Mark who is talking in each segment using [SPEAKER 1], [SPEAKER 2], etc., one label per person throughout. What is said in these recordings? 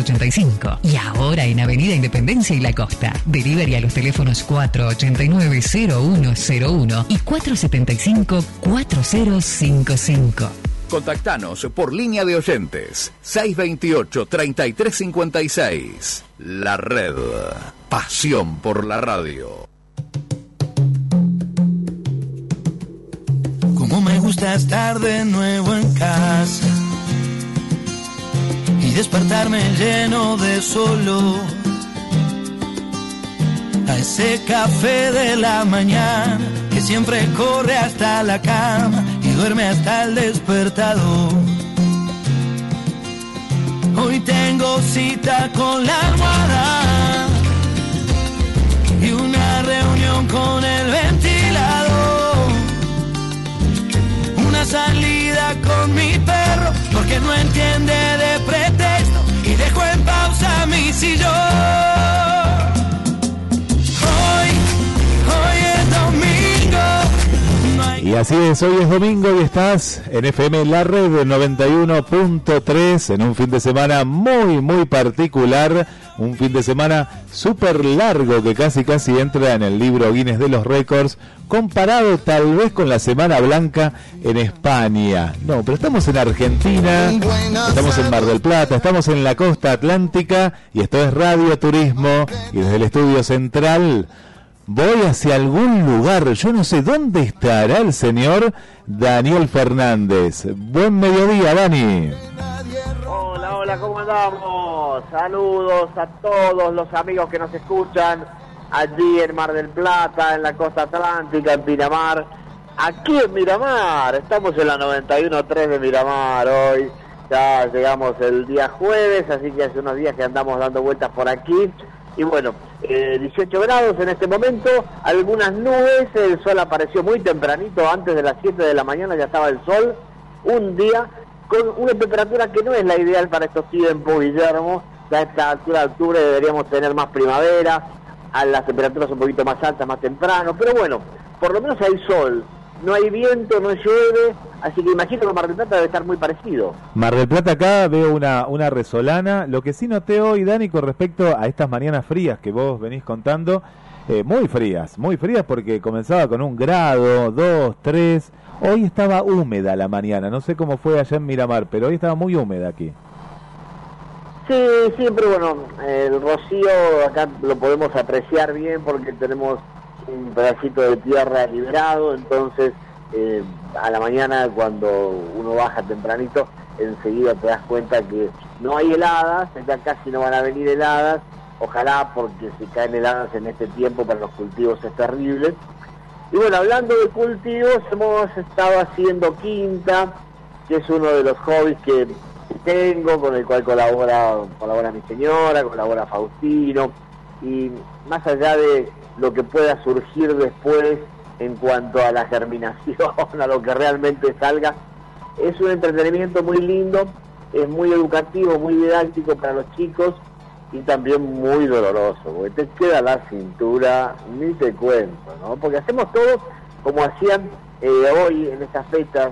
[SPEAKER 1] 85. Y ahora en Avenida Independencia y La Costa. Delivery a los teléfonos 489-0101 y 475-4055.
[SPEAKER 2] Contactanos por línea de oyentes 628-3356. La red. Pasión por la radio.
[SPEAKER 3] Como me gusta estar de nuevo en casa despertarme lleno de solo a ese café de la mañana que siempre corre hasta la cama y duerme hasta el despertador. Hoy tengo cita con la almohada y una reunión con el ventilador. Una salida con mi perro porque no entiende de pretexto y dejo en pausa mi sillón.
[SPEAKER 4] Y así es, hoy es domingo y estás en FM La Red 91.3 en un fin de semana muy, muy particular, un fin de semana súper largo que casi, casi entra en el libro Guinness de los Récords, comparado tal vez con la Semana Blanca en España. No, pero estamos en Argentina, estamos en Mar del Plata, estamos en la costa atlántica y esto es Radio Turismo y desde el estudio central voy hacia algún lugar. Yo no sé dónde estará el señor Daniel Fernández. Buen mediodía, Dani.
[SPEAKER 5] Hola, hola, ¿cómo andamos? Saludos a todos los amigos que nos escuchan allí en Mar del Plata, en la costa atlántica, en Miramar. Aquí en Miramar, estamos en la 91.3 de Miramar hoy. Ya llegamos el día jueves, así que hace unos días que andamos dando vueltas por aquí. Y bueno, 18 eh, grados en este momento, algunas nubes, el sol apareció muy tempranito, antes de las 7 de la mañana ya estaba el sol, un día con una temperatura que no es la ideal para estos tiempos, Guillermo, ya a esta altura de octubre deberíamos tener más primavera, a las temperaturas un poquito más altas más temprano, pero bueno, por lo menos hay sol, no hay viento, no llueve, así que imagino que Mar del Plata debe estar muy parecido.
[SPEAKER 4] Mar del Plata acá veo una, una resolana. Lo que sí noté hoy, Dani, con respecto a estas mañanas frías que vos venís contando, eh, muy frías, muy frías porque comenzaba con un grado, dos, tres. Hoy estaba húmeda la mañana, no sé cómo fue allá en Miramar, pero hoy estaba muy húmeda aquí.
[SPEAKER 5] Sí, siempre, bueno, el rocío acá lo podemos apreciar bien porque tenemos un pedacito de tierra liberado, entonces eh, a la mañana cuando uno baja tempranito, enseguida te das cuenta que no hay heladas, ya casi no van a venir heladas, ojalá porque si caen heladas en este tiempo para los cultivos es terrible. Y bueno, hablando de cultivos, hemos estado haciendo quinta, que es uno de los hobbies que tengo, con el cual colabora, colabora mi señora, colabora Faustino, y más allá de lo que pueda surgir después en cuanto a la germinación, a lo que realmente salga. Es un entretenimiento muy lindo, es muy educativo, muy didáctico para los chicos y también muy doloroso, porque te queda la cintura, ni te cuento, ¿no? Porque hacemos todo como hacían eh, hoy en estas fechas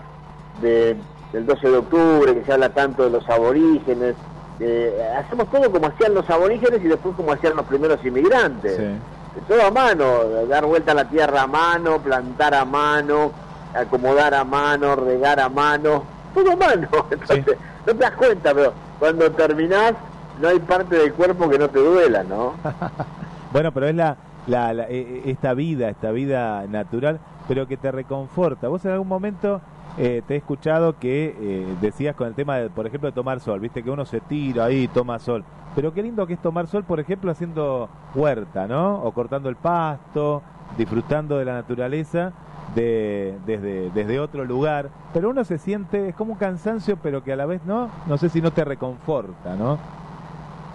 [SPEAKER 5] del 12 de octubre, que se habla tanto de los aborígenes, eh, hacemos todo como hacían los aborígenes y después como hacían los primeros inmigrantes todo a mano, dar vuelta a la tierra a mano, plantar a mano, acomodar a mano, regar a mano, todo a mano. Entonces, no te das cuenta, pero cuando terminás no hay parte del cuerpo que no te duela, ¿no?
[SPEAKER 4] bueno, pero es la, la, e, e, esta vida, esta vida natural, pero que te reconforta. Vos en algún momento eh, te he escuchado que eh, decías con el tema, de, por ejemplo, de tomar sol, viste que uno se tira ahí, toma sol. Pero qué lindo que es tomar sol, por ejemplo, haciendo huerta, ¿no? O cortando el pasto, disfrutando de la naturaleza de, desde, desde otro lugar. Pero uno se siente, es como un cansancio, pero que a la vez no, no sé si no te reconforta, ¿no?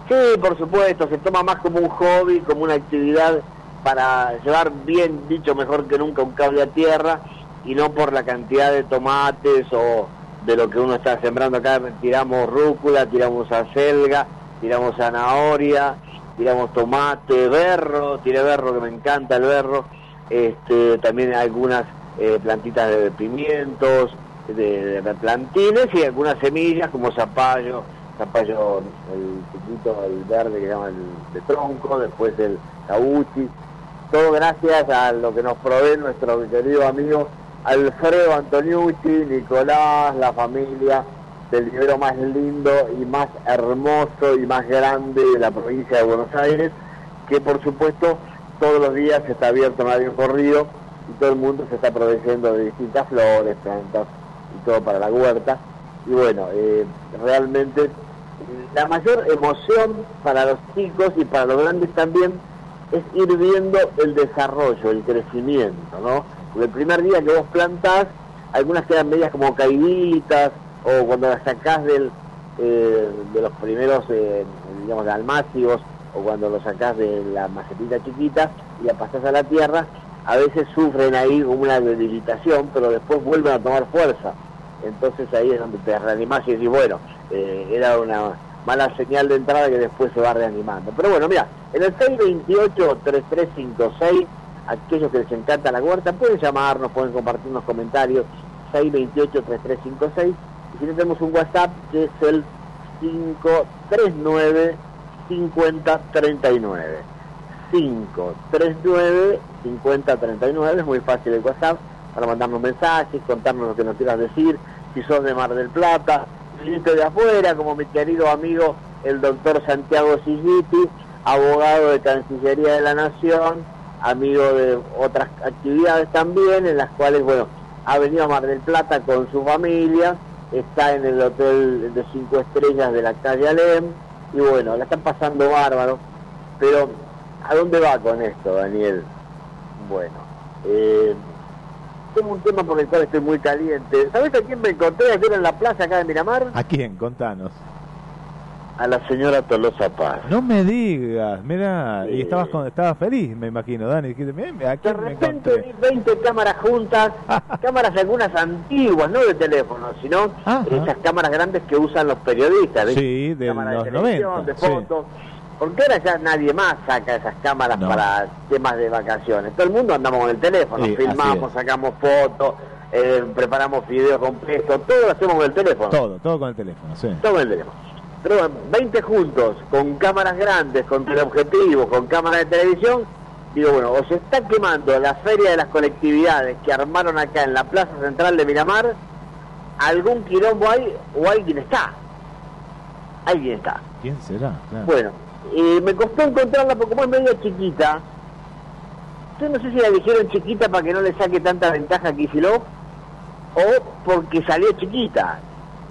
[SPEAKER 5] Sí, por supuesto, se toma más como un hobby, como una actividad para llevar bien dicho mejor que nunca un cable a tierra y no por la cantidad de tomates o de lo que uno está sembrando acá. Tiramos rúcula, tiramos acelga, tiramos zanahoria, tiramos tomate, berro, tiré berro que me encanta el berro, este, también algunas eh, plantitas de pimientos, de, plantines y algunas semillas como zapallo zapallo, el chiquito, el verde que llaman el de tronco, después el cabuchi, todo gracias a lo que nos provee nuestro querido amigo Alfredo Antoniucci, Nicolás, la familia del libro más lindo y más hermoso y más grande de la provincia de Buenos Aires, que por supuesto todos los días está abierto un corrido y todo el mundo se está produciendo de distintas flores, plantas y todo para la huerta. Y bueno, eh, realmente la mayor emoción para los chicos y para los grandes también es ir viendo el desarrollo, el crecimiento, ¿no? El primer día que vos plantás, algunas quedan medias como caiditas, o cuando las sacás del, eh, de los primeros, eh, digamos, almácigos, o cuando lo sacás de la macetita chiquita y la pasás a la tierra, a veces sufren ahí una debilitación, pero después vuelven a tomar fuerza. Entonces ahí es donde te reanimás y decís, bueno, eh, era una mala señal de entrada que después se va reanimando. Pero bueno, mira, en el 628-3356, aquellos que les encanta la huerta, pueden llamarnos, pueden compartir unos comentarios, 628-3356, y si no tenemos un WhatsApp que es el 539-5039. 539-5039, es muy fácil el WhatsApp para mandarnos mensajes, contarnos lo que nos quieras decir, si sos de Mar del Plata, de afuera, como mi querido amigo el doctor Santiago Sigiti, abogado de Cancillería de la Nación, amigo de otras actividades también, en las cuales, bueno, ha venido a Mar del Plata con su familia, está en el hotel de cinco estrellas de la calle Alem, y bueno, la están pasando bárbaro, pero ¿a dónde va con esto, Daniel? Bueno, eh, tengo un tema por el cual estoy muy caliente. ¿Sabes a quién me encontré ayer en la plaza acá de Miramar?
[SPEAKER 4] ¿A quién? Contanos.
[SPEAKER 5] A la señora Tolosa Paz.
[SPEAKER 4] No me digas, mira, y estabas con, estabas feliz, me imagino, Dani.
[SPEAKER 5] de repente vi 20 cámaras juntas, cámaras algunas antiguas, no de teléfono, sino esas cámaras grandes que usan los periodistas.
[SPEAKER 4] Sí, de los de 90.
[SPEAKER 5] De fotos. Porque ahora ya nadie más saca esas cámaras para temas de vacaciones. Todo el mundo andamos con el teléfono, filmamos, sacamos fotos, eh, preparamos videos completos, todo lo hacemos con el teléfono.
[SPEAKER 4] Todo, todo con el teléfono, sí.
[SPEAKER 5] Todo con el teléfono. Pero 20 juntos, con cámaras grandes, con teleobjetivos, con cámaras de televisión, digo, bueno, o se está quemando la feria de las colectividades que armaron acá en la Plaza Central de Miramar, algún quilombo hay o alguien está. Alguien está.
[SPEAKER 4] ¿Quién será?
[SPEAKER 5] Bueno, eh, me costó encontrarla porque como es medio chiquita. Yo no sé si la dijeron chiquita para que no le saque tanta ventaja a Kicillof o porque salió chiquita.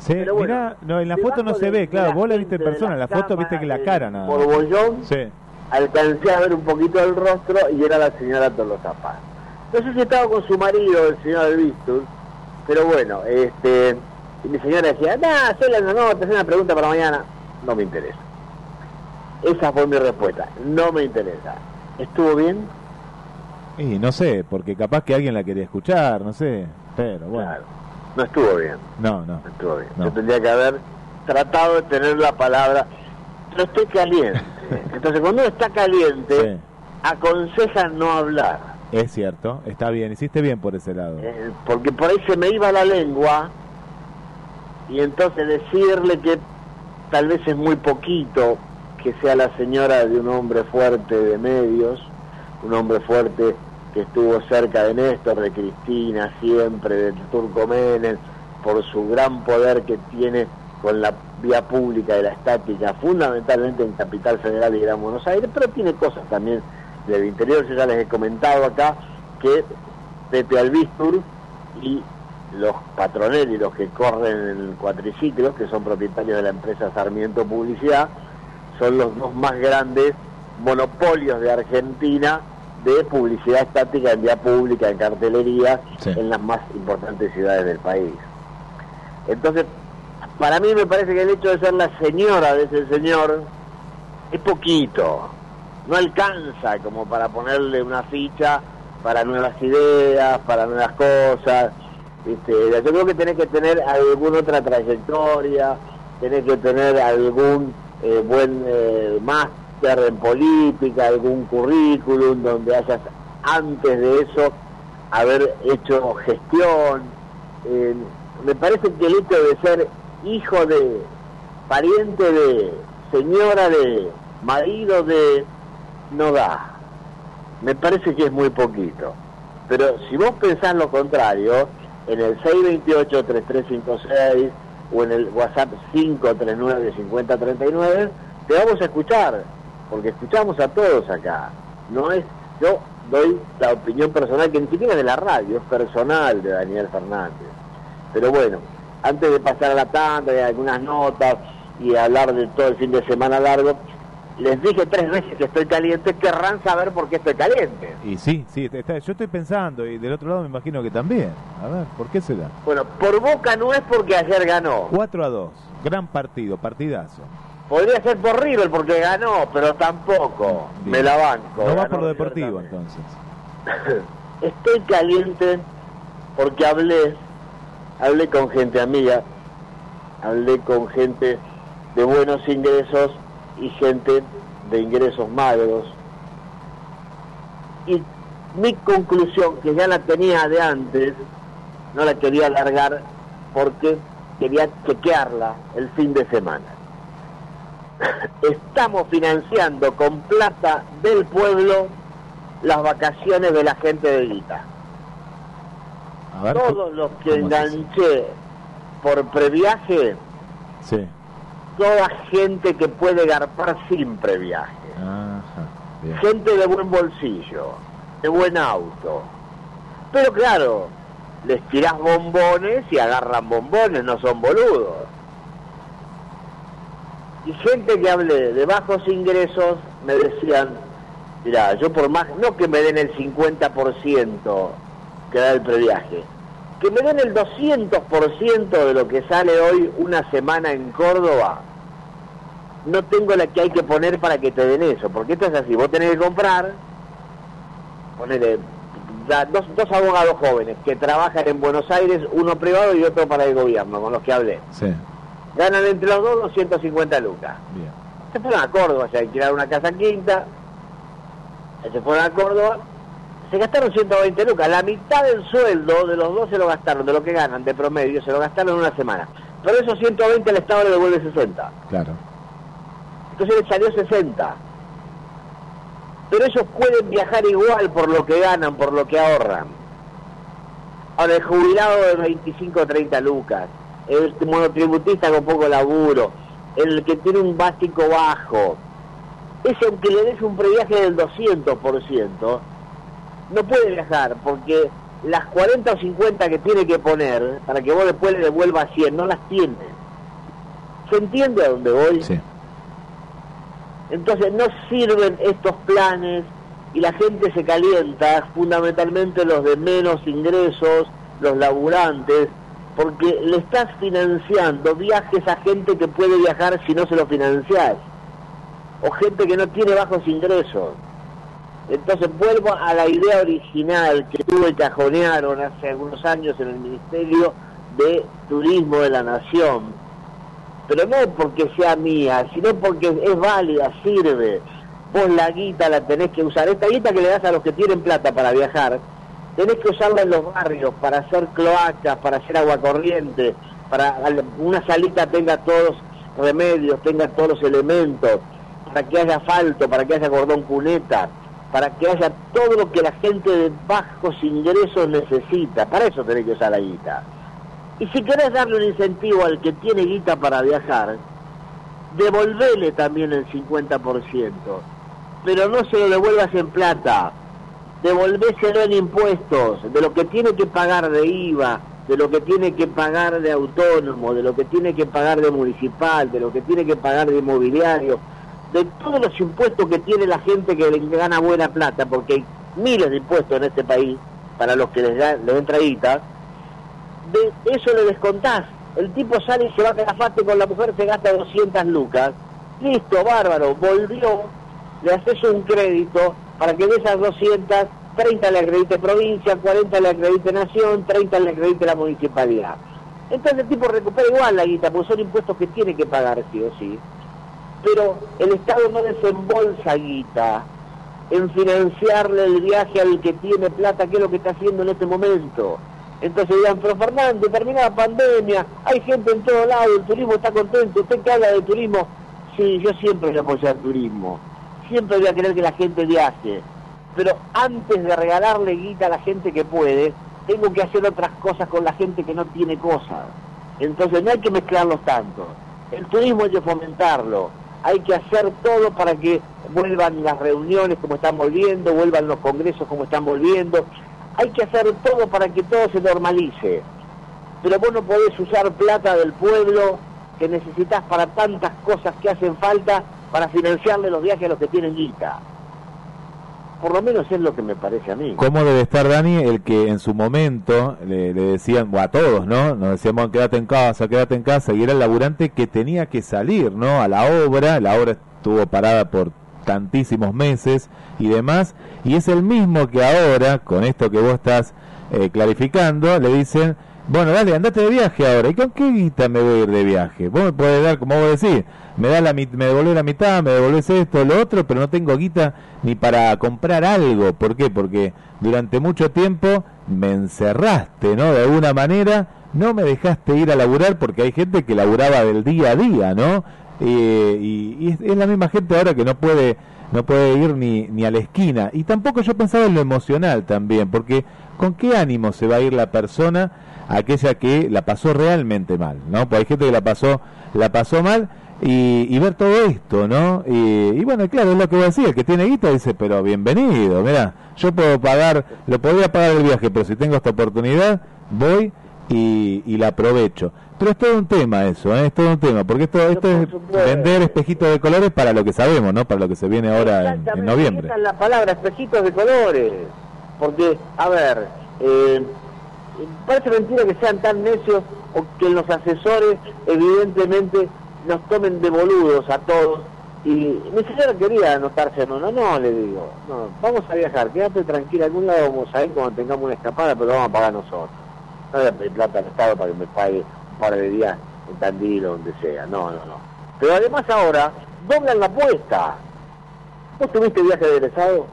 [SPEAKER 4] Sí, mira, no, en la foto no se ve, claro, vos la viste en persona, en la foto viste que la cara nada.
[SPEAKER 5] Por Bollón, sí. alcancé a ver un poquito el rostro y era la señora Tolosa Paz. No sé si estaba con su marido, el señor Alvistur, pero bueno, este, y mi señora decía, nada, no, no, te hace una pregunta para mañana, no me interesa. Esa fue mi respuesta. No me interesa. ¿Estuvo bien?
[SPEAKER 4] Y no sé, porque capaz que alguien la quería escuchar, no sé. Pero bueno. Claro.
[SPEAKER 5] No estuvo bien.
[SPEAKER 4] No, no.
[SPEAKER 5] No estuvo bien. Yo tendría que haber tratado de tener la palabra. Pero estoy caliente. Entonces, cuando uno está caliente, aconseja no hablar.
[SPEAKER 4] Es cierto, está bien, hiciste bien por ese lado.
[SPEAKER 5] Eh, porque por ahí se me iba la lengua y entonces decirle que tal vez es muy poquito, que sea la señora de un hombre fuerte de medios, un hombre fuerte que estuvo cerca de Néstor, de Cristina, siempre, de Turco Menem, por su gran poder que tiene con la vía pública de la estática, fundamentalmente en Capital Federal y Gran Buenos Aires, pero tiene cosas también del interior. Yo ya les he comentado acá que Pepe Albistur y los y los que corren el cuatriciclo, que son propietarios de la empresa Sarmiento Publicidad, son los dos más grandes monopolios de Argentina de publicidad estática en vía pública, en cartelería, en las más importantes ciudades del país. Entonces, para mí me parece que el hecho de ser la señora de ese señor es poquito, no alcanza como para ponerle una ficha para nuevas ideas, para nuevas cosas. Este, yo creo que tenés que tener alguna otra trayectoria, tenés que tener algún eh, buen eh, máster en política, algún currículum donde hayas antes de eso haber hecho gestión. Eh, me parece que el hecho de ser hijo de pariente de, señora de, marido de, no da. Me parece que es muy poquito. Pero si vos pensás lo contrario, en el 628-3356 o en el WhatsApp 539-5039, te vamos a escuchar, porque escuchamos a todos acá. No es, yo doy la opinión personal, que ni siquiera es de la radio, es personal de Daniel Fernández. Pero bueno, antes de pasar a la tanda y algunas notas y hablar de todo el fin de semana largo, les dije tres veces que estoy caliente, querrán saber por qué estoy caliente.
[SPEAKER 4] Y sí, sí, está- yo estoy pensando, y del otro lado me imagino que también. A ver, ¿por qué será?
[SPEAKER 5] Bueno, por Boca no es porque ayer ganó.
[SPEAKER 4] 4 a 2, gran partido, partidazo.
[SPEAKER 5] Podría ser por River porque ganó, pero tampoco.
[SPEAKER 4] Bien.
[SPEAKER 5] Me la banco.
[SPEAKER 4] No va por lo deportivo entonces.
[SPEAKER 5] Estoy caliente porque hablé, hablé con gente amiga, hablé con gente de buenos ingresos y gente de ingresos magros. Y mi conclusión, que ya la tenía de antes, no la quería alargar porque quería chequearla el fin de semana. Estamos financiando con plata del pueblo las vacaciones de la gente de Guita.
[SPEAKER 4] A ver,
[SPEAKER 5] Todos los que enganché por previaje,
[SPEAKER 4] Sí.
[SPEAKER 5] toda gente que puede garpar sin previaje.
[SPEAKER 4] Ajá, bien.
[SPEAKER 5] Gente de buen bolsillo, de buen auto. Pero claro, les tirás bombones y agarran bombones, no son boludos. Y gente que hablé de bajos ingresos me decían, mira, yo por más, no que me den el 50% que da el previaje, que me den el 200% de lo que sale hoy una semana en Córdoba, no tengo la que hay que poner para que te den eso, porque esto es así, vos tenés que comprar, ponele, dos, dos abogados jóvenes que trabajan en Buenos Aires, uno privado y otro para el gobierno, con los que hablé,
[SPEAKER 4] Sí,
[SPEAKER 5] ganan entre los dos 250 lucas.
[SPEAKER 4] bien.
[SPEAKER 5] Se fueron a Córdoba, se alquilaron una casa quinta, se fueron a Córdoba, se gastaron 120 lucas, la mitad del sueldo de los dos se lo gastaron, de lo que ganan de promedio, se lo gastaron en una semana. Pero esos 120 el Estado le devuelve 60.
[SPEAKER 4] Claro.
[SPEAKER 5] Entonces le salió 60. Pero ellos pueden viajar igual por lo que ganan, por lo que ahorran. Ahora, el jubilado de 25 o 30 lucas, el monotributista con poco laburo, el que tiene un básico bajo, ese aunque le des un previaje del 200%, no puede viajar porque las 40 o 50 que tiene que poner para que vos después le devuelvas 100, no las tiene. ¿Se entiende a dónde voy?
[SPEAKER 4] Sí.
[SPEAKER 5] Entonces no sirven estos planes y la gente se calienta, fundamentalmente los de menos ingresos, los laburantes, porque le estás financiando viajes a gente que puede viajar si no se lo financiás, o gente que no tiene bajos ingresos. Entonces vuelvo a la idea original que tuve cajonearon hace algunos años en el Ministerio de Turismo de la Nación, pero no porque sea mía, sino porque es válida, sirve. Vos la guita la tenés que usar. Esta guita que le das a los que tienen plata para viajar, tenés que usarla en los barrios para hacer cloacas, para hacer agua corriente, para una salita tenga todos remedios, tenga todos los elementos, para que haya asfalto, para que haya cordón cuneta, para que haya todo lo que la gente de bajos ingresos necesita. Para eso tenés que usar la guita. Y si querés darle un incentivo al que tiene guita para viajar, devolvele también el 50%. Pero no se lo devuelvas en plata, devolvéselo en impuestos, de lo que tiene que pagar de IVA, de lo que tiene que pagar de autónomo, de lo que tiene que pagar de municipal, de lo que tiene que pagar de inmobiliario, de todos los impuestos que tiene la gente que le gana buena plata, porque hay miles de impuestos en este país para los que les, da- les entra guita, de eso le descontás. El tipo sale y se va a Calafate con la mujer, se gasta 200 lucas. Listo, bárbaro, volvió, le haces un crédito para que de esas 200, 30 le acredite provincia, 40 le acredite nación, 30 le acredite la municipalidad. Entonces el tipo recupera igual la guita, porque son impuestos que tiene que pagar sí o sí. Pero el Estado no desembolsa guita en financiarle el viaje al que tiene plata, que es lo que está haciendo en este momento. Entonces dirán, pero Fernando, termina la pandemia, hay gente en todo lado, el turismo está contento, usted que habla de turismo, sí, yo siempre voy a apoyar el turismo, siempre voy a querer que la gente viaje, pero antes de regalarle guita a la gente que puede, tengo que hacer otras cosas con la gente que no tiene cosas. Entonces no hay que mezclarlos tanto. El turismo hay que fomentarlo, hay que hacer todo para que vuelvan las reuniones como están volviendo, vuelvan los congresos como están volviendo. Hay que hacer todo para que todo se normalice. Pero vos no podés usar plata del pueblo que necesitas para tantas cosas que hacen falta para financiarle los viajes a los que tienen guita. Por lo menos es lo que me parece a mí.
[SPEAKER 4] ¿Cómo debe estar, Dani, el que en su momento le, decían, o a todos, ¿no? Nos bueno, quédate en casa, quédate en casa, y era el laburante que tenía que salir, ¿no? A la obra, la obra estuvo parada por tantísimos meses y demás, y es el mismo que ahora, con esto que vos estás eh, clarificando, le dicen, bueno, dale, andate de viaje ahora. ¿Y con qué guita me voy a ir de viaje? Vos me podés dar, como vos decís, me, da la, me devolvés la mitad, me devolvés esto, lo otro, pero no tengo guita ni para comprar algo. ¿Por qué? Porque durante mucho tiempo me encerraste, ¿no? De alguna manera no me dejaste ir a laburar porque hay gente que laburaba del día a día, ¿no? Eh, y, es, la misma gente ahora que no puede no puede ir ni, ni a la esquina. Y tampoco yo pensaba en lo emocional también, porque ¿con qué ánimo se va a ir la persona aquella que la pasó realmente mal, ¿no? Porque hay gente que la pasó, la pasó mal y, ver todo esto, ¿no? Y, bueno, claro, es lo que voy a decir, el que tiene guita dice, pero bienvenido, mira, yo puedo pagar, lo podría pagar el viaje, pero si tengo esta oportunidad, voy y, y la aprovecho. Pero es todo un tema eso, ¿eh? es todo un tema, porque esto, esto es vender espejitos de colores para lo que sabemos, ¿no? Para lo que se viene ahora en, noviembre.
[SPEAKER 5] Esa es la palabra, espejitos de colores. Porque, a ver, eh, parece mentira que sean tan necios o que los asesores evidentemente nos tomen de boludos a todos y ni siquiera quería anotarse no, no, no, le digo, no, vamos a viajar, quédate tranquila, algún lado vamos a ir cuando tengamos una escapada, pero lo vamos a pagar nosotros. No a pedir plata al Estado para que me pague un par de días en Tandil o donde sea, no, no, no. Pero además ahora doblan la apuesta. ¿Vos tuviste viaje de egresado?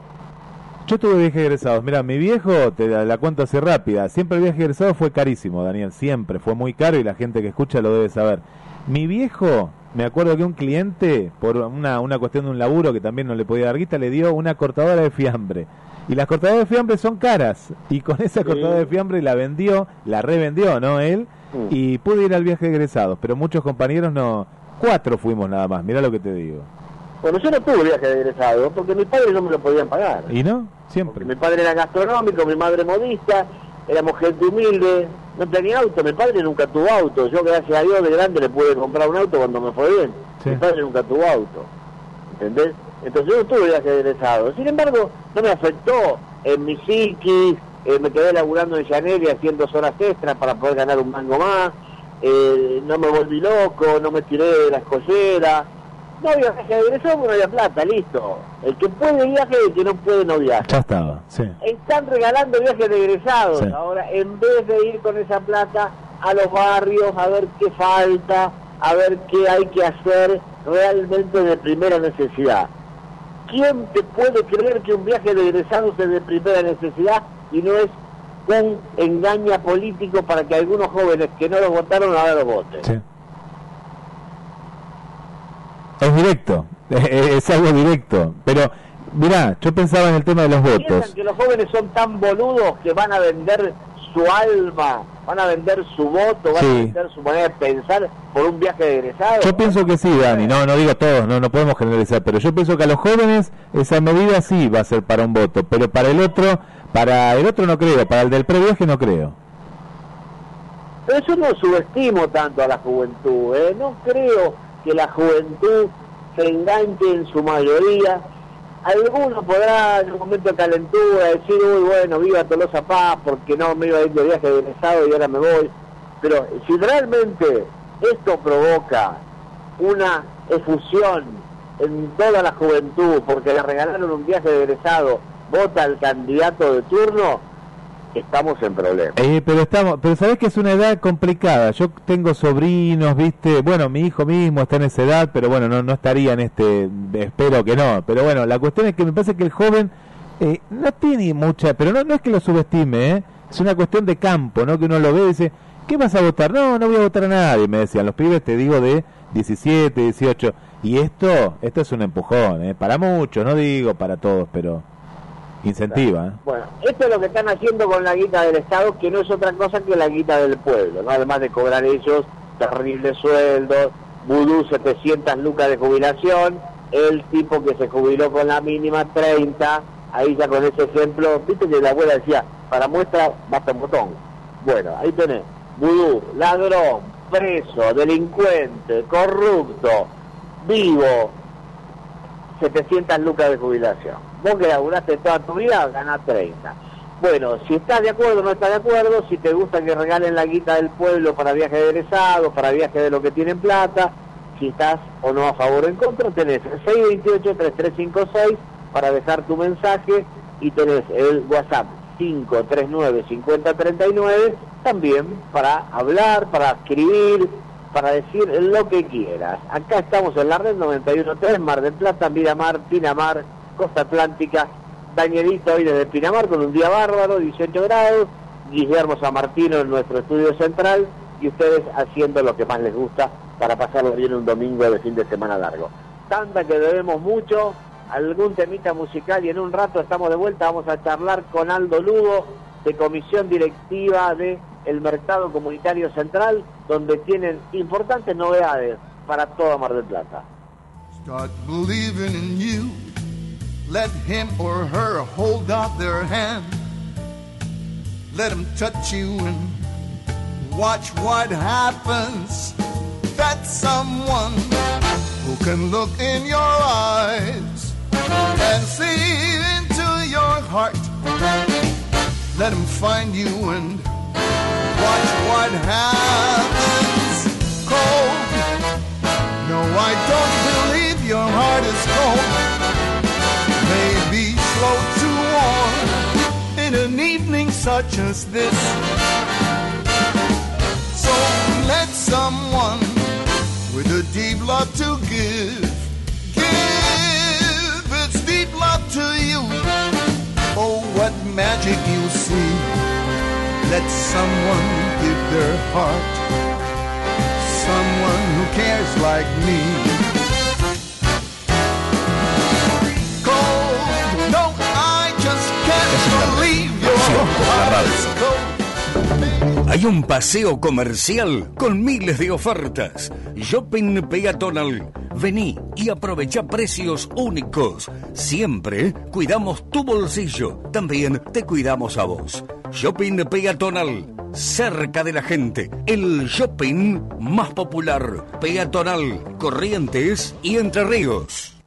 [SPEAKER 4] Yo tuve viajes egresados. Mira, mi viejo, te la, cuento así rápida. Siempre el viaje egresado fue carísimo, Daniel. Siempre. Fue muy caro y la gente que escucha lo debe saber. Mi viejo, me acuerdo que un cliente, por una, una cuestión de un laburo que también no le podía dar guita, le dio una cortadora de fiambre. Y las cortadoras de fiambre son caras. Y con esa cortadora de fiambre la vendió, la revendió, ¿no? Él. Mm. Y pude ir al viaje egresados. Pero muchos compañeros no. Cuatro fuimos nada más. Mira lo que te digo.
[SPEAKER 5] Bueno, yo no tuve viaje de egresado porque mis padres no me lo podían pagar.
[SPEAKER 4] ¿Y no? Siempre.
[SPEAKER 5] mi padre era gastronómico, mi madre modista, éramos gente humilde, no tenía auto, mi padre nunca tuvo auto. Yo, gracias a Dios, de grande le pude comprar un auto cuando me fue bien. Mi padre nunca tuvo auto. ¿Entendés? Entonces yo no tuve de egresado. Sin embargo, no me afectó en mi psiquis, eh, me quedé laburando en Llanelli haciendo horas extras para poder ganar un mango más, eh, no me volví loco, no me tiré de la escollera no había viaje de egresado porque no había plata, listo. El que puede viaje y el que no puede no viaja.
[SPEAKER 4] Ya estaba, sí.
[SPEAKER 5] Están regalando viajes de egresados. Ahora, en vez de ir con esa plata a los barrios a ver qué falta, a ver qué hay que hacer realmente de primera necesidad. ¿Quién te puede creer que un viaje de egresados es de primera necesidad y no es un engaña político para que algunos jóvenes que no lo votaron ahora lo voten? Sí.
[SPEAKER 4] Es directo, es, algo directo. Pero, mirá, yo pensaba en el tema de los votos. ¿Piensan
[SPEAKER 5] que los jóvenes son tan boludos que van a vender su alma, van a vender su voto, van a vender su manera de pensar por un viaje de egresado?
[SPEAKER 4] Yo pienso que sí, Dani. No, no digo todos, no, no podemos generalizar. Pero yo pienso que a los jóvenes esa medida sí va a ser para un voto. Pero para el otro, para el otro no creo. Para el del previaje no creo.
[SPEAKER 5] Pero yo no subestimo tanto a la juventud, ¿eh? No creo que la juventud se enganche en su mayoría. Alguno podrá en un momento de calentura decir, uy, bueno, viva Tolosa Paz porque no me iba a ir de viaje de egresado y ahora me voy. Pero si realmente esto provoca una efusión en toda la juventud porque le regalaron un viaje de egresado, vota al candidato de turno, estamos en problemas.
[SPEAKER 4] Eh, pero estamos, pero sabes que es una edad complicada. Yo tengo sobrinos, viste, bueno, mi hijo mismo está en esa edad, pero bueno, no, no estaría en este, espero que no. Pero bueno, la cuestión es que me parece que el joven eh, no tiene mucha, pero no, no es que lo subestime, ¿eh? es una cuestión de campo, ¿no? Que uno lo ve y dice, ¿qué vas a votar? No, no voy a votar a nadie, me decían los pibes, te digo, de 17, 18. Y esto, esto es un empujón, ¿eh? Para muchos, no digo para todos, pero incentiva. ¿eh?
[SPEAKER 5] Bueno, esto es lo que están haciendo con la guita del Estado, que no es otra cosa que la guita del pueblo, ¿no? Además de cobrar ellos terribles sueldos, vudú 700 lucas de jubilación, el tipo que se jubiló con la mínima 30, ahí ya con ese ejemplo, viste que la abuela decía, para muestra basta un botón. Bueno, ahí tenés, vudú, ladrón, preso, delincuente, corrupto, vivo, 700 lucas de jubilación. Vos que laburaste toda tu vida, ganás 30. Bueno, si estás de acuerdo o no estás de acuerdo, si te gusta que regalen la guita del pueblo para viajes de egresados, para viajes de lo que tienen plata, si estás o no a favor o en contra, tenés el 628-3356 para dejar tu mensaje y tenés el WhatsApp 539-5039 también para hablar, para escribir, para decir lo que quieras. Acá estamos en la red 91.3, Mar del Plata, Miramar, Pinamar, Costa Atlántica, Dañerito hoy desde Pinamar con un día bárbaro, 18 grados, Guillermo San Martino en nuestro estudio central y ustedes haciendo lo que más les gusta para pasarlo bien un domingo de fin de semana largo. Tanta que debemos mucho, algún temita musical y en un rato estamos de vuelta, vamos a charlar con Aldo Lugo de Comisión Directiva de Mercado Comunitario Central, donde tienen importantes novedades para toda Mar del Plata.
[SPEAKER 3] Let him or her hold out their hand. Let him touch you and watch what happens. That's someone who can look in your eyes and see into your heart. Let him find you and watch what happens. Cold. No, I don't believe your heart is cold. Maybe to warm in an evening such as this. So let someone with a deep love to give give its deep love to you. Oh, what magic you see. Let someone give their heart. Someone who cares like me.
[SPEAKER 6] Hay un paseo comercial con miles de ofertas. Shopping peatonal. Vení y aprovecha precios únicos. Siempre cuidamos tu bolsillo. También te cuidamos a vos. Shopping peatonal. Cerca de la gente. El shopping más popular. Peatonal. Corrientes y Entre Ríos.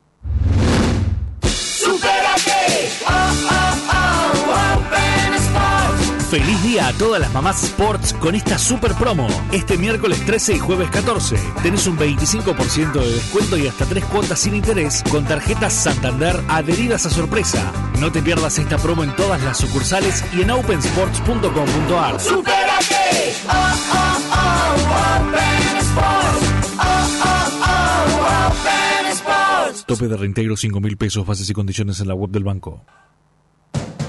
[SPEAKER 7] Feliz día a todas las mamás Sports con esta super promo. Este miércoles 13 y jueves 14 tenés un 25% de descuento y hasta tres cuotas sin interés con tarjetas Santander adheridas a sorpresa. No te pierdas esta promo en todas las sucursales y en opensports.com.ar. Tope de reintegro 5 mil pesos, bases y condiciones en la web del banco.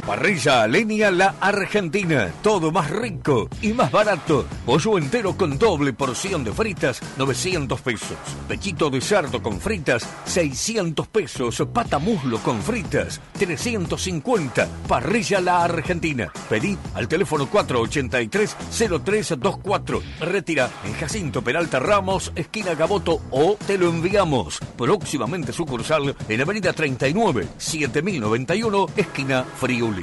[SPEAKER 6] Parrilla Alenia La Argentina. Todo más rico y más barato. Pollo entero con doble porción de fritas, 900 pesos. Pechito de cerdo con fritas, 600 pesos. Pata muslo con fritas, 350. Parrilla La Argentina. Pedí al teléfono 483-0324. Retira en Jacinto Peralta Ramos, esquina Gaboto o te lo enviamos. Próximamente sucursal en Avenida 39, 7091, esquina Friuli.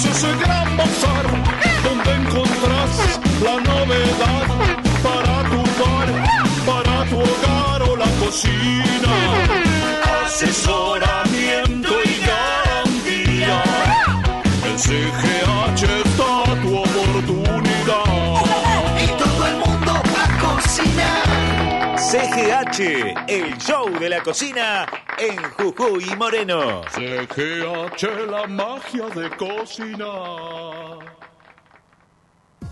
[SPEAKER 8] Es ese gran bazar donde encontrás la novedad para tu bar, para tu hogar o la cocina. Asesoramiento y garantía. En CGH
[SPEAKER 6] CGH, el show de la cocina en Jujuy y Moreno.
[SPEAKER 8] CGH, la magia de cocinar.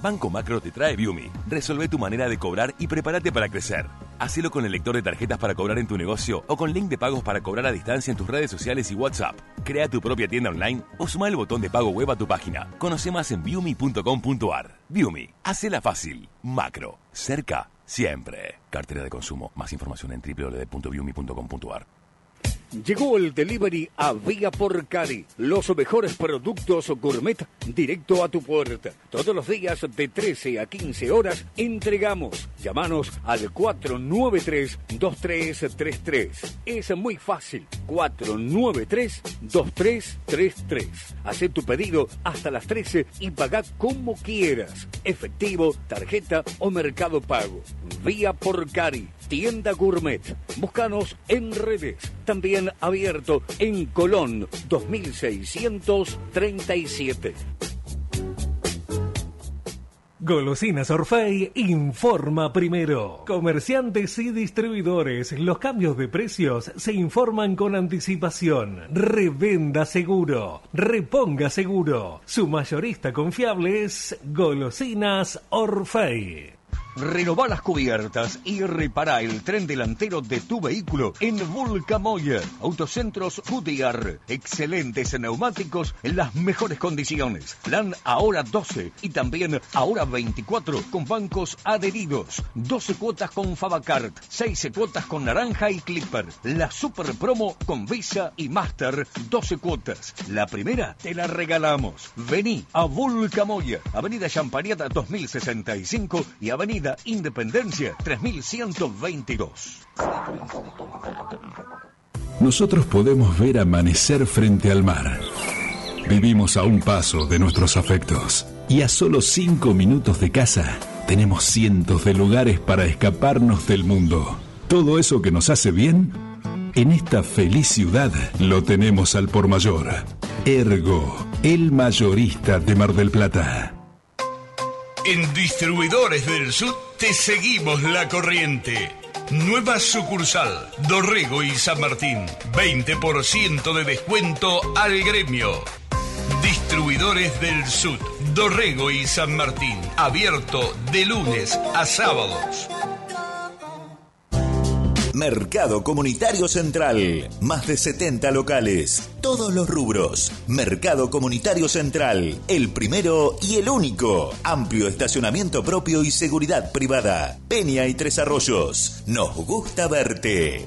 [SPEAKER 9] Banco Macro te trae Viumi. Resolve tu manera de cobrar y prepárate para crecer. Hacelo con el lector de tarjetas para cobrar en tu negocio o con link de pagos para cobrar a distancia en tus redes sociales y WhatsApp. Crea tu propia tienda online o suma el botón de pago web a tu página. Conoce más en viumi.com.ar. Viumi, hacela fácil. Macro, cerca, siempre. Cartera de consumo. Más información en www.viumi.com.ar.
[SPEAKER 2] Llegó el delivery a Vía por Cari. Los mejores productos gourmet directo a tu puerta. Todos los días de 13 a 15 horas entregamos. Llámanos al 493-2333. Es muy fácil. 493-2333. Haz tu pedido hasta las 13 y paga como quieras. Efectivo, tarjeta o mercado pago. Vía por Cari. Tienda Gourmet. Búscanos en redes. También abierto en Colón 2637.
[SPEAKER 10] Golosinas Orfei informa primero. Comerciantes y distribuidores, los cambios de precios se informan con anticipación. Revenda seguro, reponga seguro. Su mayorista confiable es Golosinas Orfei.
[SPEAKER 6] Renová las cubiertas y repara el tren delantero de tu vehículo en Vulcamoya. Autocentros Goodyear. Excelentes neumáticos en las mejores condiciones. Plan ahora 12 y también ahora 24 con bancos adheridos. 12 cuotas con Fabacart. 6 cuotas con Naranja y Clipper. La super promo con Visa y Master. 12 cuotas. La primera te la regalamos. Vení a Vulcamoya. Avenida Champariata 2065 y Avenida Independencia 3122.
[SPEAKER 11] Nosotros podemos ver amanecer frente al mar. Vivimos a un paso de nuestros afectos. Y a solo cinco minutos de casa, tenemos cientos de lugares para escaparnos del mundo. Todo eso que nos hace bien, en esta feliz ciudad lo tenemos al por mayor. Ergo, el mayorista de Mar del Plata.
[SPEAKER 12] En Distribuidores del Sur te seguimos la corriente. Nueva sucursal, Dorrego y San Martín. 20% de descuento al gremio. Distribuidores del Sud, Dorrego y San Martín. Abierto de lunes a sábados.
[SPEAKER 13] Mercado Comunitario Central. Más de 70 locales. Todos los rubros. Mercado Comunitario Central. El primero y el único. Amplio estacionamiento propio y seguridad privada. Peña y Tres Arroyos. Nos gusta verte.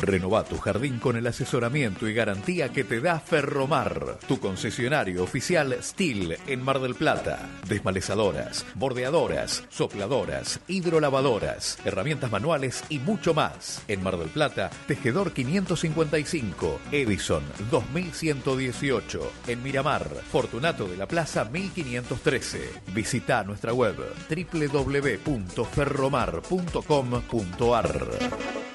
[SPEAKER 2] Renova tu jardín con el asesoramiento y garantía que te da Ferromar, tu concesionario oficial Steel en Mar del Plata. Desmalezadoras, bordeadoras, sopladoras, hidrolavadoras, herramientas manuales y mucho más. En Mar del Plata, Tejedor 555, Edison 2118. En Miramar, Fortunato de la Plaza 1513. Visita nuestra web www.ferromar.com.ar.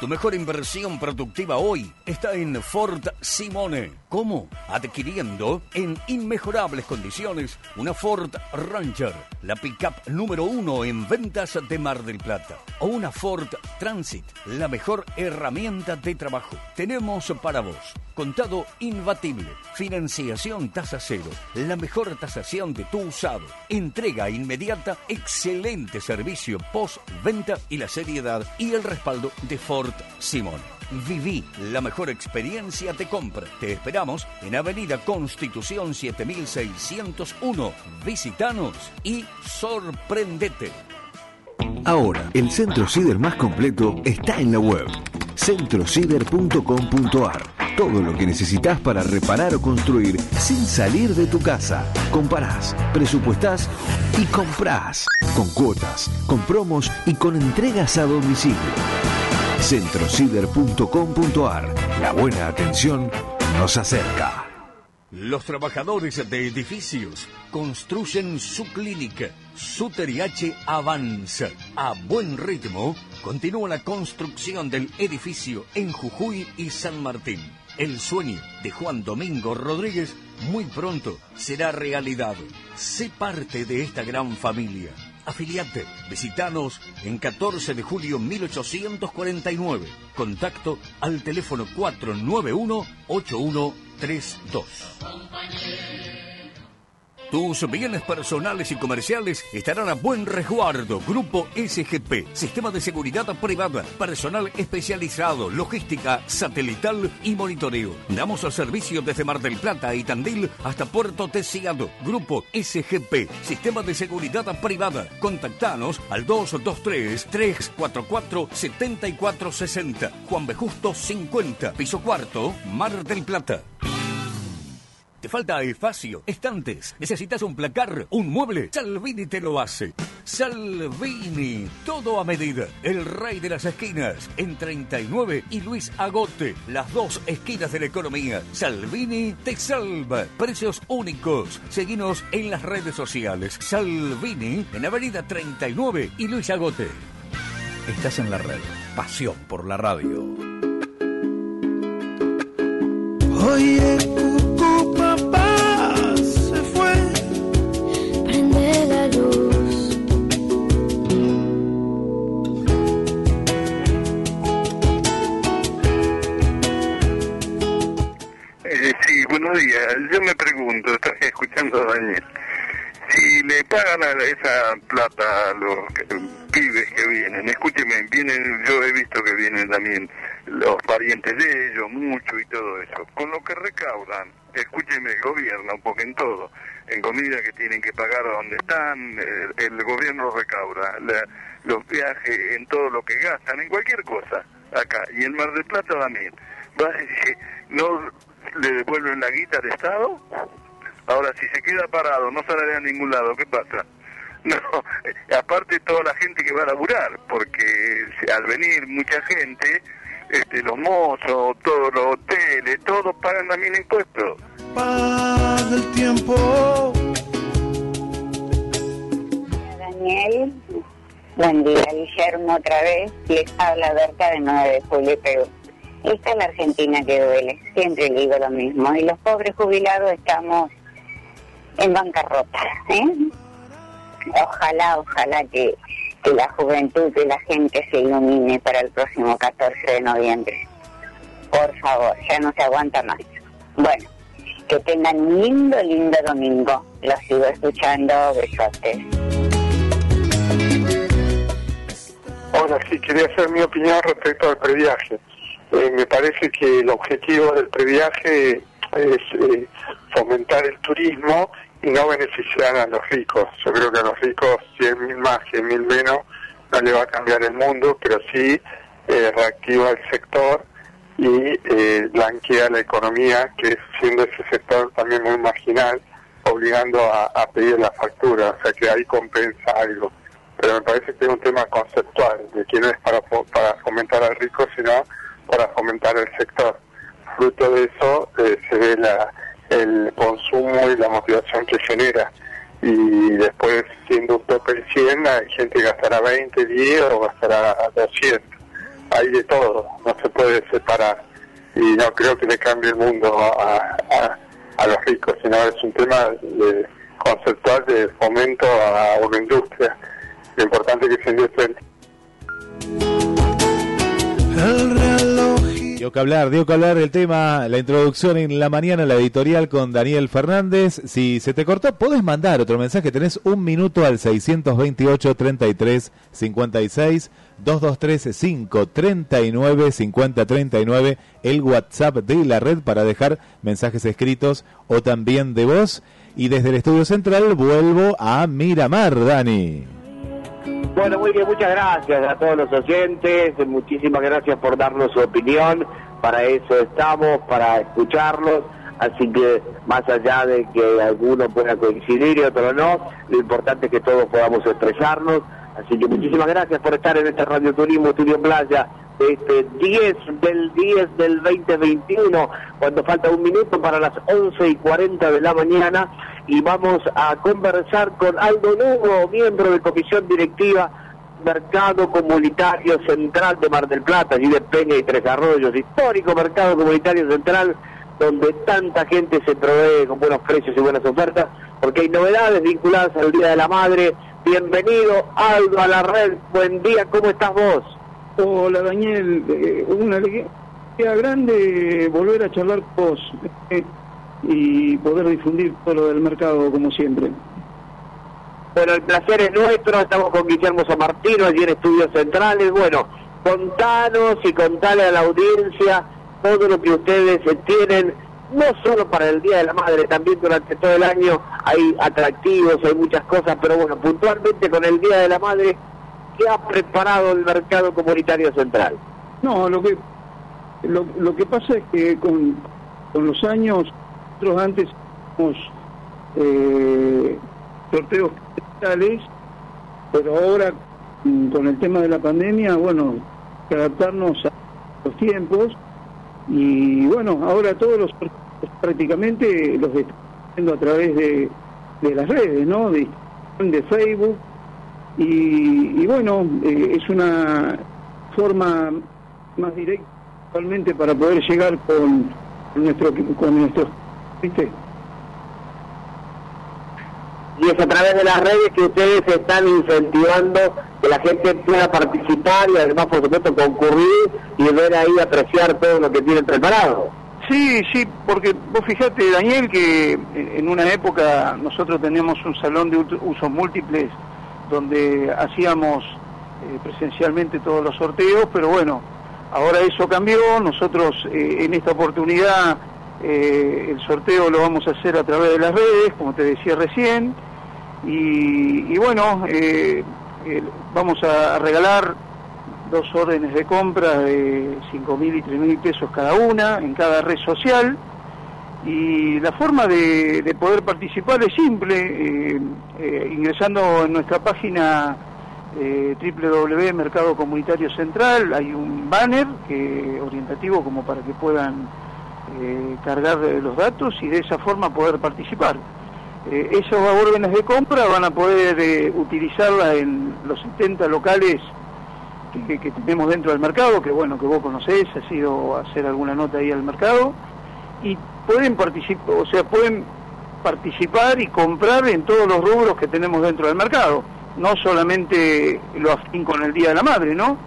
[SPEAKER 6] Tu mejor inversión productiva hoy está en Ford Simone. ¿Cómo? Adquiriendo en inmejorables condiciones una Ford Ranger, la pickup número uno en ventas de Mar del Plata. O una Ford Transit, la mejor herramienta de trabajo. Tenemos para vos contado imbatible, financiación tasa cero, la mejor tasación de tu usado, entrega inmediata, excelente servicio post-venta y la seriedad y el respaldo de Ford Simone. Viví la mejor experiencia de compra. Te esperamos en Avenida Constitución 7601. Visítanos y sorprendete.
[SPEAKER 14] Ahora, el centro ciber más completo está en la web centrociber.com.ar. Todo lo que necesitas para reparar o construir sin salir de tu casa. Comparás, presupuestás y comprás. Con cuotas, con promos y con entregas a domicilio. centrociber.com.ar. La buena atención nos acerca.
[SPEAKER 6] Los trabajadores de edificios construyen su clínica. Su TRIH avanza. A buen ritmo, continúa la construcción del edificio en Jujuy y San Martín. El sueño de Juan Domingo Rodríguez muy pronto será realidad. Sé parte de esta gran familia. Afiliate. Visitanos en 14 de julio 1849. Contacto al teléfono 491 8132. Tus bienes personales y comerciales estarán a buen resguardo. Grupo SGP, Sistema de Seguridad Privada, personal especializado, logística satelital y monitoreo. Damos el servicio desde Mar del Plata y Tandil hasta Puerto Tesiado. Grupo SGP, Sistema de Seguridad Privada. Contactanos al 223-344-7460. Juan B. Justo 50, piso cuarto, Mar del Plata. ¿Te falta espacio? ¿Estantes? ¿Necesitas un placar? ¿Un mueble? Salvini te lo hace. Salvini, todo a medida. El rey de las esquinas, en 39 y Luis Agote, las dos esquinas de la economía. Salvini te salva. Precios únicos. Seguinos en las redes sociales. Salvini, en Avenida 39 y Luis Agote.
[SPEAKER 2] Estás en la red. Pasión por la radio.
[SPEAKER 15] Oye,
[SPEAKER 16] buenos días. Yo me pregunto, estás escuchando a Daniel, si le pagan a esa plata a los pibes que vienen, escúcheme, vienen, yo he visto que vienen también los parientes de ellos, mucho y todo eso, con lo que recaudan, escúcheme, el gobierno, porque en todo, en comida que tienen que pagar a donde están, el, el gobierno recauda, la- los viajes, en todo lo que gastan, en cualquier cosa, acá, y en Mar del Plata también. Va, eh, ¿No le devuelven la guita al Estado? Ahora, si se queda parado, no sale a ningún lado, ¿qué pasa? No, eh, aparte toda la gente que va a laburar, porque si- al venir mucha gente, este, los mozos, todos los hoteles, todos pagan también impuestos.
[SPEAKER 15] Pasa el tiempo.
[SPEAKER 17] Daniel, buen día, Guillermo, otra vez. Les habla Berta de 9 de julio, Perú. Esta es la Argentina que duele, siempre digo lo mismo. Y los pobres jubilados estamos en bancarrota. ¿eh? Ojalá, ojalá que, que la juventud, que la gente se ilumine para el próximo 14 de noviembre. Por favor, ya no se aguanta más. Bueno, que tengan un lindo, lindo domingo. Los sigo escuchando. Besotes.
[SPEAKER 16] Hola, sí, quería hacer mi opinión respecto al previaje. Eh, me parece que el objetivo del previaje es eh, fomentar el turismo y no beneficiar a los ricos. Yo creo que a los ricos 100 mil más, 100 mil menos, no le va a cambiar el mundo, pero sí eh, reactiva el sector y eh, blanquea la economía, que siendo ese sector también muy marginal, obligando a, pedir la factura, o sea que ahí compensa algo. Pero me parece que es un tema conceptual, de que no es para, para fomentar al rico, sino para fomentar el sector. Fruto de eso eh, se ve la, el consumo y la motivación que genera. Y después, siendo un tope de 100, hay gente que gastará 20, 10 o gastará 200. Hay de todo, no se puede separar. Y no creo que le cambie el mundo a, a- los ricos, sino es un tema de- conceptual de fomento a una industria. Lo importante es que se industria
[SPEAKER 15] El
[SPEAKER 4] Dio que hablar, dio que hablar el tema, la introducción en la mañana, la editorial con Daniel Fernández. Si se te cortó, podés mandar otro mensaje. Tenés un minuto al 628 33 56 223 539 50 39 el WhatsApp de la red para dejar mensajes escritos o también de voz. Y desde el estudio central vuelvo a Miramar, Dani.
[SPEAKER 5] Bueno, muy bien, muchas gracias a todos los oyentes, muchísimas gracias por darnos su opinión, para eso estamos, para escucharlos, así que más allá de que alguno pueda coincidir y otro no, lo importante es que todos podamos expresarnos, así que muchísimas gracias por estar en este Radio Turismo Estudio Playa, este 10 del 10 del 2021, cuando falta un minuto para las 11 y 40 de la mañana, y vamos a conversar con Aldo Lugo, miembro de Comisión Directiva Mercado Comunitario Central de Mar del Plata, allí de Peña y Tres Arroyos, histórico Mercado Comunitario Central, donde tanta gente se provee con buenos precios y buenas ofertas, porque hay novedades vinculadas al Día de la Madre. Bienvenido, Aldo, a la red. Buen día, ¿cómo estás vos?
[SPEAKER 18] Hola, Daniel. Eh, una alegría grande volver a charlar con vos eh, y poder difundir todo lo del mercado como siempre.
[SPEAKER 5] Bueno, el placer es nuestro, estamos con Guillermo San Martino allí en Estudios Centrales. Bueno, contanos y contale a la audiencia todo lo que ustedes tienen, no solo para el Día de la Madre, también durante todo el año hay atractivos, hay muchas cosas, pero bueno, puntualmente con el Día de la Madre, ¿qué ha preparado el mercado comunitario central?
[SPEAKER 18] No, lo que lo, lo que pasa es que con, con los años, nosotros antes hemos eh, sorteos digitales, pero ahora mm, con el tema de la pandemia, bueno, que adaptarnos a los tiempos y bueno, ahora todos los sorteos prácticamente los estamos haciendo a través de, de las redes, ¿no? De, de Facebook y, y bueno, eh, es una forma más directa actualmente para poder llegar con nuestro con nuestros ¿viste?
[SPEAKER 5] Y es a través de las redes que ustedes están incentivando que la gente pueda participar y además, por supuesto, concurrir y ver ahí apreciar todo lo que tienen preparado.
[SPEAKER 18] Sí, sí, porque vos fijate, Daniel, que en una época nosotros teníamos un salón de usos múltiples donde hacíamos eh, presencialmente todos los sorteos, pero bueno, ahora eso cambió, nosotros eh, en esta oportunidad eh, el sorteo lo vamos a hacer a través de las redes, como te decía recién, y, y bueno, vamos a regalar dos órdenes de compra de 5 mil y 3 mil pesos cada una en cada red social. Y la forma de, de poder participar es simple, eh, eh, ingresando en nuestra página eh, www Mercado Comunitario Central, hay un banner que, orientativo como para que puedan eh, cargar los datos y de esa forma poder participar. Esas órdenes de compra van a poder utilizarla en los 70 locales que, tenemos dentro del mercado, que bueno, que vos conocés, has ido a hacer alguna nota ahí al mercado, y pueden participar, o sea, pueden participar y comprar en todos los rubros que tenemos dentro del mercado, no solamente lo afín con el Día de la Madre, ¿no?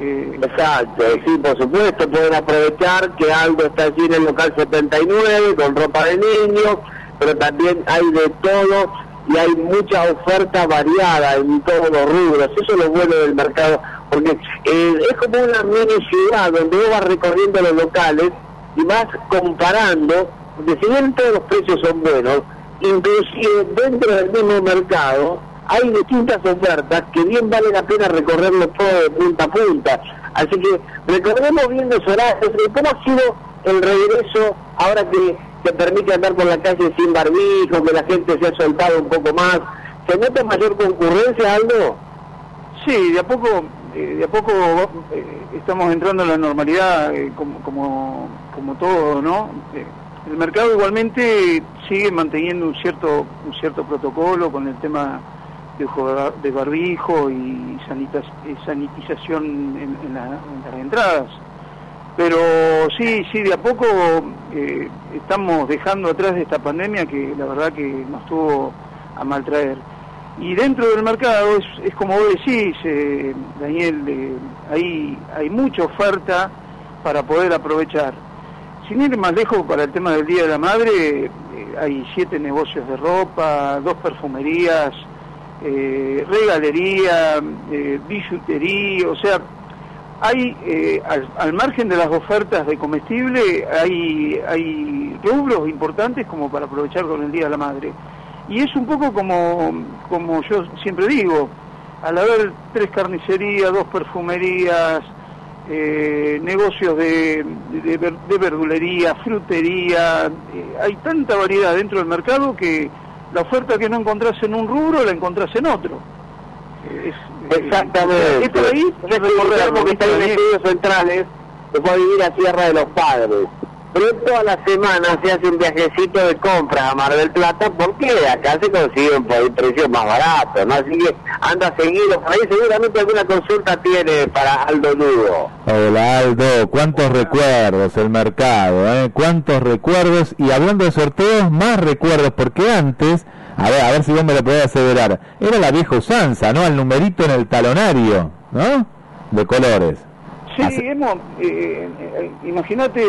[SPEAKER 5] Eh, Exacto, sí, por supuesto, pueden aprovechar que algo está allí en el local 79 con ropa de niños, pero también hay de todo y hay mucha oferta variada en todos los rubros. Eso es lo bueno del mercado, porque eh, es como una mini ciudad donde vos vas recorriendo los locales y vas comparando, porque si bien todos los precios son buenos, inclusive dentro del mismo mercado hay distintas ofertas que bien vale la pena recorrerlo todo de punta a punta. Así que recordemos bien los horarios, cómo ha sido el regreso ahora que se permite andar por la calle sin barbijo, que la gente se ha soltado un poco más. ¿Se nota mayor concurrencia, Aldo?
[SPEAKER 18] Sí, de a poco, eh, de a poco eh, estamos entrando en la normalidad eh, como, como todo, ¿no? Eh, el mercado igualmente sigue manteniendo un cierto, un cierto protocolo con el tema de, barbijo y eh, sanitización en, en, la- en las entradas. Pero sí, sí, de a poco eh, estamos dejando atrás de esta pandemia que la verdad que nos tuvo a maltraer. Y dentro del mercado es, es como vos decís, Daniel, eh, hay mucha oferta para poder aprovechar. Sin ir más lejos, para el tema del Día de la Madre, eh, hay siete negocios de ropa, dos perfumerías, eh, regalería, eh, billutería, o sea, hay eh, al, margen de las ofertas de comestible, hay, hay rubros importantes como para aprovechar con el Día de la Madre. Y es un poco como, como yo siempre digo, al haber tres carnicerías, dos perfumerías, eh, negocios de, de, ver- de verdulería, frutería, eh, hay tanta variedad dentro del mercado que la oferta que no encontrás en un rubro la encontrás en otro. Eh, es-
[SPEAKER 5] Exactamente.
[SPEAKER 18] Es por ahí
[SPEAKER 5] Yo soy Guillermo, que está en estudios centrales, se a vivir a Tierra de los Padres. Pero toda la semana se hace un viajecito de compra a Mar del Plata porque acá se consiguen por precio más barato, ¿no? Así anda seguido por ahí, seguramente alguna consulta tiene para Aldo Lugo.
[SPEAKER 4] Hola Aldo, cuántos recuerdos el mercado, ¿eh? cuántos recuerdos y hablando de sorteos, más recuerdos porque antes, a ver, a ver si vos me lo podés aseverar, era la vieja usanza, ¿no? El numerito en el talonario, ¿no? De colores.
[SPEAKER 18] Sí, hemos, eh, eh, imagínate,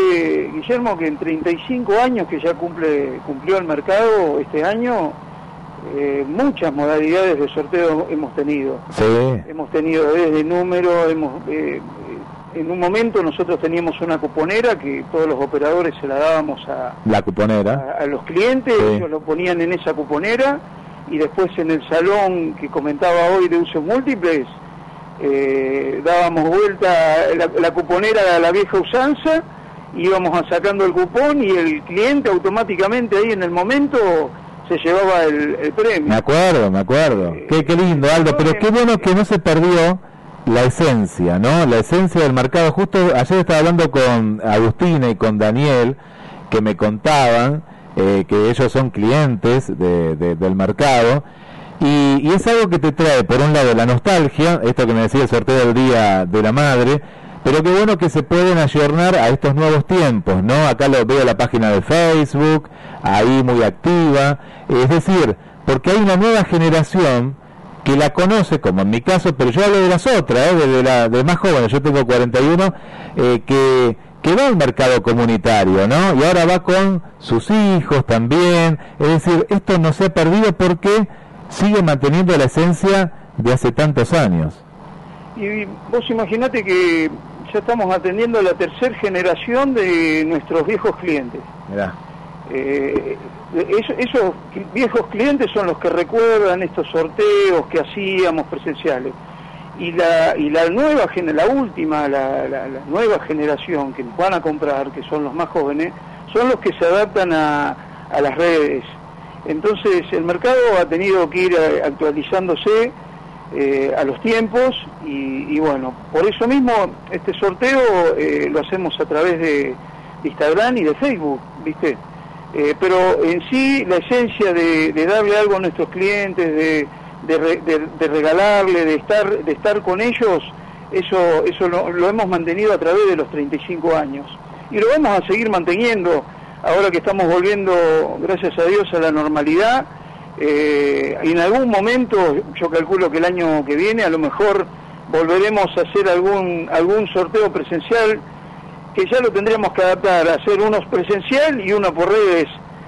[SPEAKER 18] Guillermo, que en 35 años que ya cumple cumplió el mercado este año, eh, muchas modalidades de sorteo hemos tenido.
[SPEAKER 4] Sí.
[SPEAKER 18] Hemos tenido desde número, hemos, eh, eh, en un momento nosotros teníamos una cuponera que todos los operadores se la dábamos a,
[SPEAKER 4] La cuponera.
[SPEAKER 18] a los clientes,
[SPEAKER 4] Sí.
[SPEAKER 18] ellos lo ponían en esa cuponera y después en el salón que comentaba hoy de usos múltiples, eh, dábamos vuelta la, la cuponera a la vieja usanza, íbamos sacando el cupón y el cliente automáticamente ahí en el momento se llevaba el, el premio.
[SPEAKER 4] Me acuerdo, me acuerdo. Qué, qué lindo, Aldo, pero qué bueno que no se perdió la esencia, ¿no? La esencia del mercado. Justo ayer estaba hablando con Agustina y con Daniel, que me contaban eh, que ellos son clientes de- de- del mercado. Y, y es algo que te trae, por un lado, la nostalgia, esto que me decía el sorteo del Día de la Madre, pero qué bueno que se pueden ayornar a estos nuevos tiempos, ¿no? Acá lo veo la página de Facebook, ahí muy activa, es decir, porque hay una nueva generación que la conoce, como en mi caso, pero yo hablo de las otras, ¿eh? de, de la, de más jóvenes, yo tengo 41, eh, que, que va al mercado comunitario, ¿no? Y ahora va con sus hijos también, es decir, esto no se ha perdido porque sigue manteniendo la esencia de hace tantos años.
[SPEAKER 18] Y vos imaginate que ya estamos atendiendo a la tercera generación de nuestros viejos clientes.
[SPEAKER 4] Mirá.
[SPEAKER 18] Eh, eso- esos viejos clientes son los que recuerdan estos sorteos que hacíamos presenciales. Y la, y la nueva, la última, la, la- la nueva generación que van a comprar, que son los más jóvenes, son los que se adaptan a, a las redes. Entonces el mercado ha tenido que ir eh, actualizándose eh, a los tiempos y, bueno, por eso mismo este sorteo eh, lo hacemos a través de, Instagram y de Facebook, ¿viste? Pero en sí la esencia de, darle algo a nuestros clientes, de, de, re- de- de regalarle, de estar, de estar con ellos, eso, eso lo hemos mantenido a través de los 35 años. Y lo vamos a seguir manteniendo ahora que estamos volviendo, gracias a Dios, a la normalidad. Eh, en algún momento, yo calculo que el año que viene, a lo mejor volveremos a hacer algún, algún sorteo presencial que ya lo tendríamos que adaptar, hacer unos presencial y uno por redes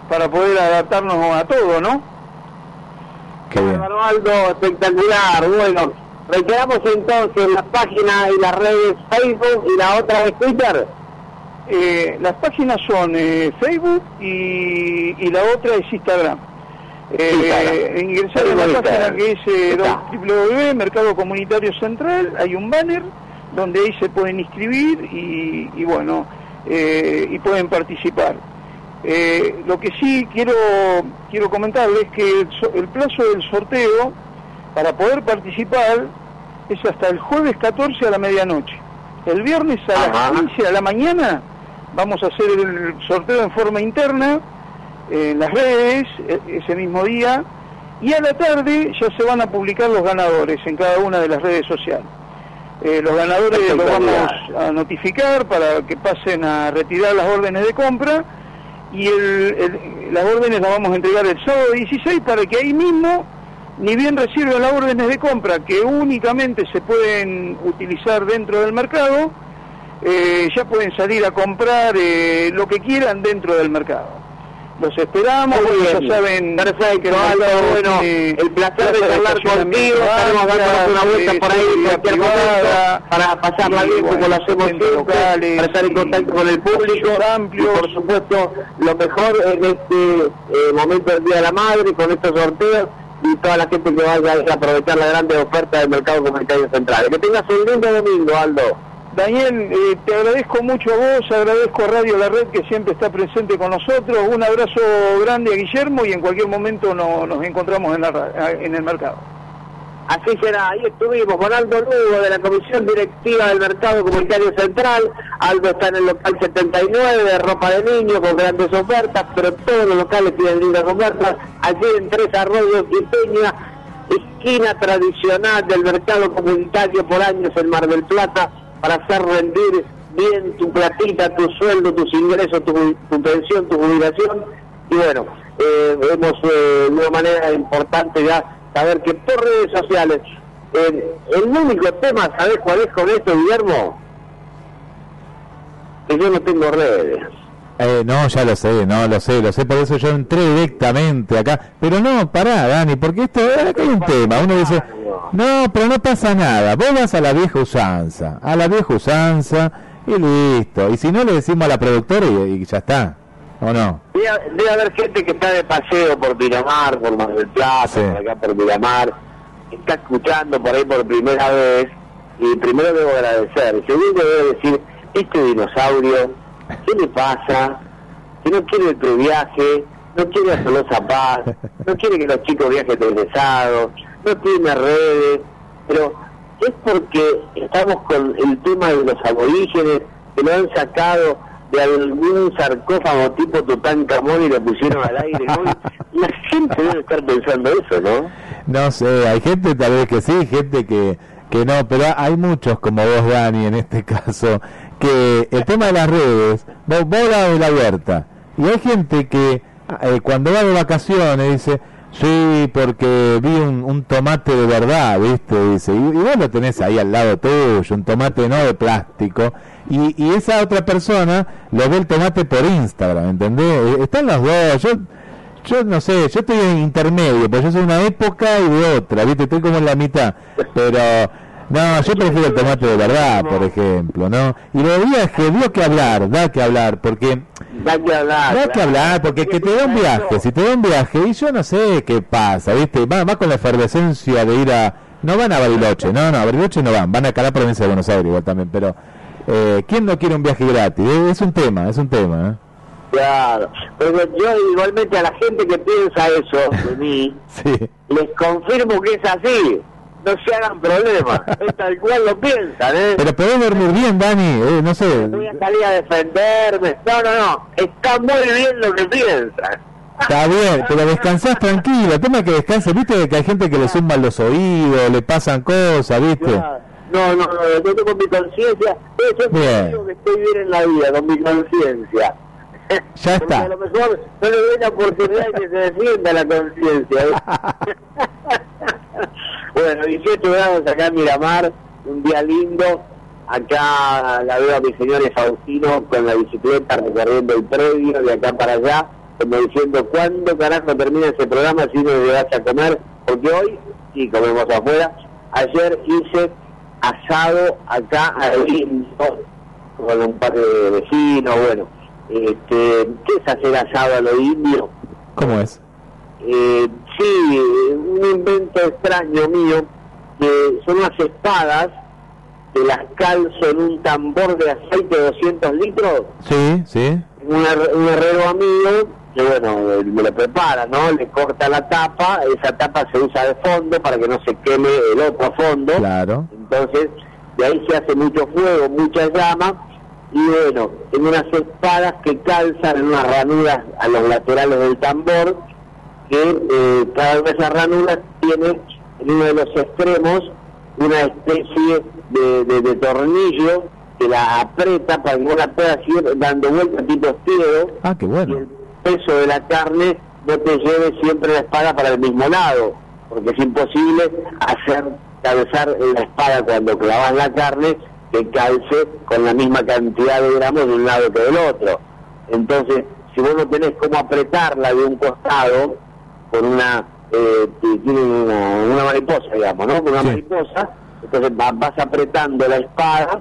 [SPEAKER 18] para poder adaptarnos a todo, ¿no?
[SPEAKER 5] Bárbaro, Aldo, espectacular. Bueno, reiteramos entonces la página y las redes Facebook y la otra es Twitter.
[SPEAKER 18] Eh, las páginas son eh, Facebook y, y la otra es Instagram. Eh, ingresar en la página que es eh, www Mercado Comunitario Central, hay un banner donde ahí se pueden inscribir y, y bueno, eh, y pueden participar. Eh, lo que sí quiero quiero comentarles que el, el plazo del sorteo para poder participar es hasta el jueves 14 a la medianoche. El viernes a las 15 de la mañana vamos a hacer el sorteo en forma interna en las redes e- ese mismo día y a la tarde ya se van a publicar los ganadores en cada una de las redes sociales. Eh, los ganadores los vamos a notificar para que pasen a retirar las órdenes de compra y el- el- las órdenes las vamos a entregar el sábado 16 para que ahí mismo, ni bien reciben las órdenes de compra que únicamente se pueden utilizar dentro del mercado, eh, ya pueden salir a comprar eh, lo que quieran dentro del mercado. Los esperamos,
[SPEAKER 5] bien.
[SPEAKER 18] ya saben
[SPEAKER 5] Perfecto, Aldo, bueno, el placer de charlar contigo, estaremos una vuelta por ahí cualquier
[SPEAKER 18] privada,
[SPEAKER 5] para pasarla bien como
[SPEAKER 18] bueno,
[SPEAKER 5] lo hacemos siempre,
[SPEAKER 18] locales,
[SPEAKER 5] para estar en contacto con el público
[SPEAKER 18] amplios.
[SPEAKER 5] y por supuesto lo mejor en este eh, momento del Día de la Madre con estos sorteos y toda la gente que vaya a aprovechar la grande oferta del mercado comunitario central. Que tengas un lindo domingo, Aldo.
[SPEAKER 18] Daniel, eh, te agradezco mucho a vos, agradezco a Radio La Red que siempre está presente con nosotros. Un abrazo grande a Guillermo y en cualquier momento no- nos encontramos en, la en el mercado.
[SPEAKER 5] Así será, ahí estuvimos con Aldo Lugo de la Comisión Directiva del Mercado Comunitario Central. Aldo está en el local 79 de ropa de niño con grandes ofertas, pero todos los locales tienen lindas ofertas. Allí en Tres Arroyos y Peña, esquina tradicional del mercado comunitario por años en Mar del Plata, para hacer rendir bien tu platita, tu sueldo, tus ingresos, tu, pensión, tu jubilación. Y bueno, eh, vemos eh, de una manera importante ya saber que por redes sociales, el único tema, ¿sabes cuál es con esto, Guillermo? Que yo no tengo redes.
[SPEAKER 4] Eh, no, ya lo sé, no, lo sé, lo sé, por eso yo entré directamente acá. Pero no, pará, Dani, porque esto, eh, acá hay un tema. Uno dice, no, pero no pasa nada. Vos vas a la vieja usanza, a la vieja usanza y listo. Y si no, le decimos a la productora y, y ya está. ¿O no?
[SPEAKER 5] Debe, debe haber gente que está de paseo por Miramar, por Mar del Plata, por acá por Miramar, está escuchando por ahí por primera vez, y primero debo agradecer, segundo debo decir, este dinosaurio, ¿qué le pasa? Que no quiere el previaje, no quiere a Tolosa Paz, no quiere que los chicos viajen regresados, no tiene redes, pero es porque estamos con el tema de los aborígenes que lo han sacado de algún sarcófago tipo Tutankamón y lo pusieron al aire. ¿no? La gente debe estar pensando eso, ¿no?
[SPEAKER 4] No sé, hay gente tal vez que sí, gente que, que no, pero hay muchos como vos, Dani, en este caso, que el tema de las redes, vos, vos de la huerta, y hay gente que eh, cuando va de vacaciones dice, sí, porque vi un, tomate de verdad, ¿viste? Dice, y, y vos lo tenés ahí al lado tuyo, un tomate no de plástico, y, y esa otra persona lo ve el tomate por Instagram, ¿entendés? Eh, Están los dos, yo yo no sé, yo estoy en intermedio, porque yo soy una época y de otra, ¿viste? Estoy como en la mitad, pero no, yo prefiero el tomate de verdad, por ejemplo, ¿no? Y lo de viaje, dio que hablar, da que hablar, porque
[SPEAKER 5] Da que hablar.
[SPEAKER 4] da que hablar, porque que te da un viaje, si te da un viaje, y yo no sé qué pasa, ¿viste? Va, va con la efervescencia de ir a... No van a Bariloche, no, no, a Bariloche no van, van acá a la provincia de Buenos Aires igual también, pero... Eh, ¿Quién no quiere un viaje gratis? Eh, Es un tema, es un tema, ¿eh?
[SPEAKER 5] Claro, pero yo igualmente a la gente que piensa eso de mí,
[SPEAKER 4] Sí.
[SPEAKER 5] les confirmo que es así. No se hagan problemas, es tal cual lo piensan, ¿eh?
[SPEAKER 4] Pero podés dormir bien, Dani, eh, no sé.
[SPEAKER 5] No voy a salir a defenderme. No, no, no. Está muy bien lo que piensan.
[SPEAKER 4] Está bien, pero descansás tranquilo. El tema es que descanses, viste que hay gente que le zumban los oídos, le pasan cosas, viste.
[SPEAKER 5] No, no, no, yo tengo mi conciencia. Eso es
[SPEAKER 4] Bien.
[SPEAKER 5] digo que estoy bien en la vida, con mi conciencia.
[SPEAKER 4] Ya
[SPEAKER 5] Porque
[SPEAKER 4] está.
[SPEAKER 5] a lo mejor no le doy la oportunidad de que se defienda la conciencia. ¿eh? bueno, 18 grados acá en Miramar, un día lindo. Acá la veo a mi señor Faustino con la bicicleta recorriendo el predio de acá para allá, como diciendo, ¿cuándo carajo termina ese programa si no llegas a comer? Porque hoy sí comemos afuera. Ayer hice asado acá al lindo con un par de vecinos, bueno. Este, ¿Qué es hacer asado a lo indio?
[SPEAKER 4] ¿Cómo es?
[SPEAKER 5] Eh, sí, un invento extraño mío, que son unas espadas que las calzo en un tambor de aceite de 200 litros,
[SPEAKER 4] Sí, sí.
[SPEAKER 5] un, her- un herrero amigo, que bueno, eh, me lo prepara, ¿no? Le corta la tapa, esa tapa se usa de fondo para que no se queme el otro fondo.
[SPEAKER 4] Claro.
[SPEAKER 5] Entonces, de ahí se hace mucho fuego, mucha llama, y bueno, en unas espadas que calzan en unas ranuras a los laterales del tambor, que eh, cada una de esas ranuras tiene en uno de los extremos una especie de, de- de tornillo que la aprieta para que no la pueda ir dando vueltas tipo estilo
[SPEAKER 4] Ah, qué bueno.
[SPEAKER 5] peso de la carne no te lleve siempre la espada para el mismo lado, porque es imposible hacer cabezar la espada cuando clavas la carne que calce con la misma cantidad de gramos de un lado que del otro. Entonces, si vos no tenés cómo apretarla de un costado, con una, eh, que tiene una, una mariposa, digamos, ¿no? Con una mariposa, entonces va- vas apretando la espada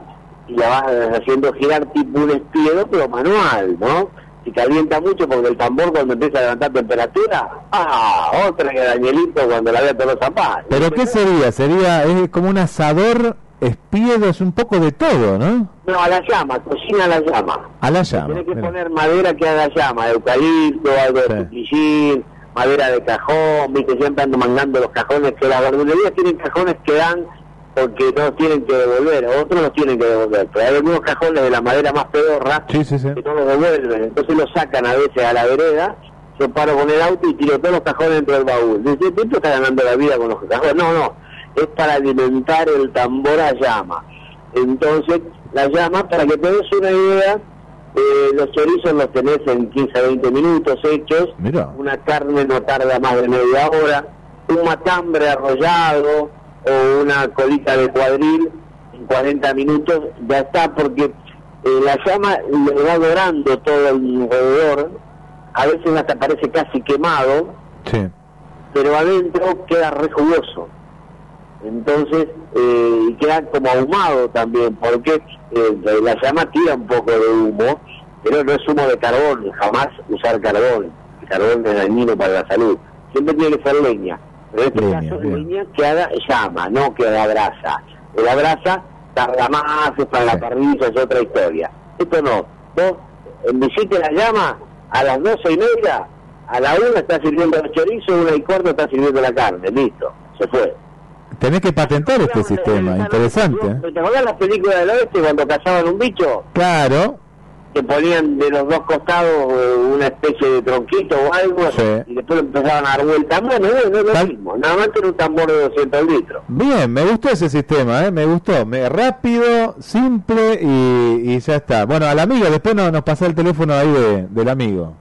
[SPEAKER 5] y la vas haciendo girar tipo un espiedo, pero manual, ¿no? Si calienta mucho porque el tambor cuando empieza a levantar temperatura, ¡ah! Otra que Danielito cuando la ve a todos los zapatos.
[SPEAKER 4] ¿Pero qué sería? Sería es como un asador espiedo, es un poco de todo, ¿no?
[SPEAKER 5] No, a la llama, cocina a la llama.
[SPEAKER 4] A la llama.
[SPEAKER 5] Tienes que
[SPEAKER 4] mira.
[SPEAKER 5] poner madera que haga llama, eucalipto, algo de pillín, madera de cajón, viste, siempre ando mangando los cajones, que las verdulerías tienen cajones que dan porque no tienen que devolver, otros los tienen que devolver, pero hay algunos cajones de la madera más pedorra
[SPEAKER 4] Sí, sí, sí.
[SPEAKER 5] que no los devuelven, entonces los sacan a veces a la vereda, yo paro con el auto y tiro todos los cajones dentro del baúl. Dice, ¿qué tipo está ganando la vida con los cajones? No, no, es para alimentar el tambor a llama. Entonces, la llama, para que te des una idea, eh, los chorizos los tenés en 15 a 20 minutos hechos,
[SPEAKER 4] Mira.
[SPEAKER 5] una carne no tarda más de media hora, un matambre arrollado o una colita de cuadril en 40 minutos ya está porque eh, la llama le va dorando todo alrededor, a veces hasta parece casi quemado,
[SPEAKER 4] Sí.
[SPEAKER 5] pero adentro queda re jugoso. Entonces, eh, y queda como ahumado también, porque eh, la llama tira un poco de humo, pero no es humo de carbón, jamás usar carbón. El carbón es dañino para la salud. Siempre tiene que ser leña. Pero en este
[SPEAKER 4] Leña,
[SPEAKER 5] caso,
[SPEAKER 4] bien.
[SPEAKER 5] leña que haga llama, no que haga brasa. La brasa tarda más, es para la parrilla, es otra historia. Esto no. Vos, visite la llama, a las doce y media, a la una está sirviendo el chorizo, una y cuarto está sirviendo la carne, listo, se fue.
[SPEAKER 4] Tenés que patentar este sistema, interesante. ¿eh?
[SPEAKER 5] ¿Te acordás las películas del oeste cuando cazaban un bicho?
[SPEAKER 4] Claro,
[SPEAKER 5] Que ponían de los dos costados eh, una especie de tronquito o algo
[SPEAKER 4] Sí.
[SPEAKER 5] y después empezaban a dar vueltas. Bueno, bueno, es lo mismo. Nada más que un tambor de 200 litros.
[SPEAKER 4] bien, me gustó ese sistema, ¿eh? me gustó. Me, rápido, simple y, y ya está. Bueno, al amigo, después no- nos pasa el teléfono ahí de- del amigo.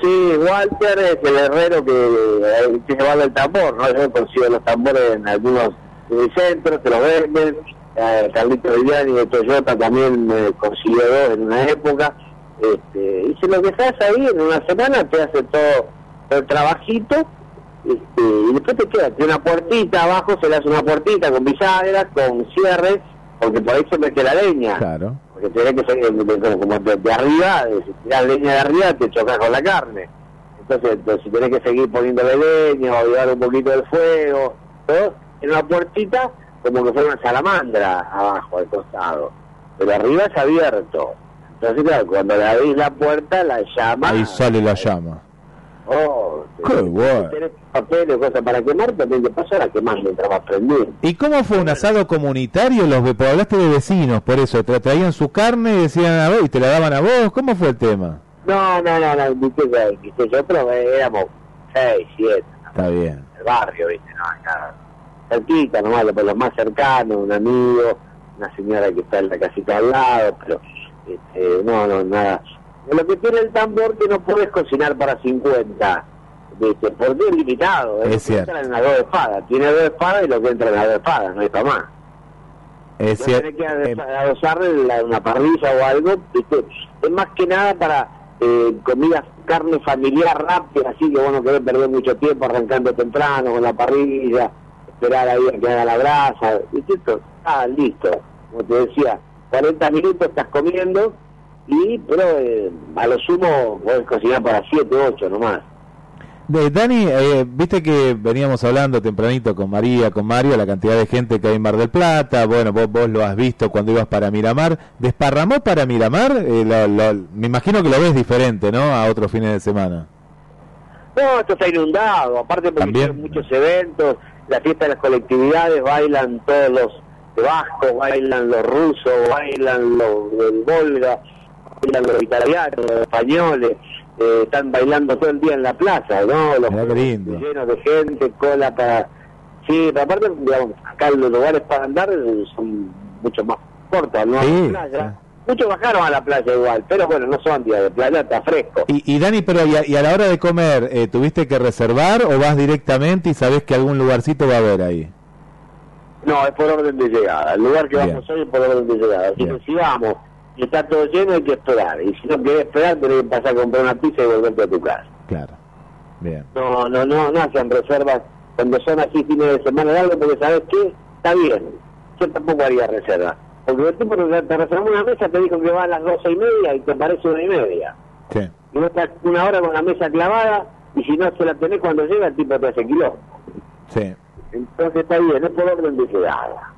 [SPEAKER 5] Sí, Walter es el herrero que eh, que llevaba el tambor, ¿no? Yo consigo los tambores en algunos eh, centros, te los venden. Eh, Carlito Viviani de Toyota también me consiguió dos en una época. Este, y si lo dejas ahí en una semana te hace todo, todo el trabajito este, y después te queda tiene una puertita abajo, se le hace una puertita con bisagras, con cierres, porque por ahí se mete la leña.
[SPEAKER 4] Claro.
[SPEAKER 5] Porque tenés que salir como de, de arriba, si tirás leña de arriba te chocas con la carne. Entonces, entonces, si tenés que seguir poniéndole leña o llevar un poquito del fuego, todo, en una puertita como que fuera una salamandra abajo, al costado. Pero arriba es abierto. Entonces, claro, cuando le abrís la puerta, la llama...
[SPEAKER 4] Ahí sale la llama.
[SPEAKER 5] Oh,
[SPEAKER 4] Qué bueno.
[SPEAKER 5] tenés papel o cosas para quemar, también te pasar a quemar mientras vas prendiendo.
[SPEAKER 4] ¿Y cómo fue un asado comunitario? Los porque hablaste de vecinos, por eso. Te traían su carne y decían a vos y te la daban a vos. ¿Cómo fue el tema?
[SPEAKER 5] No, no, no, no, viste que, viste, nosotros éramos seis, siete,
[SPEAKER 4] Está bien.
[SPEAKER 5] el barrio, viste, no, acá, cerquita nomás, los, los más cercanos, un amigo, una señora que está en la casita al lado, pero este, no, no, nada. Lo que tiene el tambor que no puedes cocinar para 50, viste, porque es limitado,
[SPEAKER 4] Es cierto.
[SPEAKER 5] entra en las dos espadas, tiene dos espadas y lo que entra en las dos espadas, no hay para más.
[SPEAKER 4] Es
[SPEAKER 5] No
[SPEAKER 4] cierto.
[SPEAKER 5] que adosar una parrilla o algo, ¿viste? es más que nada para eh, comidas, carne familiar rápida, así que vos no querés perder mucho tiempo arrancando temprano con la parrilla, esperar ahí a que haga la brasa, ¿viste? Ah, listo, como te decía, 40 minutos estás comiendo y, pero eh, a lo sumo podés cocinar para 7, 8 nomás.
[SPEAKER 4] De, Dani, eh, viste que veníamos hablando tempranito con María, con Mario, la cantidad de gente que hay en Mar del Plata. Bueno, vos, vos lo has visto cuando ibas para Miramar. ¿Desparramó para Miramar? Eh, lo- lo- me imagino que lo ves diferente, ¿no? A otros fines de semana.
[SPEAKER 5] No, esto está inundado, aparte porque
[SPEAKER 4] También.
[SPEAKER 5] muchos eventos, la fiesta de las colectividades, bailan todos los vascos, bailan los rusos, bailan los del Volga, bailan los italianos, los españoles, eh, están bailando todo el día en la plaza, ¿no? Los llenos de gente, cola para... Sí, pero aparte, digamos, acá los lugares para andar son mucho más cortos, ¿no?
[SPEAKER 4] Sí.
[SPEAKER 5] Muchos bajaron a la playa igual, pero bueno, no son días de playa, está fresco.
[SPEAKER 4] Y, y Dani, pero y a, y a la hora de comer, eh, ¿tuviste que reservar o vas directamente y sabes que algún lugarcito va a haber ahí?
[SPEAKER 5] No, es por orden de llegada. El lugar que
[SPEAKER 4] Bien.
[SPEAKER 5] vamos hoy es por orden de llegada. Así que si vamos está todo lleno, hay que esperar. Y si no querés esperar, tenés que pasar a comprar una pizza y volverte a tu casa.
[SPEAKER 4] Claro. Bien.
[SPEAKER 5] No, no, no, no hacen reservas cuando son así fines de semana largos, porque ¿sabes qué? Está bien. Yo tampoco haría reserva. Porque el tipo que te reservó una mesa te dijo que va a las doce y media y te parece una y media.
[SPEAKER 4] Sí.
[SPEAKER 5] Y vos estás una hora con la mesa clavada y si no se la tenés cuando llega, el tipo te hace quilombo.
[SPEAKER 4] Sí.
[SPEAKER 5] Entonces está bien, es por orden de llegada.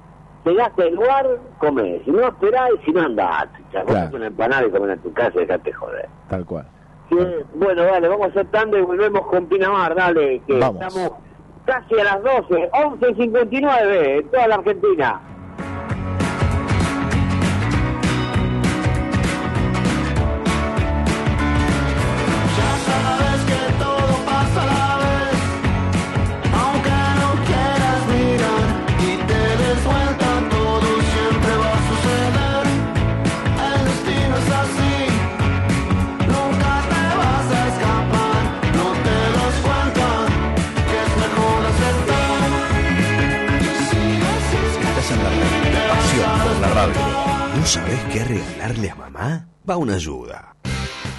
[SPEAKER 5] Llegaste al lugar, comés. Si no esperás, y si no andás. Claro. Una empanada y comer en tu casa y dejate joder.
[SPEAKER 4] Tal cual.
[SPEAKER 5] Sí, bueno, dale, vamos a hacer tanda y volvemos con Pinamar, dale, que
[SPEAKER 4] Vamos.
[SPEAKER 5] estamos casi a las 12, 11 y 59, en toda la Argentina.
[SPEAKER 19] ¿No sabes qué regalarle a mamá? Va una ayuda.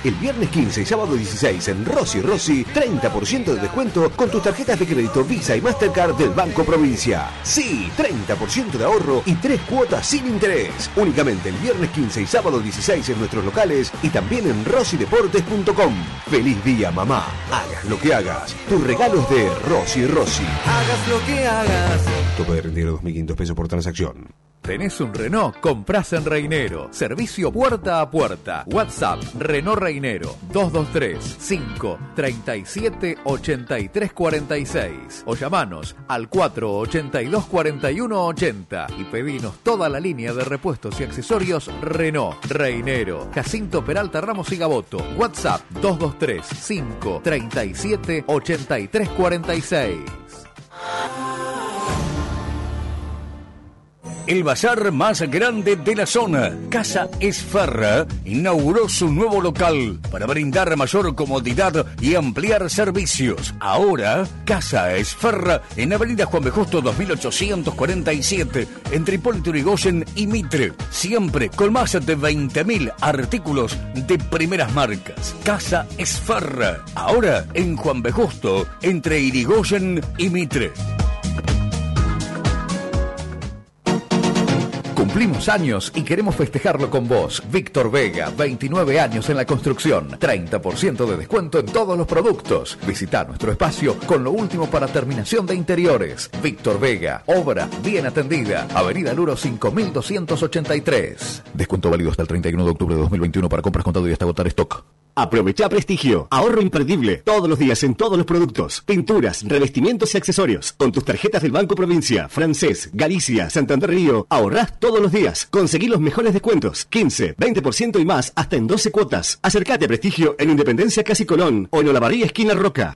[SPEAKER 19] El viernes 15 y sábado 16 en Rossi Rossi, 30% de descuento con tus tarjetas de crédito Visa y Mastercard del Banco Provincia. Sí, 30% de ahorro y 3 cuotas sin interés. Únicamente el viernes 15 y sábado 16 en nuestros locales y también en rossideportes.com. Feliz día, mamá. Hagas lo que hagas. Tus regalos de Rossi Rossi.
[SPEAKER 15] Hagas lo que hagas.
[SPEAKER 19] Tope de retiro 2.500 pesos por transacción.
[SPEAKER 2] ¿Tenés un Renault? Comprás en Reinero. Servicio puerta a puerta. WhatsApp Renault Reinero 223 537 8346 o llamanos al 482 4180 y pedinos toda la línea de repuestos y accesorios Renault Reinero. Jacinto Peralta Ramos y Gaboto. WhatsApp 223 537 8346.
[SPEAKER 6] El bazar más grande de la zona, Casa Esfarra, inauguró su nuevo local para brindar mayor comodidad y ampliar servicios. Ahora, Casa Esfarra en Avenida Juan B. Justo 2847, entre Hipólito Yrigoyen y Mitre. Siempre con más de 20.000 artículos de primeras marcas. Casa Esfarra, ahora en Juan B. Justo, entre Irigoyen y Mitre.
[SPEAKER 2] Cumplimos años y queremos festejarlo con vos. Víctor Vega, 29 años en la construcción, 30% de descuento en todos los productos. Visita nuestro espacio con lo último para terminación de interiores. Víctor Vega, obra bien atendida. Avenida Luro 5283. Descuento válido hasta el 31 de octubre de 2021 para compras contado y hasta agotar stock.
[SPEAKER 20] Aprovecha prestigio, ahorro imperdible, todos los días en todos los productos, pinturas, revestimientos y accesorios. Con tus tarjetas del Banco Provincia, Francés, Galicia, Santander Río, ahorrás todos los días. Conseguí los mejores descuentos, 15, 20% y más, hasta en 12 cuotas. Acércate a prestigio en Independencia Casi Colón o en Olavarría Esquina Roca.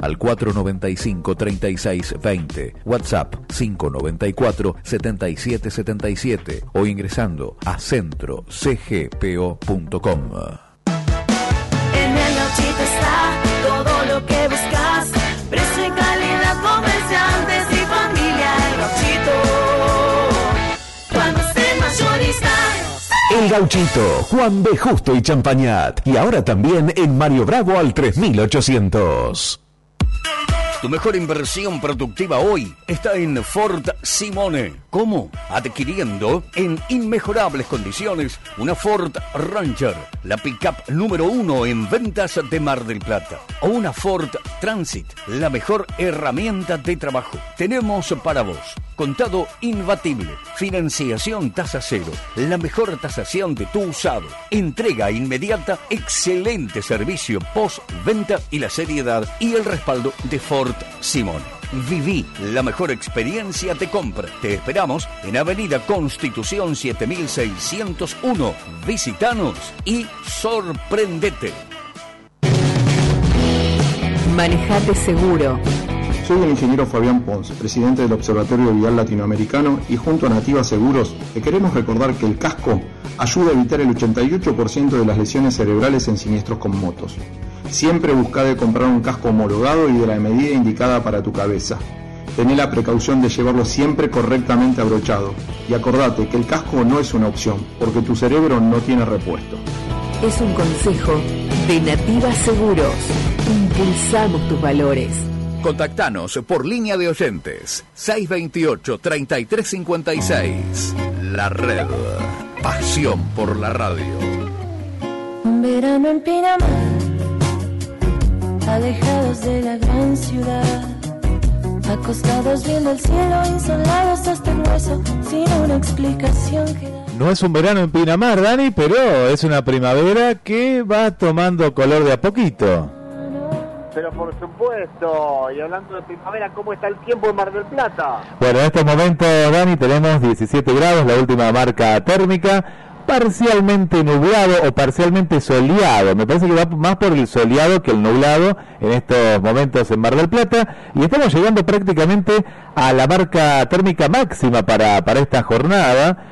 [SPEAKER 2] al 495-3620, WhatsApp 594-7777 o ingresando a centrocgpo.com.
[SPEAKER 15] En el gauchito está todo lo que buscas. Precio y calidad, comerciantes y familia. El gauchito. Cuando esté mayorista.
[SPEAKER 14] El Gauchito, Juan B. Justo y Champañat. Y ahora también en Mario Bravo al 3800.
[SPEAKER 6] Tu mejor inversión productiva hoy está en Ford Simone. ¿Cómo? Adquiriendo en inmejorables condiciones una Ford Ranger, la pickup número uno en ventas de Mar del Plata. O una Ford Transit, la mejor herramienta de trabajo. Tenemos para vos Contado imbatible. Financiación tasa cero. La mejor tasación de tu usado. Entrega inmediata. Excelente servicio post-venta y la seriedad y el respaldo de Ford Simón. Viví la mejor experiencia de compra. Te esperamos en Avenida Constitución 7601. Visitanos y sorprendete.
[SPEAKER 21] Manejate seguro.
[SPEAKER 22] Soy el ingeniero Fabián Pons, presidente del Observatorio Vial Latinoamericano y junto a Nativa Seguros te queremos recordar que el casco ayuda a evitar el 88% de las lesiones cerebrales en siniestros con motos. Siempre busca de comprar un casco homologado y de la medida indicada para tu cabeza. Tené la precaución de llevarlo siempre correctamente abrochado y acordate que el casco no es una opción porque tu cerebro no tiene repuesto.
[SPEAKER 21] Es un consejo de Nativa Seguros. Impulsamos tus valores.
[SPEAKER 2] Contactanos por línea de oyentes 628-3356. La red. Pasión por la radio.
[SPEAKER 23] Un verano en Pinamar, alejados de la gran ciudad, acostados viendo el cielo, insolados hasta el hueso, sin una explicación que.
[SPEAKER 4] No es un verano en Pinamar, Dani, pero es una primavera que va tomando color de a poquito.
[SPEAKER 5] Pero por supuesto, y hablando de primavera, ¿cómo está el tiempo en Mar del Plata?
[SPEAKER 4] Bueno, en estos momentos, Dani, tenemos 17 grados, la última marca térmica, parcialmente nublado o parcialmente soleado. Me parece que va más por el soleado que el nublado en estos momentos en Mar del Plata. Y estamos llegando prácticamente a la marca térmica máxima para, para esta jornada.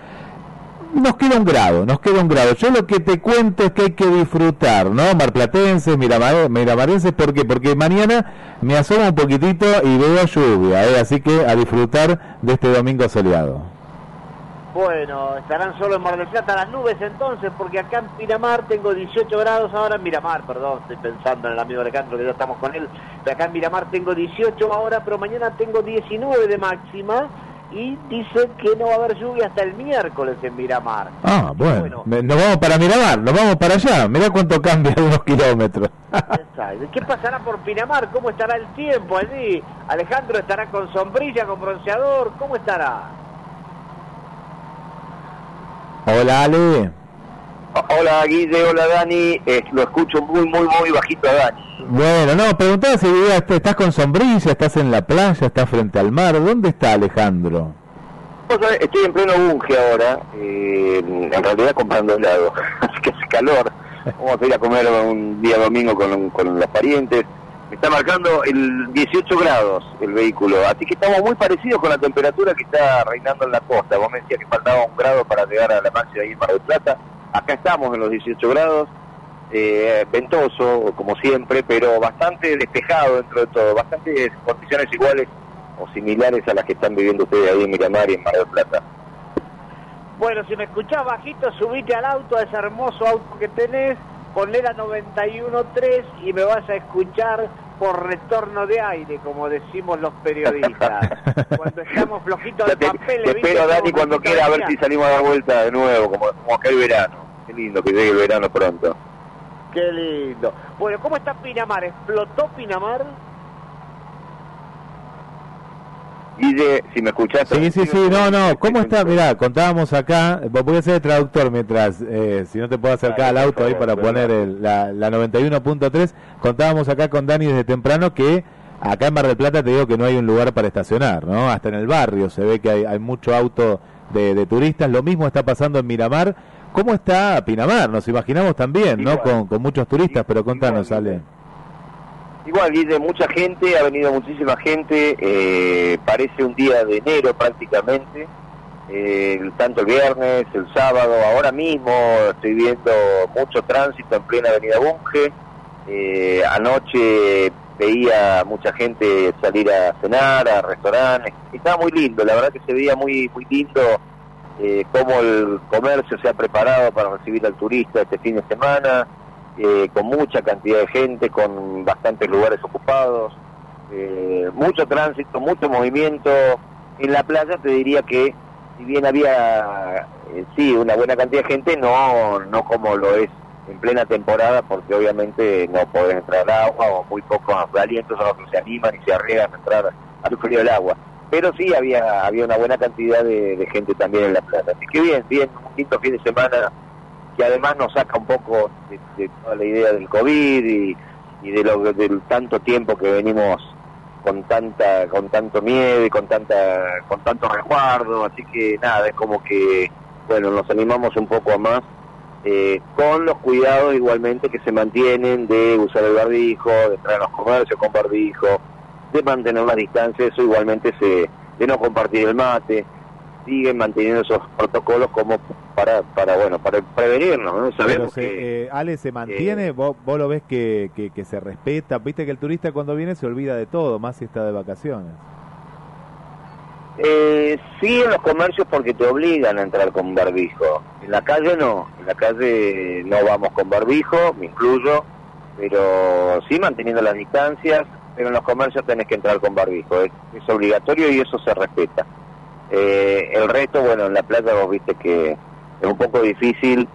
[SPEAKER 4] Nos queda un grado, nos queda un grado. Yo lo que te cuento es que hay que disfrutar, ¿no? Marplatenses, miramar, miramarenses, ¿por qué? Porque mañana me asoma un poquitito y veo lluvia, ¿eh? así que a disfrutar de este domingo soleado.
[SPEAKER 5] Bueno, estarán solo en Mar del Plata las nubes entonces, porque acá en Miramar tengo 18 grados, ahora en Miramar, perdón, estoy pensando en el amigo Alejandro que ya estamos con él, pero acá en Miramar tengo 18 ahora, pero mañana tengo 19 de máxima y dice que no va a haber lluvia hasta el miércoles en Miramar.
[SPEAKER 4] Ah, bueno, nos vamos para Miramar, nos vamos para allá. Mirá cuánto cambia unos kilómetros.
[SPEAKER 5] ¿Qué pasará por Pinamar? ¿Cómo estará el tiempo allí? Alejandro estará con sombrilla, con bronceador, ¿cómo estará?
[SPEAKER 4] Hola, Ale.
[SPEAKER 24] Hola Guille, hola Dani, Eh, lo escucho muy, muy, muy bajito a Dani.
[SPEAKER 4] Bueno, no, preguntaba si estás con sombrilla, estás en la playa, estás frente al mar. ¿Dónde está Alejandro?
[SPEAKER 24] Estoy en pleno bunge ahora, eh, en realidad comprando helado, así que hace calor. Vamos a ir a comer un día domingo con, con los parientes. Me está marcando el 18 grados el vehículo, así que estamos muy parecidos con la temperatura que está reinando en la costa. Vos me decías que faltaba un grado para llegar a la máxima ahí en Mar del Plata. Acá estamos en los 18 grados, eh, ventoso como siempre, pero bastante despejado dentro de todo, bastantes condiciones iguales o similares a las que están viviendo ustedes ahí en Miramar y en Mar del Plata.
[SPEAKER 5] Bueno, si me escuchás bajito, subite al auto, a ese hermoso auto que tenés, ponle la 91.3 y me vas a escuchar por retorno de aire, como decimos los periodistas. Cuando estamos flojitos de papel,
[SPEAKER 24] Te espero, Dani, cuando quiera, a ver si salimos a dar vuelta de nuevo, como, como acá el verano. Qué lindo que llegue el verano pronto.
[SPEAKER 5] Qué lindo. Bueno, ¿cómo está Pinamar? ¿Explotó Pinamar?
[SPEAKER 24] Guille, si me escuchaste.
[SPEAKER 4] Sí, sí, sí, no, no. ¿Cómo está? Mirá, contábamos acá. Voy a ser el traductor mientras, eh, si no te puedo acercar al auto ahí para poner el- la, la 91.3. Contábamos acá con Dani desde temprano que acá en Mar del Plata te digo que no hay un lugar para estacionar, ¿no? Hasta en el barrio se ve que hay, hay mucho auto de, de turistas. Lo mismo está pasando en Miramar. ¿Cómo está Pinamar? Nos imaginamos también, ¿no? Con, con muchos turistas, pero contanos, Ale.
[SPEAKER 24] Igual, Guille, mucha gente, ha venido muchísima gente, eh, parece un día de enero prácticamente, eh, tanto el viernes, el sábado, ahora mismo estoy viendo mucho tránsito en plena avenida Bunge, eh, anoche veía mucha gente salir a cenar, a restaurantes, estaba muy lindo, la verdad que se veía muy, muy lindo eh, cómo el comercio se ha preparado para recibir al turista este fin de semana, eh, con mucha cantidad de gente, con bastantes lugares ocupados, eh, mucho tránsito, mucho movimiento. En la playa te diría que si bien había eh, sí una buena cantidad de gente, no no como lo es en plena temporada, porque obviamente no podés entrar agua o muy pocos alientos son los que se animan y se arriesgan a entrar al frío del agua. pero sí había había una buena cantidad de, gente también en la plaza. Así que bien, bien, un lindo fin de semana que además nos saca un poco de, toda la idea del COVID y, y de lo del tanto tiempo que venimos con tanta con tanto miedo y con tanta con tanto resguardo. Así que nada es como que bueno nos animamos un poco a más eh, con los cuidados igualmente que se mantienen de usar el barbijo de entrar a los comercios con barbijo de mantener la distancia eso igualmente se de no compartir el mate siguen manteniendo esos protocolos como para para bueno para prevenirnos ¿no? Sabemos
[SPEAKER 4] se,
[SPEAKER 24] que
[SPEAKER 4] eh, Ale, ¿se mantiene? ¿Vos, vos lo ves que, que, que se respeta? Viste que el turista cuando viene se olvida de todo, más si está de vacaciones.
[SPEAKER 24] Eh, sí en los comercios porque te obligan a entrar con barbijo. En la calle no, en la calle no vamos con barbijo, me incluyo, pero sí manteniendo las distancias, pero en los comercios tenés que entrar con barbijo, es, es obligatorio y eso se respeta. Eh, el resto, bueno, en la playa vos viste que es un poco difícil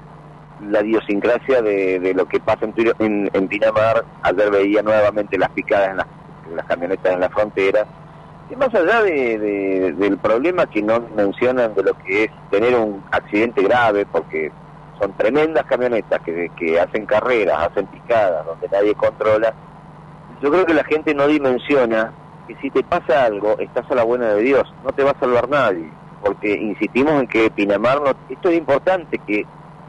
[SPEAKER 24] la idiosincrasia de, de lo que pasa en, en, en Pinamar. Ayer veía nuevamente las picadas en las, en las camionetas en la frontera. Y más allá de, de- del problema que no mencionan de lo que es tener un accidente grave, porque son tremendas camionetas que, que hacen carreras, hacen picadas, donde nadie controla, yo creo que la gente no dimensiona que si te pasa algo, estás a la buena de Dios, no te va a salvar nadie, porque insistimos en que Pinamar, no, esto es importante que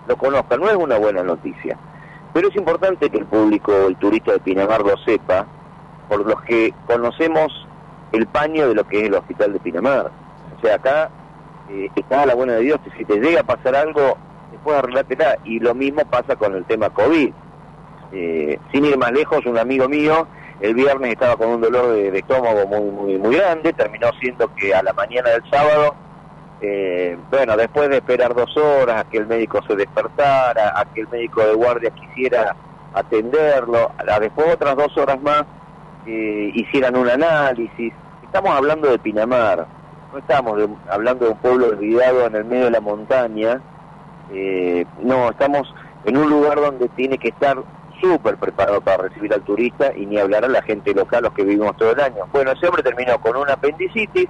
[SPEAKER 24] lo conozca, no es una buena noticia, pero es importante que el público, el turista de Pinamar lo sepa, por los que conocemos el paño de lo que es el hospital de Pinamar. O sea, acá eh, estás a la buena de Dios, que si te llega a pasar algo, después arreglátela, y lo mismo pasa con el tema COVID. Eh, sin ir más lejos, un amigo mío el viernes estaba con un dolor de, estómago muy, muy, muy grande, terminó siendo que a la mañana del sábado, eh, bueno, después de esperar dos horas a que el médico se despertara, a que el médico de guardia quisiera atenderlo, a después otras dos horas más eh, hicieran un análisis. Estamos hablando de Pinamar, no estamos de- hablando de un pueblo olvidado en el medio de la montaña, eh, no, estamos en un lugar donde tiene que estar súper preparado para recibir al turista y ni hablar a la gente local, los que vivimos todo el año. Bueno, ese hombre terminó con una apendicitis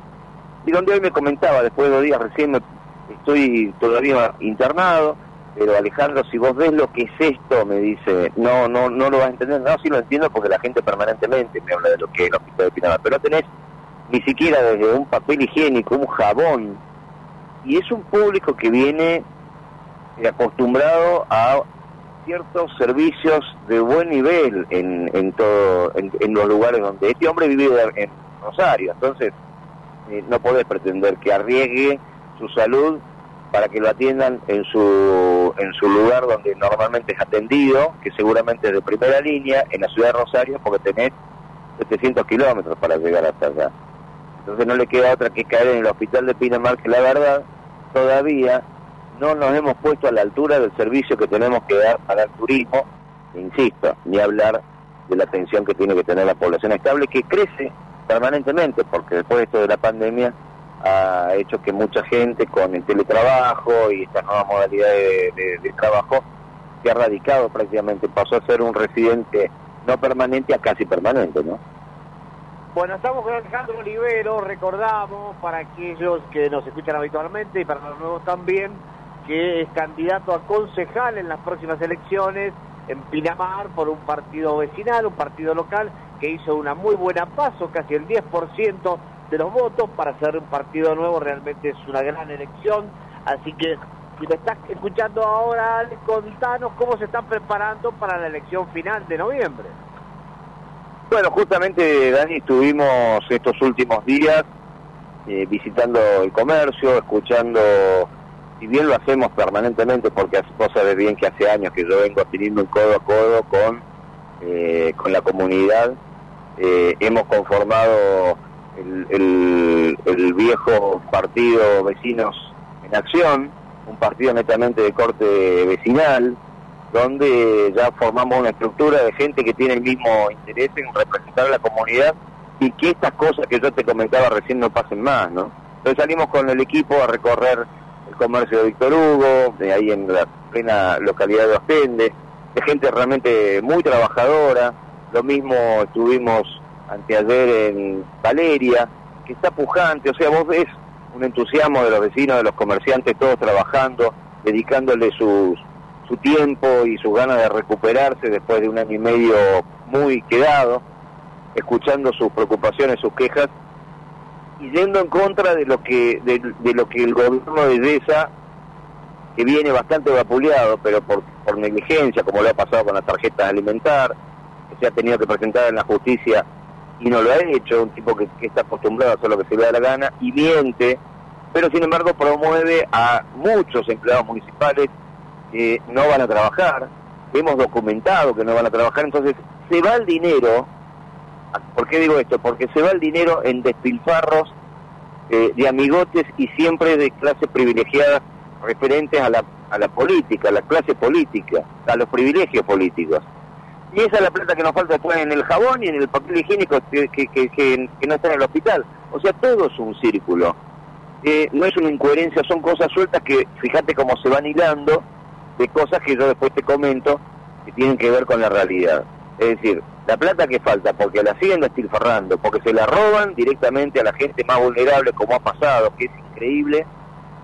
[SPEAKER 24] y donde hoy me comentaba, después de dos días recién me- estoy todavía internado, pero Alejandro, si vos ves lo que es esto, me dice, no, no, no lo vas a entender. No, sí lo entiendo porque la gente permanentemente me habla de lo que es el hospital de Pinamar, pero no tenés ni siquiera desde un papel higiénico, un jabón, y es un público que viene acostumbrado a ciertos servicios de buen nivel en, en todo en, los lugares donde este hombre vive en Rosario. Entonces eh, no podés pretender que arriesgue su salud para que lo atiendan en su en su lugar donde normalmente es atendido que seguramente es de primera línea en la ciudad de Rosario porque tenés 700 kilómetros para llegar hasta allá. Entonces no le queda otra que caer en el hospital de Pinamar que la verdad todavía no nos hemos puesto a la altura del servicio que tenemos que dar para el turismo, insisto, ni hablar de la atención que tiene que tener la población estable, que crece permanentemente, porque después de esto de la pandemia ha hecho que mucha gente con el teletrabajo y esta nueva modalidad de, de- de trabajo se ha radicado prácticamente, pasó a ser un residente no permanente a casi permanente, ¿no?
[SPEAKER 25] Bueno, estamos con Alejandro Olivero, recordamos para aquellos que nos escuchan habitualmente y para los nuevos también, que es candidato a concejal en las próximas elecciones en Pinamar por un partido vecinal, un partido local que hizo una muy buena paso, casi el 10% de los votos para ser un partido nuevo, realmente es una gran elección, así que si me estás escuchando ahora, contanos cómo se están preparando para la elección final de noviembre.
[SPEAKER 24] Bueno, justamente, Dani, estuvimos estos últimos días eh, visitando el comercio, escuchando, si bien lo hacemos permanentemente, porque vos sabés bien que hace años que yo vengo teniendo un codo a codo con, eh, con la comunidad, eh, hemos conformado el, el- viejo partido Vecinos en Acción, un partido netamente de corte vecinal, donde ya formamos una estructura de gente que tiene el mismo interés en representar a la comunidad y que estas cosas que yo te comentaba recién no pasen más, ¿no? Entonces salimos con el equipo a recorrer comercio de Víctor Hugo, de ahí en la plena localidad de Ostende, de gente realmente muy trabajadora, lo mismo estuvimos anteayer en Valeria, que está pujante, o sea, vos ves un entusiasmo de los vecinos, de los comerciantes, todos trabajando, dedicándole sus, su tiempo y sus ganas de recuperarse después de un año y medio muy quedado, escuchando sus preocupaciones, sus quejas y yendo en contra de lo que de, de lo que el gobierno de DESA que viene bastante vapuleado, pero por, por negligencia, como le ha pasado con la tarjeta alimentar, que se ha tenido que presentar en la justicia y no lo ha hecho, un tipo que, que está acostumbrado a hacer lo que se le da la gana y miente, pero sin embargo promueve a muchos empleados municipales que no van a trabajar, hemos documentado que no van a trabajar, entonces se va el dinero, ¿por qué digo esto? Porque se va el dinero en despilfarros eh, de amigotes y siempre de clases privilegiadas referentes a la, a la política, a la clase política, a los privilegios políticos. Y esa es la plata que nos falta después en el jabón y en el papel higiénico que, que, no está en el hospital. O sea, todo es un círculo. Eh, no es una incoherencia, son cosas sueltas que, fíjate cómo se van hilando de cosas que yo después te comento que tienen que ver con la realidad. Es decir, la plata que falta, porque la siguen despilfarrando, porque se la roban directamente a la gente más vulnerable, como ha pasado, que es increíble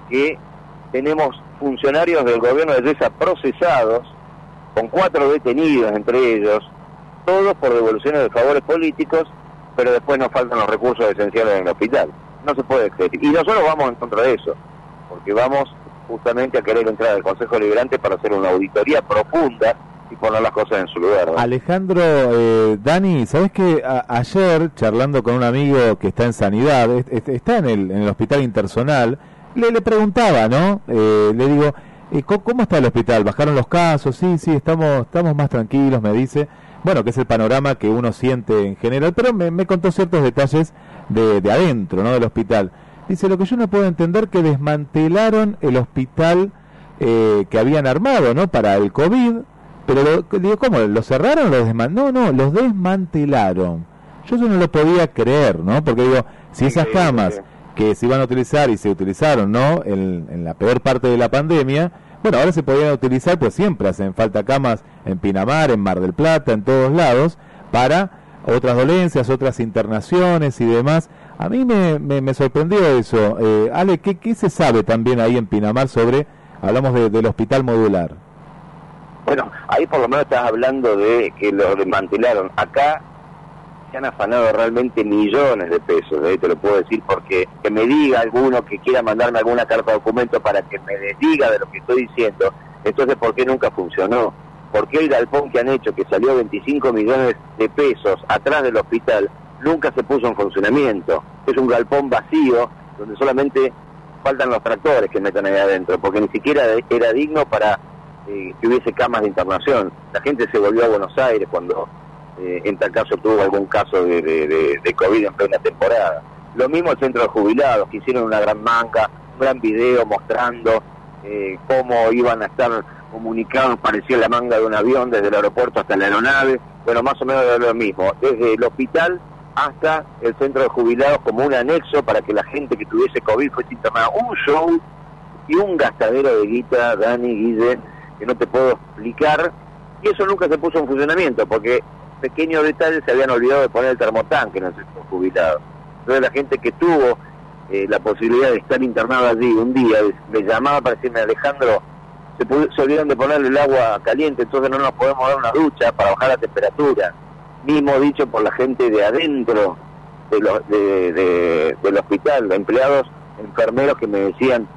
[SPEAKER 24] que tenemos funcionarios del gobierno de Yesa procesados, con cuatro detenidos entre ellos, todos por devoluciones de favores políticos, pero después nos faltan los recursos esenciales en el hospital. No se puede creer. Y nosotros vamos en contra de eso, porque vamos justamente a querer entrar al Consejo Liberante para hacer una auditoría profunda poner las cosas en su lugar.
[SPEAKER 4] Alejandro, eh, Dani, ¿sabes que ayer, charlando con un amigo que está en sanidad, es- es- está en el, hospital intersonal, le, le preguntaba, ¿no? Eh, le digo, eh, ¿cómo, cómo está el hospital? ¿Bajaron los casos? Sí, sí, estamos, estamos más tranquilos, me dice. Bueno, que es el panorama que uno siente en general, pero me, me contó ciertos detalles de, de adentro, ¿no? Del hospital. Dice, lo que yo no puedo entender que desmantelaron el hospital eh, que habían armado, ¿no? Para el COVID, pero lo- digo, ¿cómo? ¿Lo cerraron o lo desmantelaron? No, no, los desmantelaron. Yo eso no lo podía creer, ¿no? Porque digo, si esas camas que se iban a utilizar y se utilizaron, ¿no? En, en la peor parte de la pandemia, bueno, ahora se podían utilizar, pues siempre hacen falta camas en Pinamar, en Mar del Plata, en todos lados, para otras dolencias, otras internaciones y demás. A mí me, me, me sorprendió eso. Eh, Ale, ¿qué, ¿qué se sabe también ahí en Pinamar sobre, hablamos de- del hospital modular?
[SPEAKER 24] Bueno, ahí por lo menos estás hablando de que lo desmantelaron. Acá se han afanado realmente millones de pesos, ¿eh? te lo puedo decir, porque que me diga alguno que quiera mandarme alguna carta de documento para que me desdiga de lo que estoy diciendo, entonces ¿por qué nunca funcionó? ¿Por qué el galpón que han hecho, que salió 25 millones de pesos atrás del hospital, nunca se puso en funcionamiento? Es un galpón vacío, donde solamente faltan los tractores que metan ahí adentro, porque ni siquiera era digno para eh, que hubiese camas de internación. La gente se volvió a Buenos Aires cuando eh, en tal caso tuvo algún caso de, COVID en plena temporada. Lo mismo el centro de jubilados, que hicieron una gran manga, un gran video mostrando eh, cómo iban a estar comunicados, parecía la manga de un avión desde el aeropuerto hasta la aeronave. Bueno, más o menos era lo mismo, desde el hospital hasta el centro de jubilados como un anexo para que la gente que tuviese COVID fuese internada. Un show y un gastadero de guita, Dani, Guille, que no te puedo explicar. Y eso nunca se puso en funcionamiento, porque pequeños detalles se habían olvidado de poner el termotanque en el centro jubilado. Entonces la gente que tuvo eh, la posibilidad de estar internada allí un día, le llamaba para decirme, Alejandro, se, se olvidaron de ponerle el agua caliente, entonces no nos podemos dar una ducha para bajar la temperatura. Mismo dicho por la gente de adentro de lo- de- de- del hospital, empleados, enfermeros que me decían,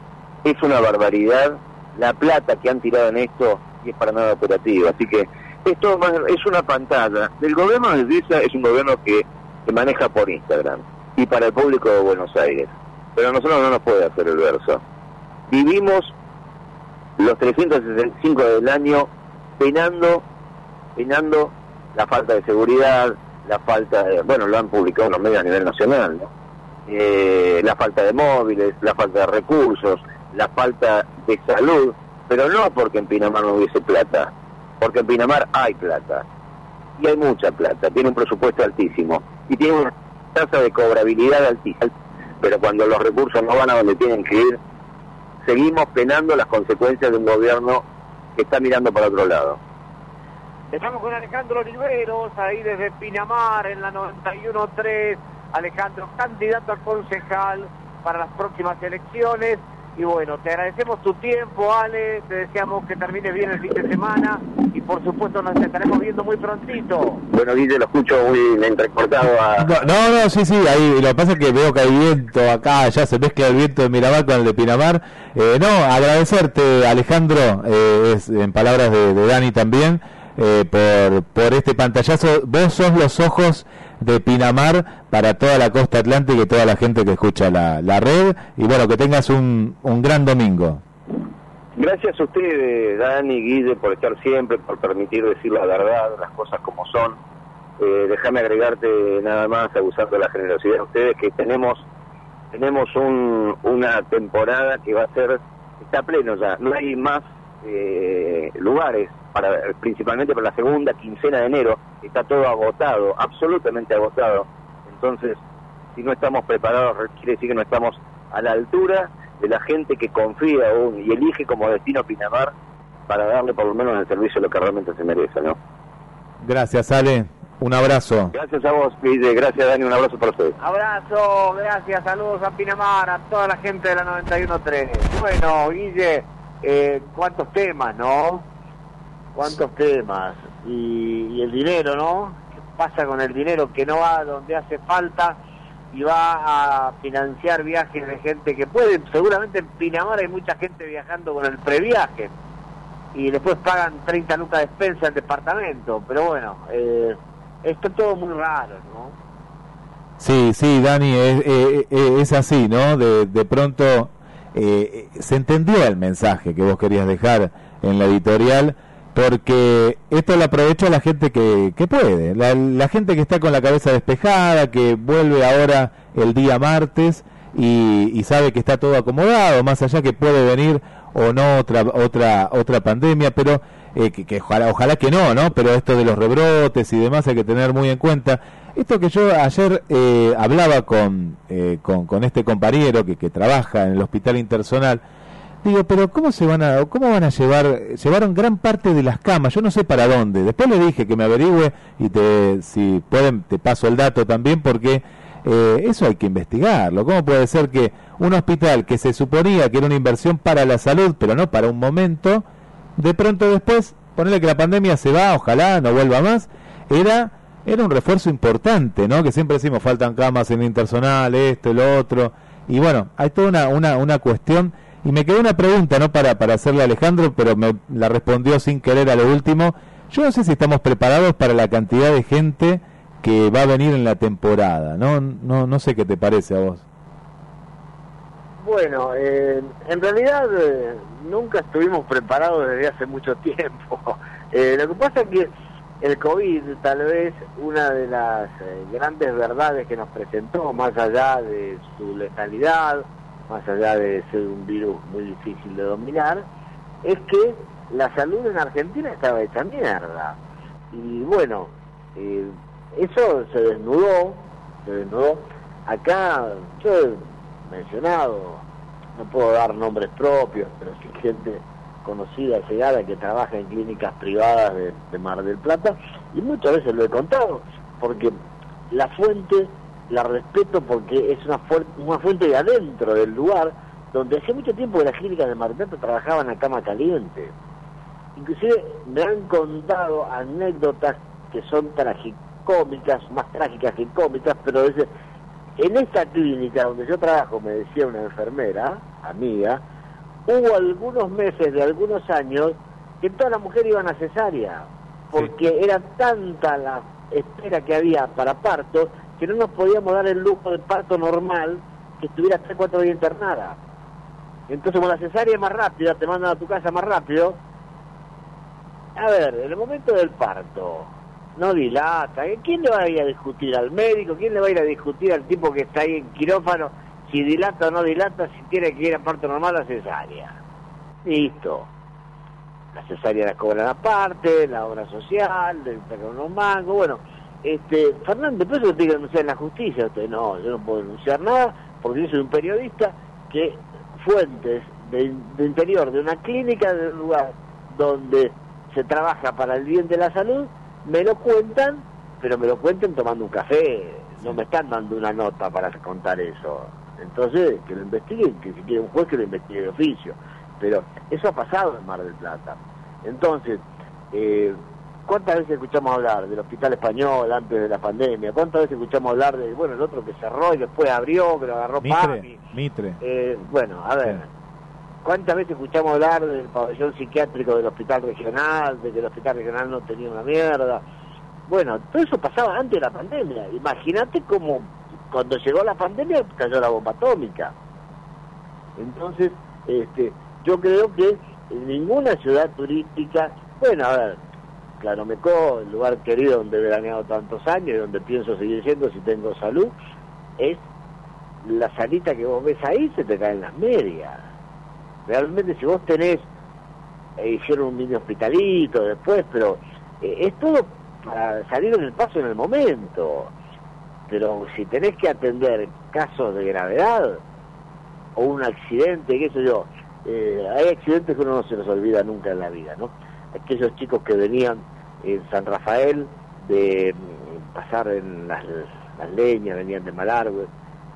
[SPEAKER 24] es una barbaridad la plata que han tirado en esto y es para nada operativo. Así que esto es una pantalla. El gobierno de Suiza es un gobierno que se maneja por Instagram y para el público de Buenos Aires. Pero a nosotros no nos puede hacer el verso. Vivimos los 365 del año penando, penando la falta de seguridad, la falta de, bueno, lo han publicado los medios a nivel nacional. Eh, la falta de móviles, la falta de recursos, la falta de salud, pero no porque en Pinamar no hubiese plata, porque en Pinamar hay plata, y hay mucha plata, tiene un presupuesto altísimo, y tiene una tasa de cobrabilidad altísima, pero cuando los recursos no van a donde tienen que ir, seguimos penando las consecuencias de un gobierno que está mirando para otro lado.
[SPEAKER 25] Estamos con Alejandro Oliveros, ahí desde Pinamar, en la 91.3,
[SPEAKER 5] Alejandro, candidato a concejal para las próximas elecciones. Y bueno, te agradecemos tu tiempo, Ale, te deseamos que termines bien el fin de semana y por supuesto nos estaremos viendo muy prontito.
[SPEAKER 24] Bueno, Guille, lo escucho muy entrecortado a...
[SPEAKER 4] No, no, no, sí, sí, ahí lo que pasa es que veo que hay viento acá, ya se mezcla el viento de Miramar con el de Pinamar. Eh, no, agradecerte, Alejandro, eh, es en palabras de, de Dani también, eh, por, por este pantallazo. Vos sos los ojos de Pinamar para toda la costa atlántica y toda la gente que escucha la, la red. Y bueno, que tengas un, un gran domingo.
[SPEAKER 24] Gracias a ustedes, Dani, Guille, por estar siempre, por permitir decir la verdad, las cosas como son. Eh, déjame agregarte nada más, abusando de la generosidad de ustedes, que tenemos tenemos un, una temporada que va a ser, está pleno ya, no hay más eh, lugares, para principalmente para la segunda quincena de enero, está todo agotado, absolutamente agotado. Entonces, si no estamos preparados, quiere decir que no estamos a la altura de la gente que confía aún y elige como destino Pinamar para darle por lo menos el servicio lo que realmente se merece, ¿no?
[SPEAKER 4] Gracias, Ale. Un abrazo.
[SPEAKER 24] Gracias a vos, Guille. Gracias, Dani. Un abrazo para ustedes.
[SPEAKER 5] Abrazo, gracias, saludos a Pinamar, a toda la gente de la 91.3. Bueno, Guille, eh, cuántos temas, ¿no? Cuántos temas. Y, y el dinero, ¿no? ¿Qué pasa con el dinero que no va donde hace falta y va a financiar viajes de gente que puede? Seguramente en Pinamar hay mucha gente viajando con el previaje y después pagan 30 lucas de despensa en departamento. Pero bueno, eh, esto es todo muy raro, ¿no?
[SPEAKER 4] Sí, sí, Dani, es, eh, eh, es así, ¿no? De, de pronto eh, se entendió el mensaje que vos querías dejar en la editorial, porque esto lo aprovecha la gente que, que puede, la, la gente que está con la cabeza despejada, que vuelve ahora el día martes y, y sabe que está todo acomodado, más allá que puede venir o no otra otra otra pandemia, pero eh, que, que ojalá, ojalá que no, ¿no? Pero esto de los rebrotes y demás hay que tener muy en cuenta. Esto que yo ayer eh, hablaba con, eh, con, con este compañero que, que trabaja en el hospital intersonal, digo, pero ¿cómo se van a, cómo van a llevar, llevaron gran parte de las camas, yo no sé para dónde, después le dije que me averigüe y te, si pueden, te paso el dato también porque eh, eso hay que investigarlo. ¿Cómo puede ser que un hospital que se suponía que era una inversión para la salud, pero no para un momento, de pronto después, ponerle que la pandemia se va, ojalá no vuelva más, era era un refuerzo importante, ¿no? Que siempre decimos faltan camas en el intersonal, esto, lo otro. Y bueno, hay toda una, una, una cuestión. Y me quedó una pregunta, ¿no? Para, para hacerle a Alejandro, pero me la respondió sin querer a lo último. Yo no sé si estamos preparados para la cantidad de gente que va a venir en la temporada, ¿no? No, no sé qué te parece a vos.
[SPEAKER 5] Bueno, eh, en realidad eh, nunca estuvimos preparados desde hace mucho tiempo. Eh, lo que pasa es que el COVID, tal vez una de las eh, grandes verdades que nos presentó, más allá de su letalidad, más allá de ser un virus muy difícil de dominar, es que la salud en Argentina estaba hecha mierda. Y bueno, eh, eso se desnudó, se desnudó. Acá, yo he mencionado, no puedo dar nombres propios, pero sí gente conocida, llegada, que trabaja en clínicas privadas de, Mar del Plata, y muchas veces lo he contado, porque la fuente la respeto porque es una, fu- una fuente de adentro del lugar, donde hace mucho tiempo que las clínicas de Mar del Plata trabajaban a cama caliente. Inclusive me han contado anécdotas que son tragicómicas, más trágicas que cómicas, pero dice, en esta clínica donde yo trabajo, me decía una enfermera, amiga, hubo algunos meses de algunos años que todas las mujeres iban a cesárea, porque era tanta la espera que había para parto que no nos podíamos dar el lujo de parto normal que estuviera 3 4 días internada. Entonces, como la cesárea es más rápida, te mandan a tu casa más rápido. A ver, en el momento del parto, no dilata. ¿eh? ¿Quién le va a ir a discutir al médico? ¿Quién le va a ir a discutir al tipo que está ahí en quirófano si dilata o no dilata, si tiene que ir a parto normal a cesárea? Listo. La cesárea la cobran aparte, la obra social, sacan unos mangos, bueno. Este, Fernández, por eso tiene que denunciar en la justicia. Usted no, yo no puedo denunciar nada porque yo soy un periodista que fuentes de, de interior de una clínica, de un lugar donde se trabaja para el bien de la salud, me lo cuentan, pero me lo cuentan tomando un café. no me están dando una nota para contar eso. Entonces, que lo investiguen, que si quiere un juez que lo investigue de oficio. Pero eso ha pasado en Mar del Plata. Entonces, eh, ¿cuántas veces escuchamos hablar del hospital español antes de la pandemia? ¿Cuántas veces escuchamos hablar de, bueno, el otro que cerró y después abrió, que lo agarró PAMI?
[SPEAKER 4] Mitre, Mitre.
[SPEAKER 5] Eh, bueno, a ver, ¿cuántas veces escuchamos hablar del pabellón psiquiátrico del hospital regional, de que el hospital regional no tenía una mierda? Bueno, todo eso pasaba antes de la pandemia. Imagínate cómo cuando llegó la pandemia cayó la bomba atómica. Entonces, este, yo creo que ninguna ciudad turística, bueno, a ver, Claromecó, el lugar querido donde he veraneado tantos años y donde pienso seguir siendo si tengo salud, es la salita que vos ves ahí, se te caen las medias. Realmente si vos tenés, eh, hicieron un mini hospitalito después, pero eh, es todo para salir en el paso en el momento. Pero si tenés que atender casos de gravedad o un accidente, qué sé yo, eh, hay accidentes que uno no se los olvida nunca en la vida, ¿no? Aquellos chicos que venían en San Rafael de mm, pasar en las, las leñas, venían de Malargüe,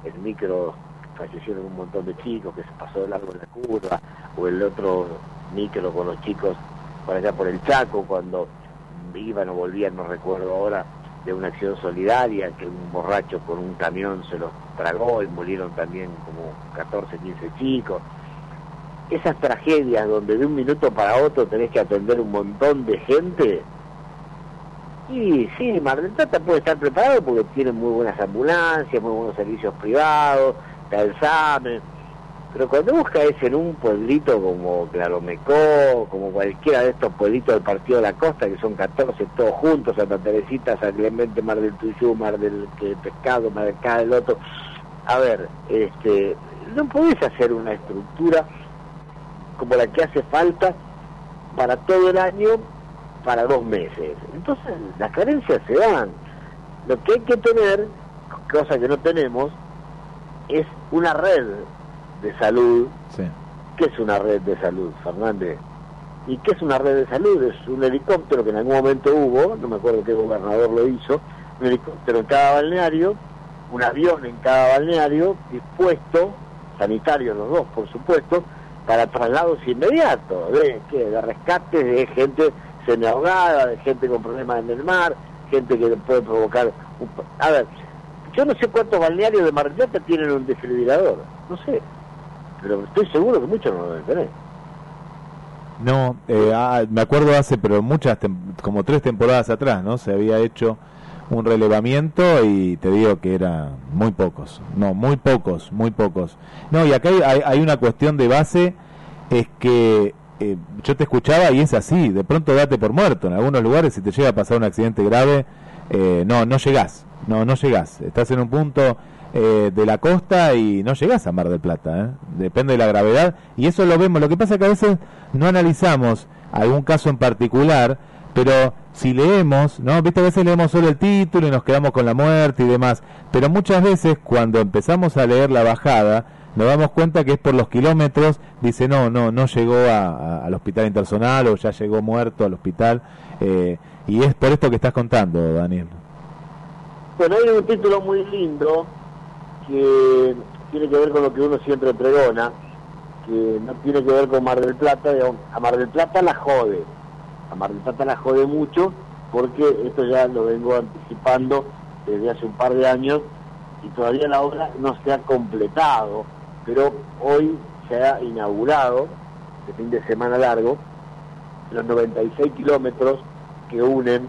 [SPEAKER 5] el micro fallecieron un montón de chicos que se pasó de largo en la curva, o el otro micro con los chicos por allá por el Chaco, cuando iban o volvían, no recuerdo ahora, de una acción solidaria, que un borracho con un camión se los tragó y murieron también como 14, 15 chicos. Esas tragedias donde de un minuto para otro tenés que atender un montón de gente, y sí, Mar del Plata puede estar preparado porque tiene muy buenas ambulancias, muy buenos servicios privados, SAME, pero cuando busca es en un pueblito como Claromecó, como cualquiera de estos pueblitos del Partido de la Costa, que son 14 todos juntos, Santa Teresita, San Clemente, Mar del Tuyú, Mar del Pescado, Mar del Cada, el otro. A ver, este, no podés hacer una estructura como la que hace falta para todo el año, para dos meses. Entonces, las carencias se dan. Lo que hay que tener, cosa que no tenemos, es una red de salud. ¿Qué es una red de salud, Fernández? ¿Y qué es una red de salud? Es un helicóptero que en algún momento hubo, no me acuerdo qué gobernador lo hizo, un helicóptero en cada balneario, un avión en cada balneario, dispuesto, sanitario los dos, por supuesto, para traslados inmediatos, de, ¿qué? de rescates de gente semiahogada, de gente con problemas en el mar, gente que puede provocar... Un... A ver, yo no sé cuántos balnearios de Mar del Plata tienen un desfibrilador, no sé, pero estoy seguro que muchos no lo deben tener.
[SPEAKER 4] No, eh, ah, me acuerdo hace, pero muchas, como tres temporadas atrás, ¿no? Se había hecho un relevamiento y te digo que eran muy pocos, no, muy pocos, muy pocos. No, y acá hay, hay una cuestión de base, es que eh, yo te escuchaba y es así, de pronto date por muerto, en algunos lugares si te llega a pasar un accidente grave, eh, no, no llegás, no, no llegás, estás en un punto eh, de la costa y no llegás a Mar del Plata, ¿eh? depende de la gravedad y eso lo vemos, lo que pasa es que a veces no analizamos algún caso en particular, pero si leemos, ¿no? Viste, a veces leemos solo el título y nos quedamos con la muerte y demás, pero muchas veces cuando empezamos a leer la bajada, nos damos cuenta que es por los kilómetros, dice no, no, no llegó a, al hospital intersonal o ya llegó muerto al hospital, eh, y es por esto que estás contando, Daniel.
[SPEAKER 5] Bueno, hay un título muy lindo que tiene que ver con lo que uno siempre pregona, que no tiene que ver con Mar del Plata, a Mar del Plata la jode, a Mar del Plata la jode mucho, porque esto ya lo vengo anticipando desde hace un par de años y todavía la obra no se ha completado, pero hoy se ha inaugurado, de fin de semana largo, los 96 kilómetros que unen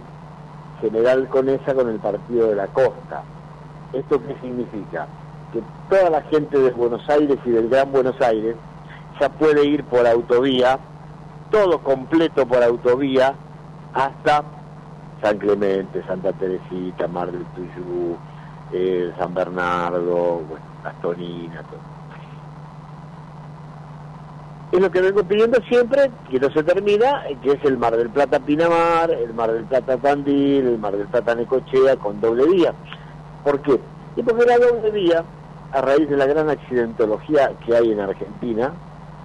[SPEAKER 5] General Conesa con el Partido de la Costa. ¿Esto qué significa? Que toda la gente de Buenos Aires y del Gran Buenos Aires ya puede ir por autovía, todo completo por autovía, hasta San Clemente, Santa Teresita, Mar del Tuyú, eh, San Bernardo, bueno, todo. Es lo que vengo pidiendo siempre, que no se termina, que es el Mar del Plata Pinamar, el Mar del Plata Tandil, el Mar del Plata Necochea con doble vía. ¿Por qué? Y porque la doble vía, a raíz de la gran accidentología que hay en Argentina,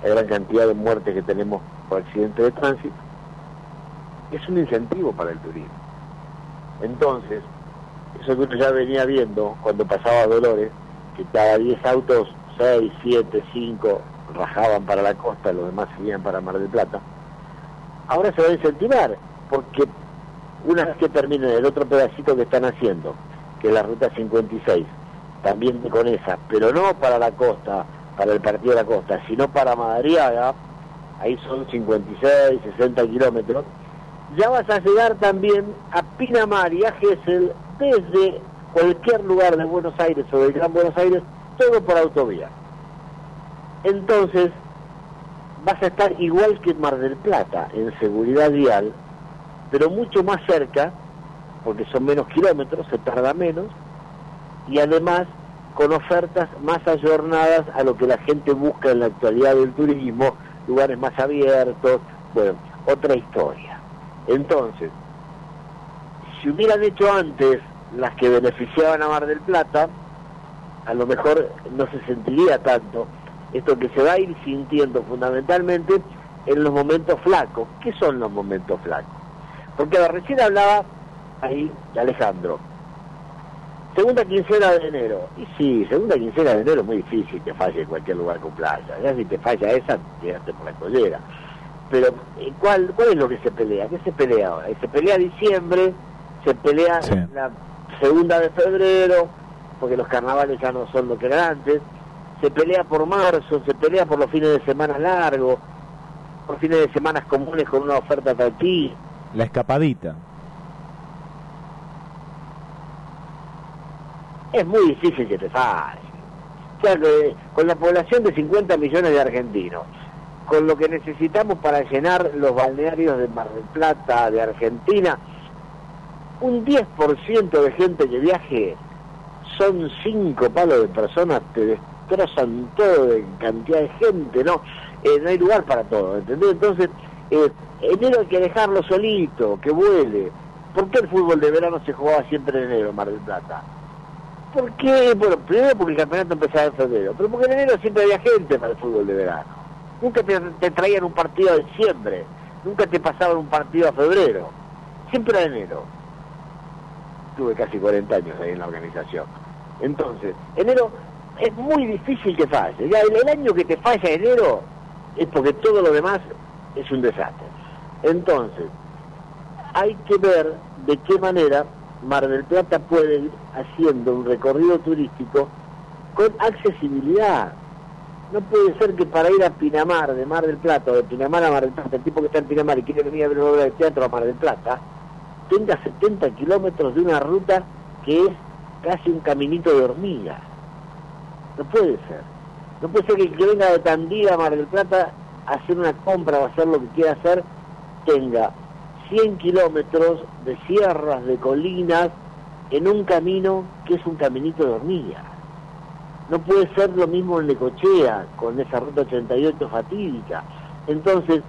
[SPEAKER 5] la gran cantidad de muertes que tenemos por accidentes de tránsito, es un incentivo para el turismo. Entonces, eso que uno ya venía viendo cuando pasaba Dolores, que cada 10 autos, 6, 7, 5 rajaban para la costa, los demás seguían para Mar del Plata. Ahora se va a incentivar, porque una vez que terminen el otro pedacito que están haciendo, que es la ruta 56, también con esa, pero no para la costa, para el partido de la costa, sino para Madariaga, ahí son 56, 60 kilómetros, ya vas a llegar también a Pinamar y a Gesell desde cualquier lugar de Buenos Aires o del Gran Buenos Aires, todo por autovía. Entonces, vas a estar igual que en Mar del Plata, en seguridad vial, pero mucho más cerca, porque son menos kilómetros, se tarda menos, y además con ofertas más ayornadas a lo que la gente busca en la actualidad del turismo, lugares más abiertos, bueno, otra historia. Entonces, si hubieran hecho antes las que beneficiaban a Mar del Plata, a lo mejor no se sentiría tanto. Esto que se va a ir sintiendo fundamentalmente en los momentos flacos. ¿Qué son los momentos flacos? Porque recién hablaba ahí de Alejandro. Segunda quincena de enero. Y sí, segunda quincena de enero es muy difícil que falle en cualquier lugar con playa. Ya si te falla esa, quedaste por la collera. Pero, eh, ¿cuál, ¿cuál es lo que se pelea? ¿Qué se pelea ahora? Se pelea diciembre, se pelea la segunda de febrero, porque los carnavales ya no son lo que eran antes, se pelea por marzo, se pelea por los fines de semana largos, por fines de semanas comunes con una oferta atractiva.
[SPEAKER 4] La escapadita.
[SPEAKER 5] Es muy difícil que te falle. O sea, que con la población de 50 millones de argentinos, con lo que necesitamos para llenar los balnearios de Mar del Plata, de Argentina, un 10% de gente que viaje son cinco palos de personas, te destrozan todo de cantidad de gente, ¿no? Eh, no hay lugar para todo, ¿entendés? Entonces, eh, enero hay que dejarlo solito, que vuele. ¿Por qué el fútbol de verano se jugaba siempre en enero, Mar del Plata? ¿Por qué? Bueno, primero porque el campeonato empezaba en febrero, pero porque en enero siempre había gente para el fútbol de verano. Nunca te, traían un partido a diciembre, nunca te pasaban un partido a febrero, siempre a enero. Tuve casi 40 años ahí en la organización. Entonces, enero es muy difícil que falle. Ya el, el año que te falla enero es porque todo lo demás es un desastre. Entonces, hay que ver de qué manera Mar del Plata puede ir haciendo un recorrido turístico con accesibilidad. No puede ser que para ir a Pinamar, de Mar del Plata, o de Pinamar a Mar del Plata, el tipo que está en Pinamar y quiere venir a ver una obra de teatro a Mar del Plata, tenga 70 kilómetros de una ruta que es casi un caminito de hormiga. No puede ser. No puede ser que el que venga de Tandil a Mar del Plata a hacer una compra o hacer lo que quiera hacer tenga 100 kilómetros de sierras, de colinas, en un camino que es un caminito de hormiga. No puede ser lo mismo en Necochea, con esa ruta 88 fatídica. Entonces,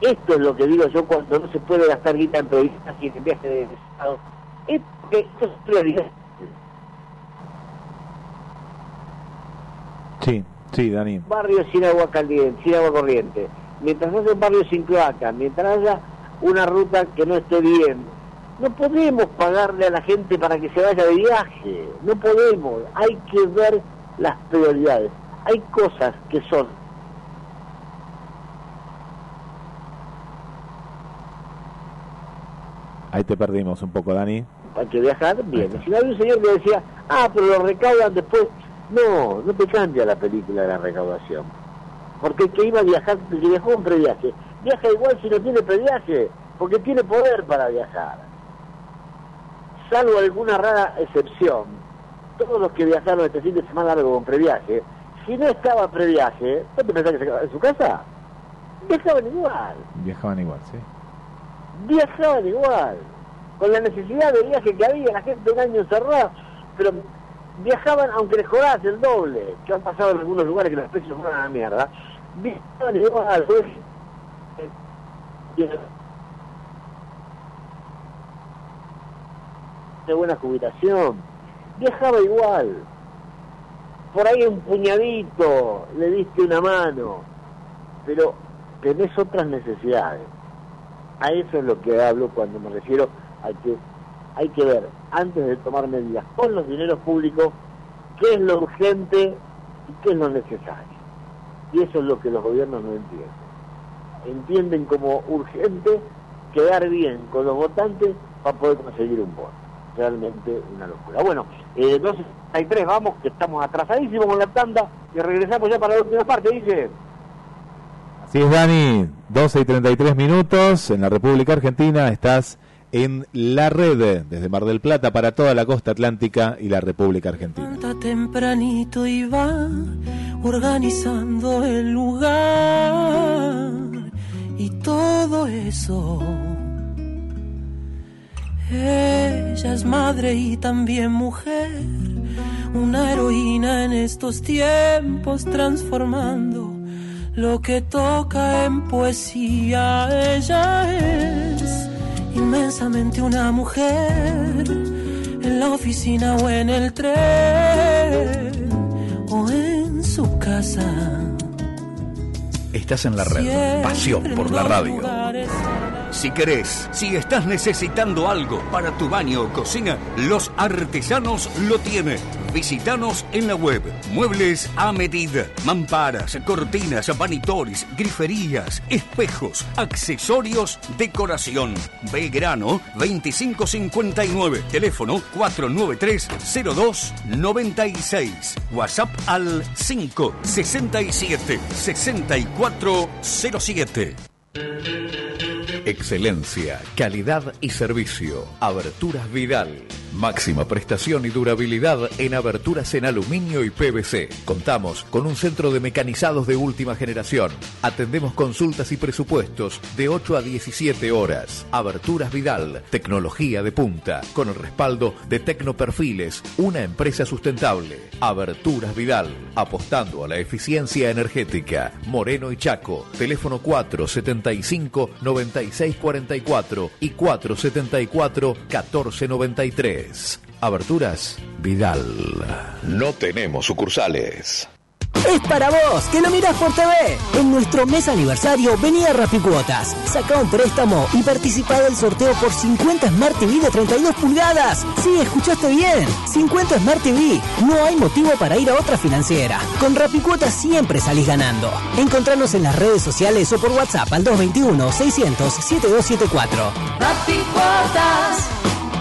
[SPEAKER 5] esto es lo que digo yo cuando no se puede gastar guita en periodistas y en viajes de Estado. Es porque esto es prioridad.
[SPEAKER 4] Sí, sí, Dani.
[SPEAKER 5] barrio sin agua caliente, sin agua corriente, mientras haya un barrio sin cloaca, mientras haya una ruta que no esté bien, no podemos pagarle a la gente para que se vaya de viaje, no podemos, hay que ver las prioridades. Hay cosas que son
[SPEAKER 4] Ahí te perdimos un poco, Dani.
[SPEAKER 5] hay que viajar bien. Si no había un señor que decía, ah, pero lo recaudan después. No, no te cambia la película de la recaudación. Porque el que iba a viajar, el que viajó en previaje, viaja igual si no tiene previaje, porque tiene poder para viajar. Salvo alguna rara excepción, todos los que viajaron este fin de semana largo con previaje, si no estaba previaje, ¿no te pensás que se quedaba en su casa? Viajaban igual,
[SPEAKER 4] Viajaban igual, sí.
[SPEAKER 5] viajaban igual, con la necesidad de viaje que había, la gente un año encerrada, pero viajaban aunque les cobrase el doble, que han pasado en algunos lugares que los precios fueron a la mierda, viajaban igual, pues, de buena jubilación, viajaba igual, por ahí un puñadito, le diste una mano, pero tenés otras necesidades. A eso es lo que hablo cuando me refiero a que hay que ver, antes de tomar medidas con los dineros públicos, qué es lo urgente y qué es lo necesario. Y eso es lo que los gobiernos no entienden. Entienden como urgente quedar bien con los votantes para poder conseguir un voto. Realmente una locura. Bueno, eh, 12.33, vamos, que estamos atrasadísimos con la tanda y regresamos ya para la última parte, dice.
[SPEAKER 4] Así es, Dani, 12 y 33 minutos en la República Argentina. Estás en la red desde Mar del Plata para toda la costa atlántica y la República Argentina.
[SPEAKER 23] Levanta tempranito y va organizando el lugar y todo eso. Ella es madre y también mujer, una heroína en estos tiempos transformando lo que toca en poesía. Ella es inmensamente una mujer en la oficina o en el tren o en su casa.
[SPEAKER 2] Estás en la red. Pasión por la radio.
[SPEAKER 6] Si querés, si estás necesitando algo para tu baño o cocina, Los Artesanos lo tienen. Visítanos en la web. Muebles a medida. Mamparas, cortinas, vanitores, griferías, espejos, accesorios, decoración. Belgrano 2559. Teléfono 493-0296. WhatsApp al 567 6407.
[SPEAKER 2] Excelencia, calidad y servicio. Aberturas Vidal. Máxima prestación y durabilidad en aberturas en aluminio y PVC. Contamos con un centro de mecanizados de última generación. Atendemos consultas y presupuestos de 8 a 17 horas. Aberturas Vidal, tecnología de punta, con el respaldo de Tecnoperfiles, una empresa sustentable. Aberturas Vidal, apostando a la eficiencia energética. Moreno y Chaco, teléfono 475 9644 y 474 1493. Aberturas Vidal. No tenemos sucursales.
[SPEAKER 26] Es para vos, que lo mirás por TV. En nuestro mes aniversario venía Rapicuotas. Saca un préstamo y participa del sorteo por 50 Smart TV de 32 pulgadas. Sí, escuchaste bien. 50 Smart TV. No hay motivo para ir a otra financiera. Con Rapicuotas siempre salís ganando. Encontranos en las redes sociales o por WhatsApp al 221-600-7274.
[SPEAKER 23] Rapicuotas,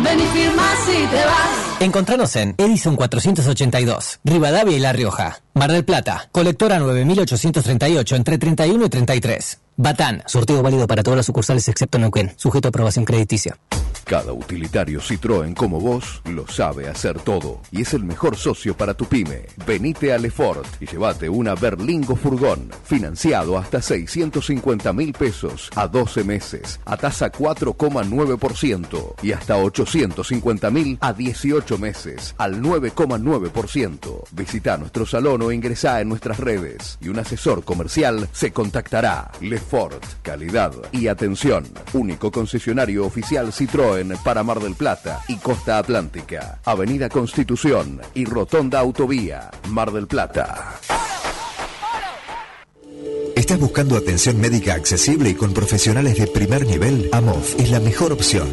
[SPEAKER 23] ven y firma si te vas.
[SPEAKER 26] Encontranos en Edison 482, Rivadavia y La Rioja. Mar del Plata, colectora 9838 entre 31 y 33. Batán, sorteo válido para todas las sucursales excepto Neuquén, sujeto a aprobación crediticia.
[SPEAKER 2] Cada utilitario Citroën como vos lo sabe hacer todo y es el mejor socio para tu pyme. Venite a Lefort y llévate una Berlingo Furgón financiado hasta 650 mil pesos a 12 meses a tasa 4,9% y hasta 850 mil a 18 meses al 9,9%. Visita nuestro salón o ingresá en nuestras redes y un asesor comercial se contactará. Lefort, calidad y atención. Único concesionario oficial Citroën para Mar del Plata y Costa Atlántica. Avenida Constitución y Rotonda Autovía, Mar del Plata.
[SPEAKER 27] ¿Estás buscando atención médica accesible y con profesionales de primer nivel? AMOF es la mejor opción.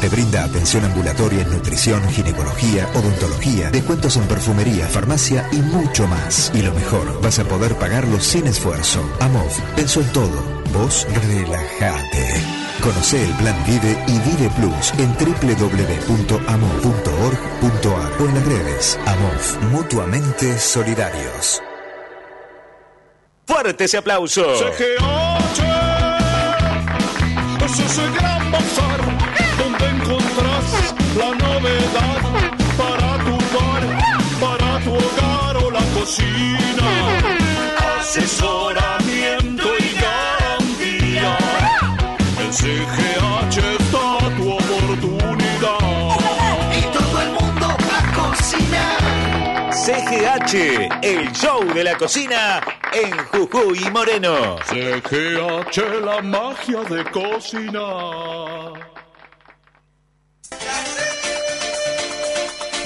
[SPEAKER 27] Te brinda atención ambulatoria en nutrición, ginecología, odontología, descuentos en perfumería, farmacia y mucho más. Y lo mejor, vas a poder pagarlo sin esfuerzo. AMOF, pensó en todo. Vos relajate. Conoce el plan Vive y Vive Plus en www.amov.org.ar o en las redes. AMOF, mutuamente solidarios.
[SPEAKER 20] Fuerte ese aplauso.
[SPEAKER 15] Ese es el gran bazar
[SPEAKER 20] El show de la cocina en Jujuy y Moreno.
[SPEAKER 15] CGH, la magia de cocinar.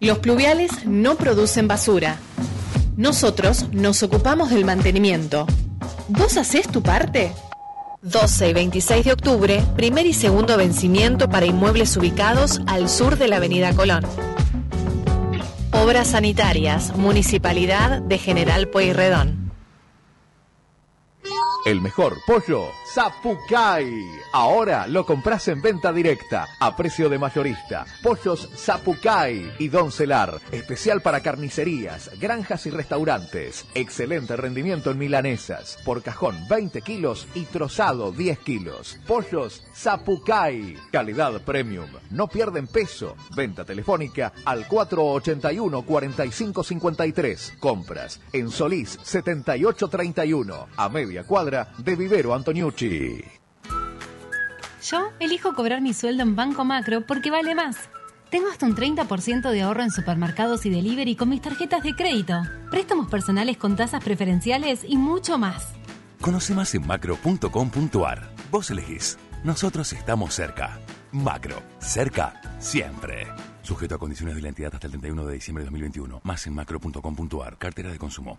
[SPEAKER 28] Los pluviales no producen basura. Nosotros nos ocupamos del mantenimiento. ¿Vos hacés tu parte? 12 y 26 de octubre, primer y segundo vencimiento para inmuebles ubicados al sur de la Avenida Colón. Obras sanitarias, Municipalidad de General Pueyrredón.
[SPEAKER 2] El mejor pollo, Zapucay. Ahora lo compras en venta directa, a precio de mayorista. Pollos Zapucay y Don Celar. Especial para carnicerías, granjas y restaurantes. Excelente rendimiento en milanesas. Por cajón 20 kilos y trozado 10 kilos. Pollos Zapucay. Calidad premium. No pierden peso. Venta telefónica al 481-4553. Compras en Solís 7831. A media cuadra de Vivero Antoniucci.
[SPEAKER 29] Yo elijo cobrar mi sueldo en Banco Macro porque vale más. Tengo hasta un 30% de ahorro en supermercados y delivery con mis tarjetas de crédito, préstamos personales con tasas preferenciales y mucho más.
[SPEAKER 30] Conoce más en macro.com.ar. Vos elegís. Nosotros estamos cerca. Macro. Cerca. Siempre. Sujeto a condiciones de la entidad hasta el 31 de diciembre de 2021. Más en macro.com.ar. Cartera de consumo.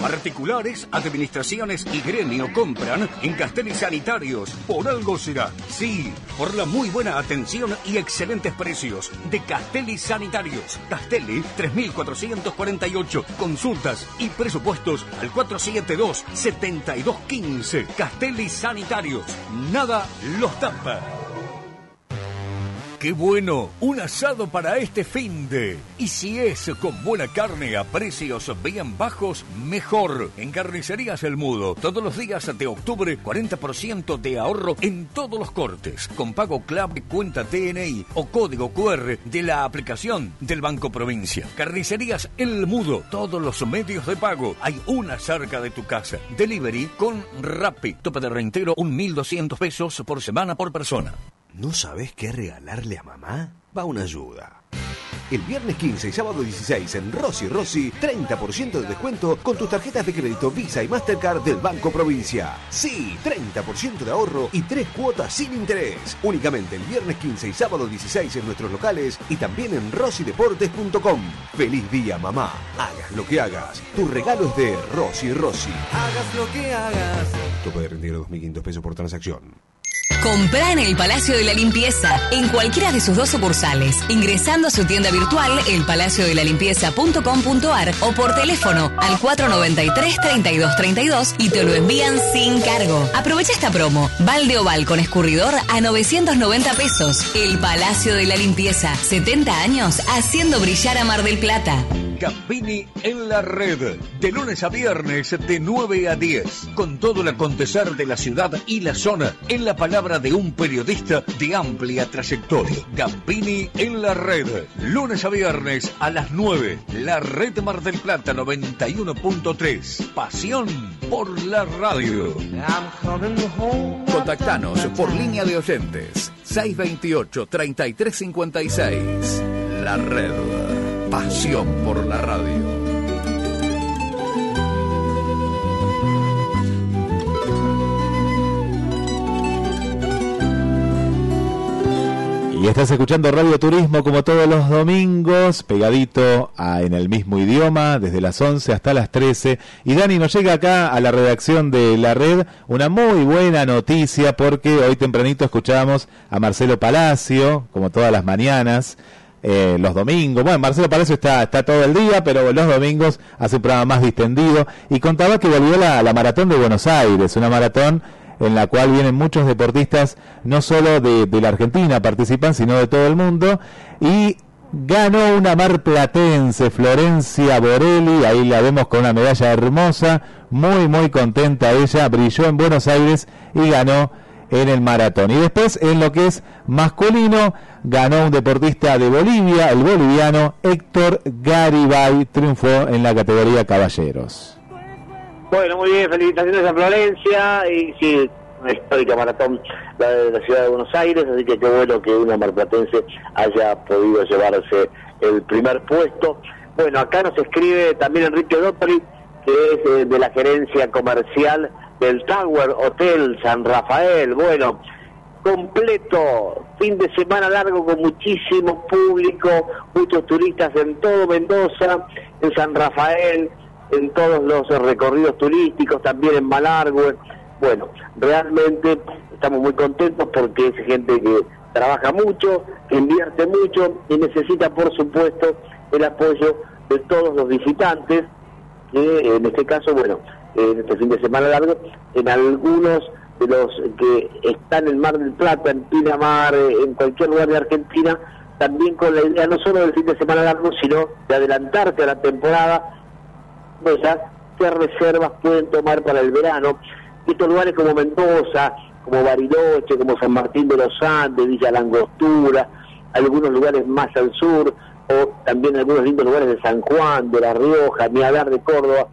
[SPEAKER 6] Particulares, administraciones y gremio compran en Castelli Sanitarios. Por algo será. Sí, por la muy buena atención y excelentes precios de Castelli Sanitarios. Castelli 3448. Consultas y presupuestos al 472-7215. Castelli Sanitarios. Nada los tapa. ¡Qué bueno! Un asado para este fin de. Y si es con buena carne a precios bien bajos, mejor. En Carnicerías El Mudo, todos los días de octubre, 40% de ahorro en todos los cortes. Con pago clave, cuenta TNI o código QR de la aplicación del Banco Provincia. Carnicerías El Mudo, todos los medios de pago. Hay una cerca de tu casa. Delivery con Rappi. Tope de reintegro, un 1.200 pesos por semana por persona.
[SPEAKER 19] ¿No sabes qué regalarle a mamá? Va una ayuda. El viernes 15 y sábado 16 en Rossi Rossi, 30% de descuento con tus tarjetas de crédito Visa y Mastercard del Banco Provincia. Sí, 30% de ahorro y 3 cuotas sin interés. Únicamente el viernes 15 y sábado 16 en nuestros locales y también en rossideportes.com. Feliz día, mamá. Hagas lo que hagas. Tu regalo es de Rossi Rossi.
[SPEAKER 31] Hagas lo que hagas.
[SPEAKER 19] Tope de rendir 2.500 pesos por transacción.
[SPEAKER 32] Comprá en el Palacio de la Limpieza, en cualquiera de sus dos sucursales, ingresando a su tienda virtual elpalaciodelalimpieza.com.ar o por teléfono al 493-3232 y te lo envían sin cargo. Aprovecha esta promo. Balde oval con escurridor a 990 pesos. El Palacio de la Limpieza, 70 años haciendo brillar a Mar del Plata.
[SPEAKER 6] Gambini en la red, de lunes a viernes de 9 a 10, con todo el acontecer de la ciudad y la zona, en la palabra de un periodista de amplia trayectoria. Gambini en la red, lunes a viernes a las 9, la red Mar del Plata 91.3, pasión por la radio.
[SPEAKER 2] Contactanos por línea de oyentes 628-3356. La red. Pasión por la radio.
[SPEAKER 4] estás escuchando Radio Turismo como todos los domingos, pegadito a, en el mismo idioma, desde las 11 hasta las 13. Y Dani nos llega acá a la redacción de la red una muy buena noticia porque hoy tempranito escuchábamos a Marcelo Palacio, como todas las mañanas. Eh, los domingos, bueno, Marcelo Palacio está, está todo el día, pero los domingos hace un programa más distendido. Y contaba que volvió la, la maratón de Buenos Aires, una maratón en la cual vienen muchos deportistas, no solo de, de la Argentina participan, sino de todo el mundo, y ganó una marplatense, Florencia Borelli, ahí la vemos con una medalla hermosa, muy muy contenta ella, brilló en Buenos Aires y ganó en el maratón. Y después en lo que es masculino, ganó un deportista de Bolivia, el boliviano Héctor Garibay, triunfó en la categoría caballeros.
[SPEAKER 5] Bueno, muy bien, felicitaciones a Florencia y sí, una histórica maratón la de la ciudad de Buenos Aires, así que qué bueno que una marplatense haya podido llevarse el primer puesto. Bueno, acá nos escribe también Enrique Dottoli, que es eh, de la gerencia comercial del Tower Hotel San Rafael. Bueno, completo, fin de semana largo con muchísimo público, muchos turistas en todo Mendoza, en San Rafael, en todos los recorridos turísticos, también en Malargüe. Bueno, realmente estamos muy contentos porque es gente que trabaja mucho, que invierte mucho y necesita, por supuesto, el apoyo de todos los visitantes, que en este caso, bueno, en este fin de semana largo, en algunos de los que están en Mar del Plata, en Pinamar, eh, en cualquier lugar de Argentina, también con la idea no solo del fin de semana largo, sino de adelantarte a la temporada, pues ya qué reservas pueden tomar para el verano. Estos lugares como Mendoza, como Bariloche, como San Martín de los Andes, Villa Langostura, algunos lugares más al sur, o también algunos lindos lugares de San Juan, de La Rioja, ni de Córdoba,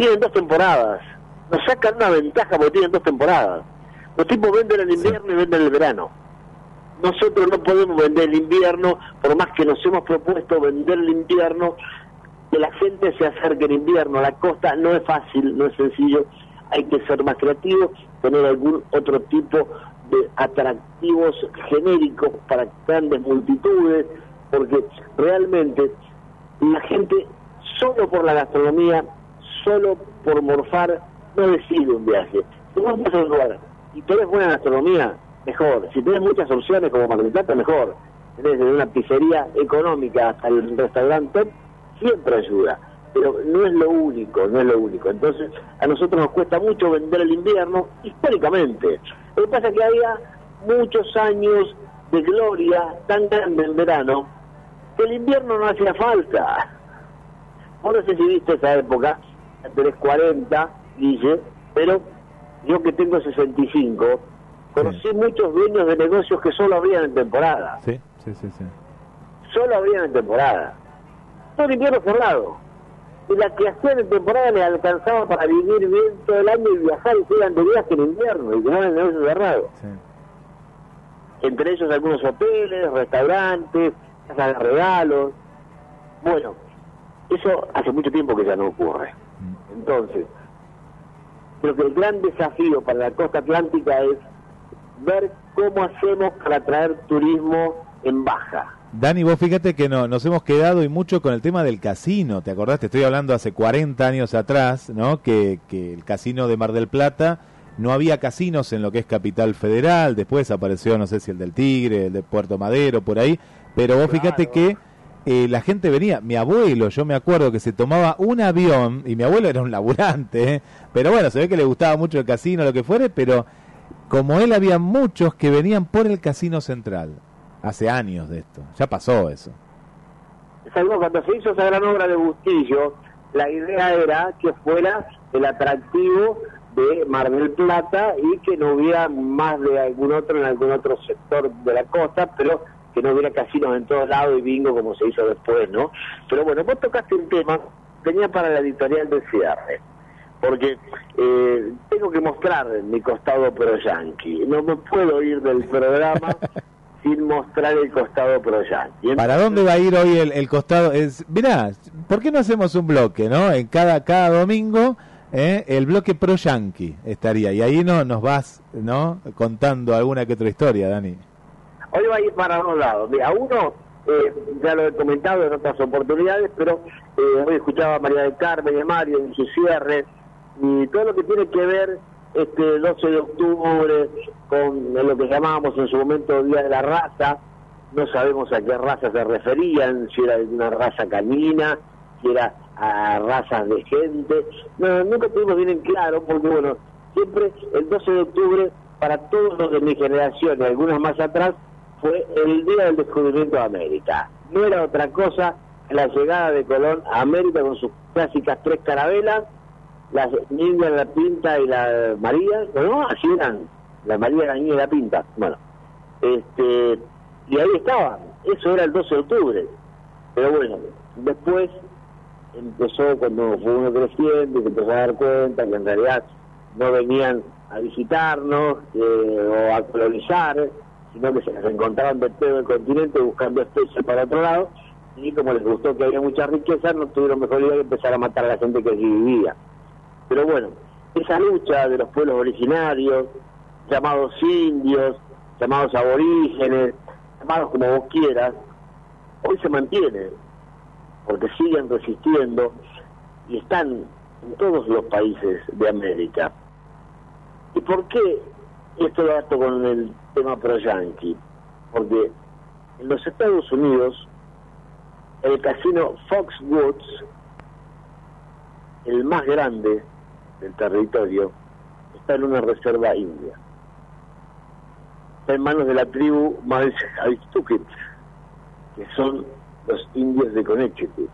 [SPEAKER 5] tienen dos temporadas. Nos sacan una ventaja porque tienen dos temporadas. Los tipos venden el invierno y venden el verano. Nosotros no podemos vender el invierno, por más que nos hemos propuesto vender el invierno, que la gente se acerque en invierno a la costa no es fácil, no es sencillo, hay que ser más creativos, tener algún otro tipo de atractivos genéricos para grandes multitudes, porque realmente la gente solo por la gastronomía, solo por morfar, no decide un viaje. Si vos vas a un lugar y tenés buena gastronomía, mejor. Si tenés muchas opciones como Mar del Plata, mejor. Desde una pizzería económica hasta el restaurante siempre ayuda. Pero no es lo único, no es lo único. Entonces, a nosotros nos cuesta mucho vender el invierno, históricamente. Lo que pasa es que había muchos años de gloria tan grande en verano, que el invierno no hacía falta. Vos no sé si viste esa época, tenés 40, Guille, pero yo que tengo 65, conocí muchos dueños de negocios que solo abrían en temporada.
[SPEAKER 4] Sí, sí, sí, sí.
[SPEAKER 5] Solo abrían en temporada. Todo invierno cerrado. Y la que hacían en temporada les alcanzaba para vivir bien todo el año y viajar y se de viaje en invierno y tenían el negocio cerrado. Entre ellos algunos hoteles, restaurantes, casas de regalos. Bueno, eso hace mucho tiempo que ya no ocurre. Entonces, creo que el gran desafío para la costa atlántica es ver cómo hacemos para atraer turismo en baja.
[SPEAKER 4] Dani, vos fíjate que no, nos hemos quedado y mucho con el tema del casino, ¿te acordás? Te estoy hablando hace 40 años atrás, ¿no? Que, que el casino de Mar del Plata, no había casinos en lo que es Capital Federal, después apareció, no sé si el del Tigre, el de Puerto Madero, por ahí, pero vos fíjate que eh, la gente venía, mi abuelo, yo me acuerdo que se tomaba un avión, y mi abuelo era un laburante, ¿eh? pero bueno, se ve que le gustaba mucho el casino, lo que fuere, pero como él había muchos que venían por el casino central, hace años de esto, ya pasó eso.
[SPEAKER 5] Cuando se hizo esa gran obra de Bustillo, la idea era que fuera el atractivo de Mar del Plata y que no hubiera más de algún otro en algún otro sector de la costa, pero que no hubiera casinos en todos lados y bingo como se hizo después, ¿no? Pero bueno, vos tocaste un tema, tenía para la editorial de cierre, porque eh, tengo que mostrar mi costado pro yankee, no me puedo ir del programa sin mostrar el costado pro yankee.
[SPEAKER 4] ¿Para dónde va a ir hoy el, el costado? Es, mirá, ¿por qué no hacemos un bloque, no? En cada, cada domingo, ¿eh? el bloque pro yankee estaría, y ahí no nos vas, ¿no? Contando alguna que otra historia, Dani.
[SPEAKER 5] Hoy va a ir para dos lados. Mira, uno, eh, ya lo he comentado en otras oportunidades, pero eh, hoy escuchaba a María del Carmen y a Mario en su cierre, y todo lo que tiene que ver este 12 de octubre con lo que llamábamos en su momento Día de la Raza, no sabemos a qué raza se referían, si era de una raza canina, si era a razas de gente, no, nunca tuvimos bien en claro, porque bueno, siempre el 12 de octubre, para todos los de mi generación y algunos más atrás, fue el día del descubrimiento de América. No era otra cosa que la llegada de Colón a América con sus clásicas tres carabelas, las niñas, la Pinta y la María, ¿no? Así eran, la María, la Niña y la Pinta. Bueno, este, y ahí estaban, eso era el 12 de octubre. Pero bueno, después empezó cuando fue uno creciendo y se empezó a dar cuenta que en realidad no venían a visitarnos eh, o a colonizar, sino que se les encontraban de todo el continente buscando especies para otro lado, y como les gustó que había mucha riqueza, no tuvieron mejor idea que empezar a matar a la gente que allí vivía. Pero bueno, esa lucha de los pueblos originarios, llamados indios, llamados aborígenes, llamados como vos quieras, hoy se mantiene, porque siguen resistiendo y están en todos los países de América. ¿Y por qué esto lo ato con el tema pro-yankee? Porque en los Estados Unidos, el casino Foxwoods, el más grande del territorio, está en una reserva india. Está en manos de la tribu Malstukit, que son los indios de Connecticut.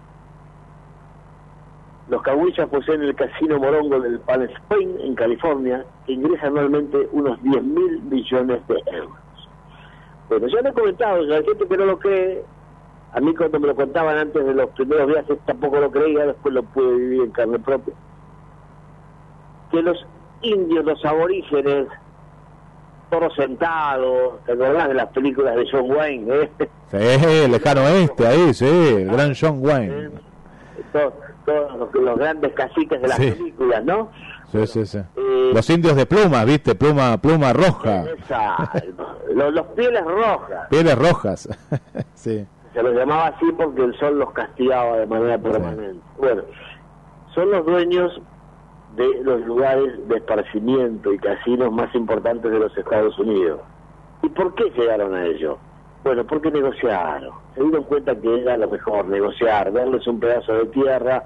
[SPEAKER 5] Los cahuillas poseen el casino morongo del Palm Springs en California, que ingresa anualmente unos 10 mil millones de euros. Bueno, ya lo he comentado, hay gente que no lo cree. A mí cuando me lo contaban antes de los primeros viajes tampoco lo creía, después lo pude vivir en carne propia. Que los indios, los aborígenes, todos sentados, ¿te acordás de las películas de John Wayne? Eh?
[SPEAKER 4] Sí, lejano oeste, ahí, sí, el gran John Wayne.
[SPEAKER 5] Todos, todos los, los grandes caciques de las
[SPEAKER 4] Sí.
[SPEAKER 5] películas, ¿no?
[SPEAKER 4] Sí, sí, sí.
[SPEAKER 5] Eh,
[SPEAKER 4] Los indios de pluma, ¿viste? Pluma, pluma roja.
[SPEAKER 5] Exacto. los, los pieles rojas.
[SPEAKER 4] Pieles rojas. sí.
[SPEAKER 5] Se los llamaba así porque el sol los castigaba de manera permanente. Bueno, son los dueños de los lugares de esparcimiento y casinos más importantes de los Estados Unidos. ¿Y por qué llegaron a ello? Bueno, porque negociaron. Se dieron cuenta que era lo mejor, negociar, darles un pedazo de tierra,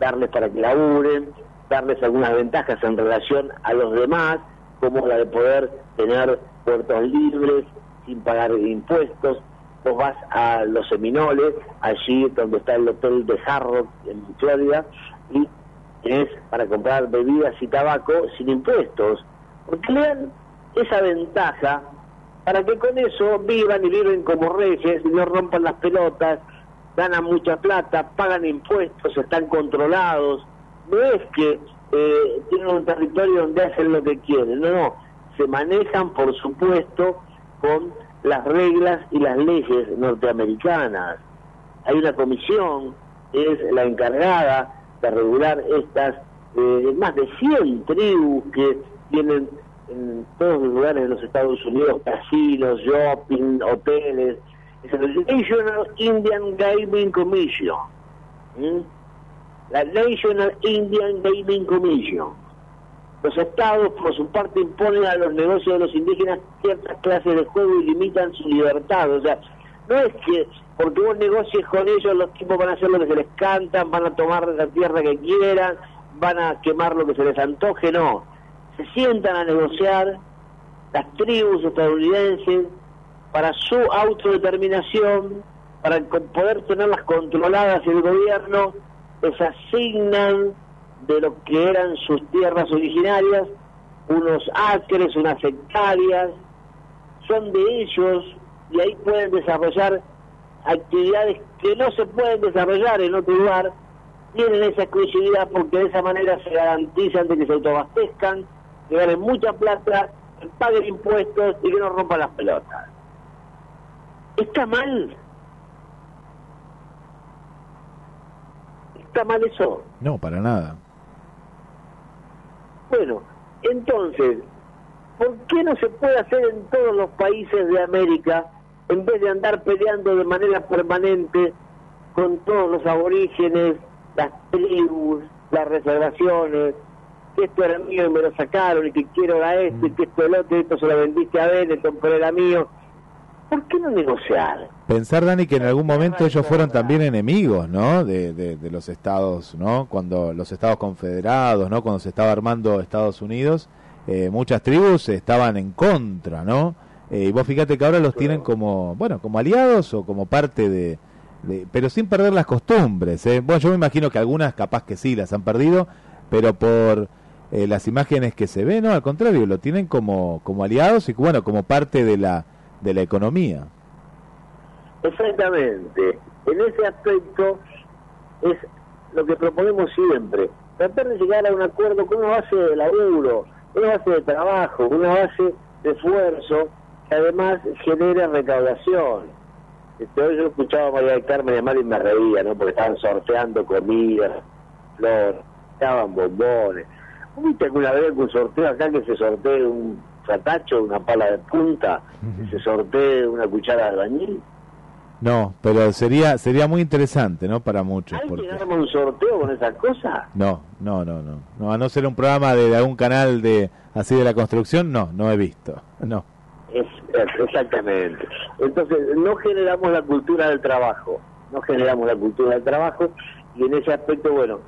[SPEAKER 5] darles para que laburen, darles algunas ventajas en relación a los demás, como la de poder tener puertos libres, sin pagar impuestos. Vos vas a los Seminoles, allí donde está el hotel de Harrow en Florida, y tenés para comprar bebidas y tabaco sin impuestos. Porque le dan esa ventaja para que con eso vivan y viven como reyes no rompan las pelotas, ganan mucha plata, pagan impuestos, están controlados. No es que eh, tienen un territorio donde hacen lo que quieren, no, no, se manejan por supuesto con las reglas y las leyes norteamericanas. Hay una comisión, es la encargada de regular estas eh, más de 100 tribus que tienen en todos los lugares de los Estados Unidos, casinos, shopping, hoteles. Es el National Indian Gaming Commission. ¿Mm? La National Indian Gaming Commission. Los estados, por su parte, imponen a los negocios de los indígenas ciertas clases de juego y limitan su libertad. O sea, no es que porque vos negocies con ellos, los tipos van a hacer lo que se les cantan, van a tomar la tierra que quieran, van a quemar lo que se les antoje, no. Se sientan a negociar las tribus estadounidenses para su autodeterminación, para poder tenerlas controladas y el gobierno les asignan de lo que eran sus tierras originarias, unos acres, unas hectáreas, son de ellos y ahí pueden desarrollar actividades que no se pueden desarrollar en otro lugar, tienen esa exclusividad porque de esa manera se garantizan de que se autoabastezcan, que ganen mucha plata, que paguen impuestos y que no rompan las pelotas. ¿Está mal? ¿Está mal eso?
[SPEAKER 4] No, para nada.
[SPEAKER 5] Bueno, entonces, ¿por qué no se puede hacer en todos los países de América en vez de andar peleando de manera permanente con todos los aborígenes, las tribus, las reservaciones, que esto era mío y me lo sacaron, y que quiero era esto, y que esto el otro, y esto se lo vendiste a Benetton, pero era mío. ¿Por qué no negociar?
[SPEAKER 4] Pensar, Dani, que en algún momento ellos fueron también enemigos, ¿no? De, de, de los estados, ¿no? Cuando los estados confederados, ¿no? Cuando se estaba armando Estados Unidos, eh, muchas tribus estaban en contra, ¿no? Eh, y vos fíjate que ahora los tienen como, bueno, como aliados o como parte de, de- pero sin perder las costumbres, ¿eh? Bueno, yo me imagino que algunas capaz que sí las han perdido, pero por eh, las imágenes que se ven, no, al contrario, lo tienen como, como aliados y bueno, como parte de la, de la economía.
[SPEAKER 5] Exactamente. En ese aspecto es lo que proponemos siempre. Tratar de llegar a un acuerdo con una base de laburo, una base de trabajo, una base de esfuerzo que además genere recaudación. Este, hoy yo escuchaba a María del Carmen llamar y me reía, ¿no? Porque estaban sorteando comida, flores, estaban bombones. ¿Vos ¿Viste alguna vez un sorteo acá que se sortee un fratacho, una pala de punta, que se sortee una cuchara de albañil?
[SPEAKER 4] No, pero sería sería muy interesante, ¿no? Para muchos.
[SPEAKER 5] ¿Hay que
[SPEAKER 4] Porque...
[SPEAKER 5] un sorteo con esas cosas?
[SPEAKER 4] No, no, no, no. No, a no ser un programa de, de algún canal de así de la construcción, no, no he visto. No.
[SPEAKER 5] Es- exactamente. Entonces, no generamos la cultura del trabajo, no generamos la cultura del trabajo y en ese aspecto, bueno,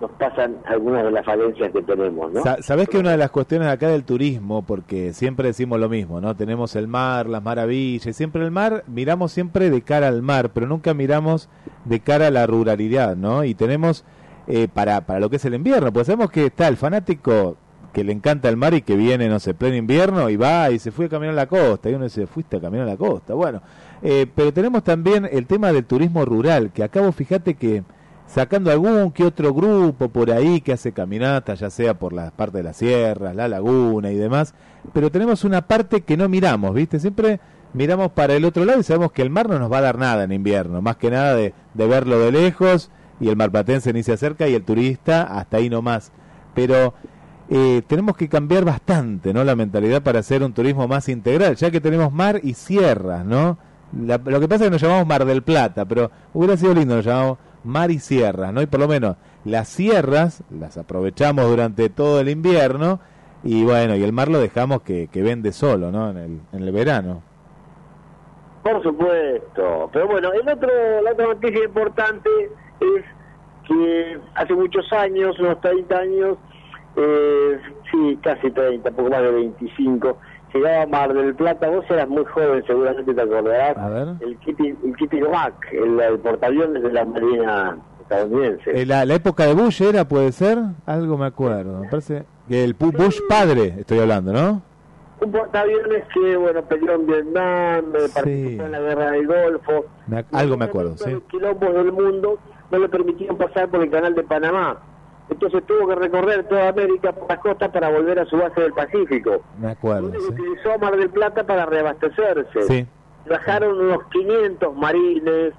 [SPEAKER 5] nos pasan algunas de las falencias que tenemos, ¿no?
[SPEAKER 4] Sa- Sabés que una de las cuestiones acá del turismo, porque siempre decimos lo mismo, ¿no? Tenemos el mar, las maravillas, siempre el mar, miramos siempre de cara al mar, pero nunca miramos de cara a la ruralidad, ¿no? Y tenemos eh, para, para lo que es el invierno, pues sabemos que está el fanático que le encanta el mar y que viene, no sé, pleno invierno y va y se fue a caminar a la costa, y uno dice, fuiste a caminar a la costa, bueno, eh, pero tenemos también el tema del turismo rural, que acá vos fíjate que sacando algún que otro grupo por ahí que hace caminatas, ya sea por la parte de las sierras, la laguna y demás, pero tenemos una parte que no miramos, ¿viste? Siempre miramos para el otro lado y sabemos que el mar no nos va a dar nada en invierno, más que nada de, de verlo de lejos y el marplatense ni se acerca y el turista hasta ahí nomás. Pero eh, tenemos que cambiar bastante, ¿no? La mentalidad para hacer un turismo más integral, ya que tenemos mar y sierras, ¿no? La- lo que pasa es que nos llamamos Mar del Plata, pero hubiera sido lindo, nos llamamos mar y sierras, ¿no? Y por lo menos las sierras las aprovechamos durante todo el invierno y bueno, y el mar lo dejamos que, que vende solo, ¿no? En el, en el verano.
[SPEAKER 5] Por supuesto. Pero bueno, el otro, la otra noticia importante es que hace muchos años, unos 30 años, eh, sí, casi 30, poco más de 25, llegaba a Mar del Plata. Vos eras muy joven, seguramente te acordarás.
[SPEAKER 4] A ver.
[SPEAKER 5] El Kitty, el Kitty Mac, el, el portaaviones de la Marina estadounidense.
[SPEAKER 4] Eh, la, la época de Bush era, puede ser, algo me acuerdo. Me parece que el Bush padre, estoy hablando, ¿no?
[SPEAKER 5] Un portaaviones que, bueno, peleó en Vietnam, eh, participó en la guerra del Golfo.
[SPEAKER 4] Me algo me acuerdo, sí.
[SPEAKER 5] los quilombos del mundo no le permitían pasar por el canal de Panamá. Entonces tuvo que recorrer toda América por las costas para volver a su base del Pacífico.
[SPEAKER 4] Me acuerdo, sí.
[SPEAKER 5] Utilizó Mar del Plata para reabastecerse.
[SPEAKER 4] Sí.
[SPEAKER 5] Bajaron unos 500 marines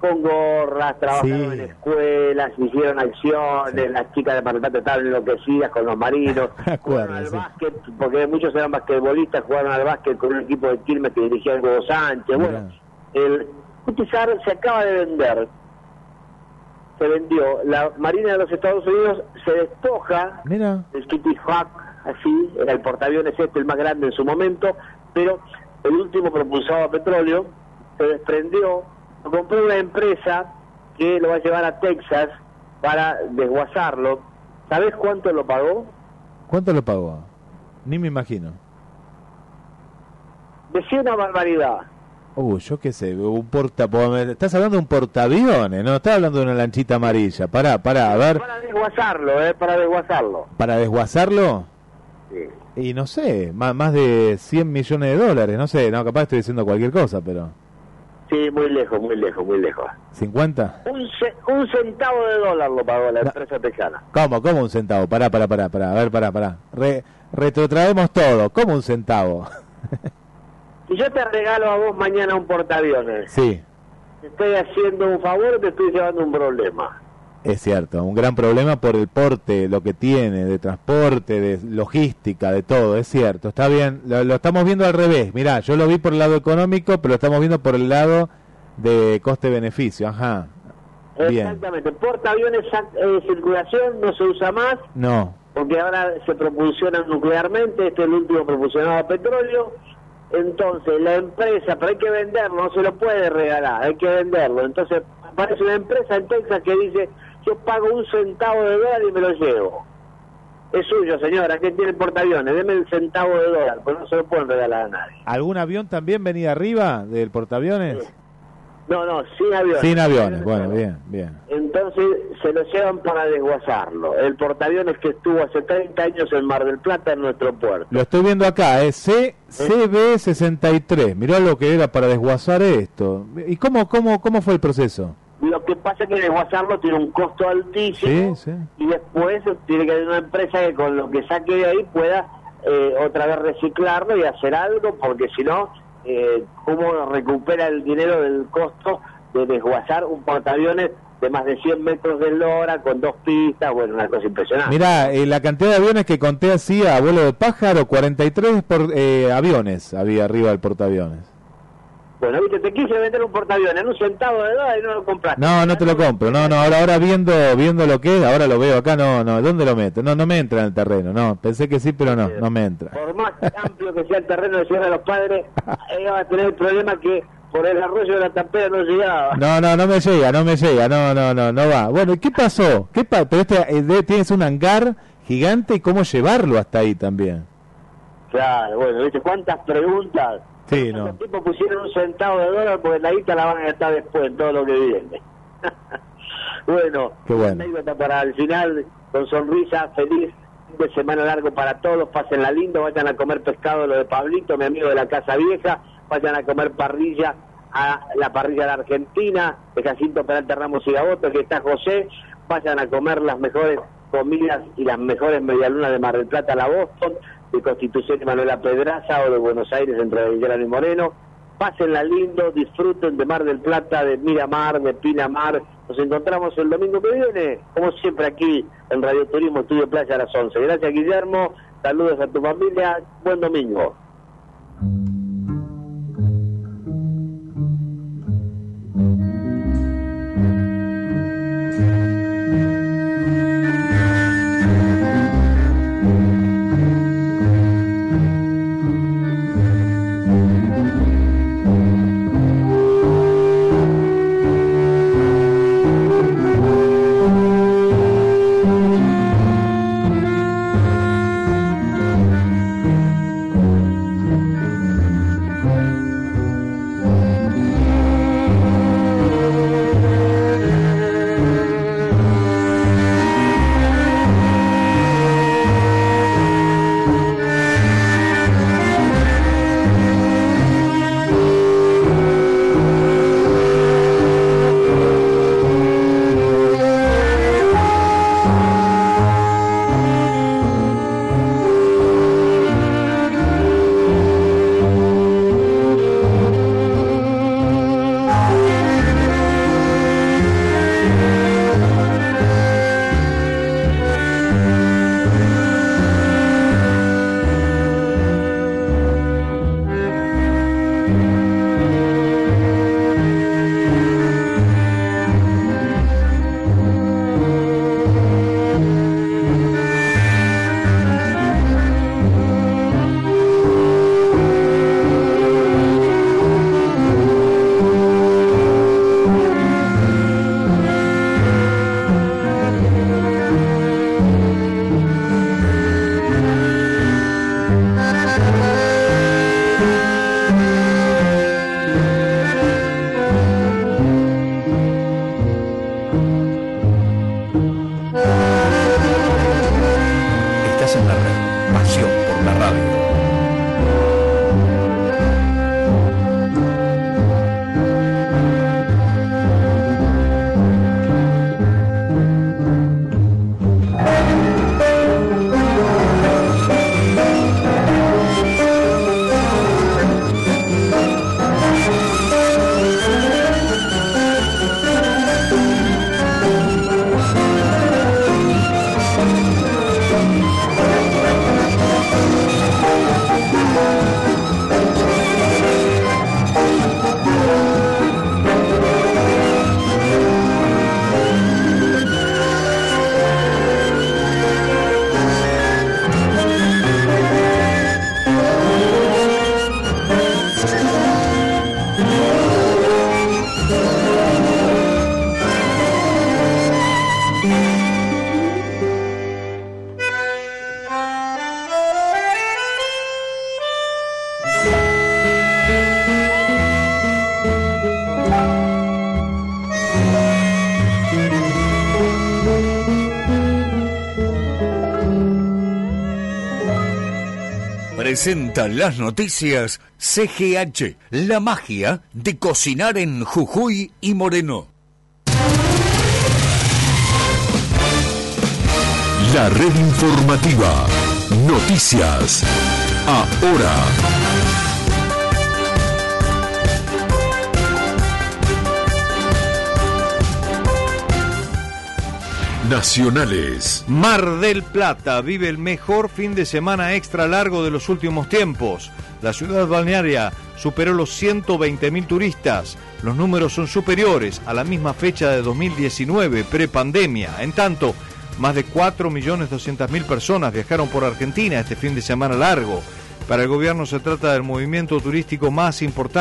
[SPEAKER 5] con gorras, trabajaron en escuelas, hicieron acciones, las chicas de Mar del Plata estaban enloquecidas con los marinos.
[SPEAKER 4] Me acuerdo,
[SPEAKER 5] al básquet, porque muchos eran basquetbolistas, jugaron al básquet con un equipo de Quilmes que dirigía el Hugo Sánchez. Bueno, el Cutizar se acaba de vender, se vendió. La Marina de los Estados Unidos se despoja
[SPEAKER 4] Mira.
[SPEAKER 5] del Kitty Hawk, así, era el portaaviones este, el más grande en su momento, pero el último propulsado a petróleo se desprendió, lo compró una empresa que lo va a llevar a Texas para desguazarlo. ¿Sabes cuánto lo pagó?
[SPEAKER 4] ¿Cuánto lo pagó? Ni me imagino.
[SPEAKER 5] Decía una barbaridad.
[SPEAKER 4] Uh, yo qué sé, un porta... Estás hablando de un portaaviones, no estás hablando de una lanchita amarilla. Pará, pará, a ver,
[SPEAKER 5] Para desguazarlo, ¿eh? Para desguazarlo.
[SPEAKER 4] para desguazarlo,
[SPEAKER 5] Sí.
[SPEAKER 4] y no sé, más, más de 100 millones de dólares, no sé, no, capaz estoy diciendo cualquier cosa, pero...
[SPEAKER 5] Sí, muy lejos, muy lejos, muy lejos.
[SPEAKER 4] ¿50?
[SPEAKER 5] Un, ce- un centavo de dólar lo pagó la empresa texana.
[SPEAKER 4] ¿Cómo? ¿Cómo un centavo? Pará, pará, pará, pará, a ver, pará, pará. Re- retrotraemos todo, ¿cómo un centavo?
[SPEAKER 5] Si yo te regalo a vos mañana un portaaviones,
[SPEAKER 4] sí,
[SPEAKER 5] ¿te estoy haciendo un favor o te estoy llevando un problema?
[SPEAKER 4] Es cierto, un gran problema por el porte, lo que tiene, de transporte, de logística, de todo, es cierto, está bien, lo, lo estamos viendo al revés, mirá, yo lo vi por el lado económico, pero lo estamos viendo por el lado de coste-beneficio, ajá, bien,
[SPEAKER 5] Exactamente. Portaaviones eh, circulación no se usa más.
[SPEAKER 4] No,
[SPEAKER 5] porque ahora se propulsiona nuclearmente, este es el último propulsionado a petróleo. Entonces, la empresa, pero hay que venderlo, no se lo puede regalar, hay que venderlo. Entonces, aparece una empresa en Texas que dice, yo pago un centavo de dólar y me lo llevo. Es suyo, señora, que tiene el portaaviones, deme el centavo de dólar, pues no se lo pueden regalar a nadie.
[SPEAKER 4] ¿algún avión también venía arriba del portaaviones?
[SPEAKER 5] No, no, sin aviones.
[SPEAKER 4] Sin aviones, bueno, bien, bien.
[SPEAKER 5] Entonces se lo llevan para desguazarlo. El portaaviones que estuvo hace 30 años en Mar del Plata en nuestro puerto.
[SPEAKER 4] Lo estoy viendo acá, es CB63, mirá lo que era para desguazar esto. ¿Y cómo, cómo, cómo fue el proceso?
[SPEAKER 5] Lo que pasa es que desguazarlo tiene un costo altísimo
[SPEAKER 4] Sí, sí.
[SPEAKER 5] y después tiene que haber una empresa que con lo que saque de ahí pueda eh, otra vez reciclarlo y hacer algo, porque si no, eh, ¿cómo recupera el dinero del costo de desguazar un portaaviones de más de 100 metros de lora con dos pistas? Bueno, una cosa impresionante.
[SPEAKER 4] Mirá, eh, la cantidad de aviones que conté así a vuelo de pájaro, 43 por, eh, aviones había arriba del portaaviones.
[SPEAKER 5] Bueno, viste, te quise vender un portaaviones en un centavo de dólar y no lo compraste.
[SPEAKER 4] No, no te lo compro, no, no, ahora, ahora viendo, viendo lo que es, ahora lo veo acá, no, no, ¿dónde lo meto? No, no me entra en el terreno, no, pensé que sí, pero no, no me entra.
[SPEAKER 5] Por más amplio que sea el terreno de Sierra de los Padres, ella va a tener el problema que por el arroyo de la tampera no llegaba.
[SPEAKER 4] No, no, no me llega, no me llega, no, no, no, no va. Bueno, ¿y qué pasó? ¿Qué pa Pero este, eh, tienes un hangar gigante y cómo llevarlo hasta ahí también.
[SPEAKER 5] Claro, bueno, viste, cuántas preguntas.
[SPEAKER 4] Sí, no.
[SPEAKER 5] Los tipos pusieron un centavo de dólar porque la guita la van a gastar después en todo lo que viene. bueno,
[SPEAKER 4] Qué bueno.
[SPEAKER 5] anécdota para el final, con sonrisa, feliz, de semana largo para todos, pásenla lindo, vayan a comer pescado, lo de Pablito, mi amigo de la Casa Vieja, vayan a comer parrilla a la parrilla de la Argentina, de Jacinto Peralta Ramos y Gaboto, que está José, vayan a comer las mejores comidas y las mejores medialunas de Mar del Plata a la Boston, de Constitución y Manuela Pedraza o de Buenos Aires entre Belgrano y Moreno. Pásenla lindo, disfruten de Mar del Plata, de Miramar, de Pinamar. Nos encontramos el domingo que viene, como siempre aquí en Radio Turismo Estudio Playa a las 11. Gracias Guillermo, saludos a tu familia, buen domingo.
[SPEAKER 6] Presenta las noticias CGH, la magia de cocinar en Jujuy y Moreno.
[SPEAKER 11] La red informativa. Noticias. Ahora. Nacionales.
[SPEAKER 4] Mar del Plata vive el mejor fin de semana extra largo de los últimos tiempos. La ciudad balnearia superó los 120.000 turistas. Los números son superiores a la misma fecha de 2019, prepandemia. En tanto, más de 4.200.000 personas viajaron por Argentina este fin de semana largo. Para el gobierno se trata del movimiento turístico más importante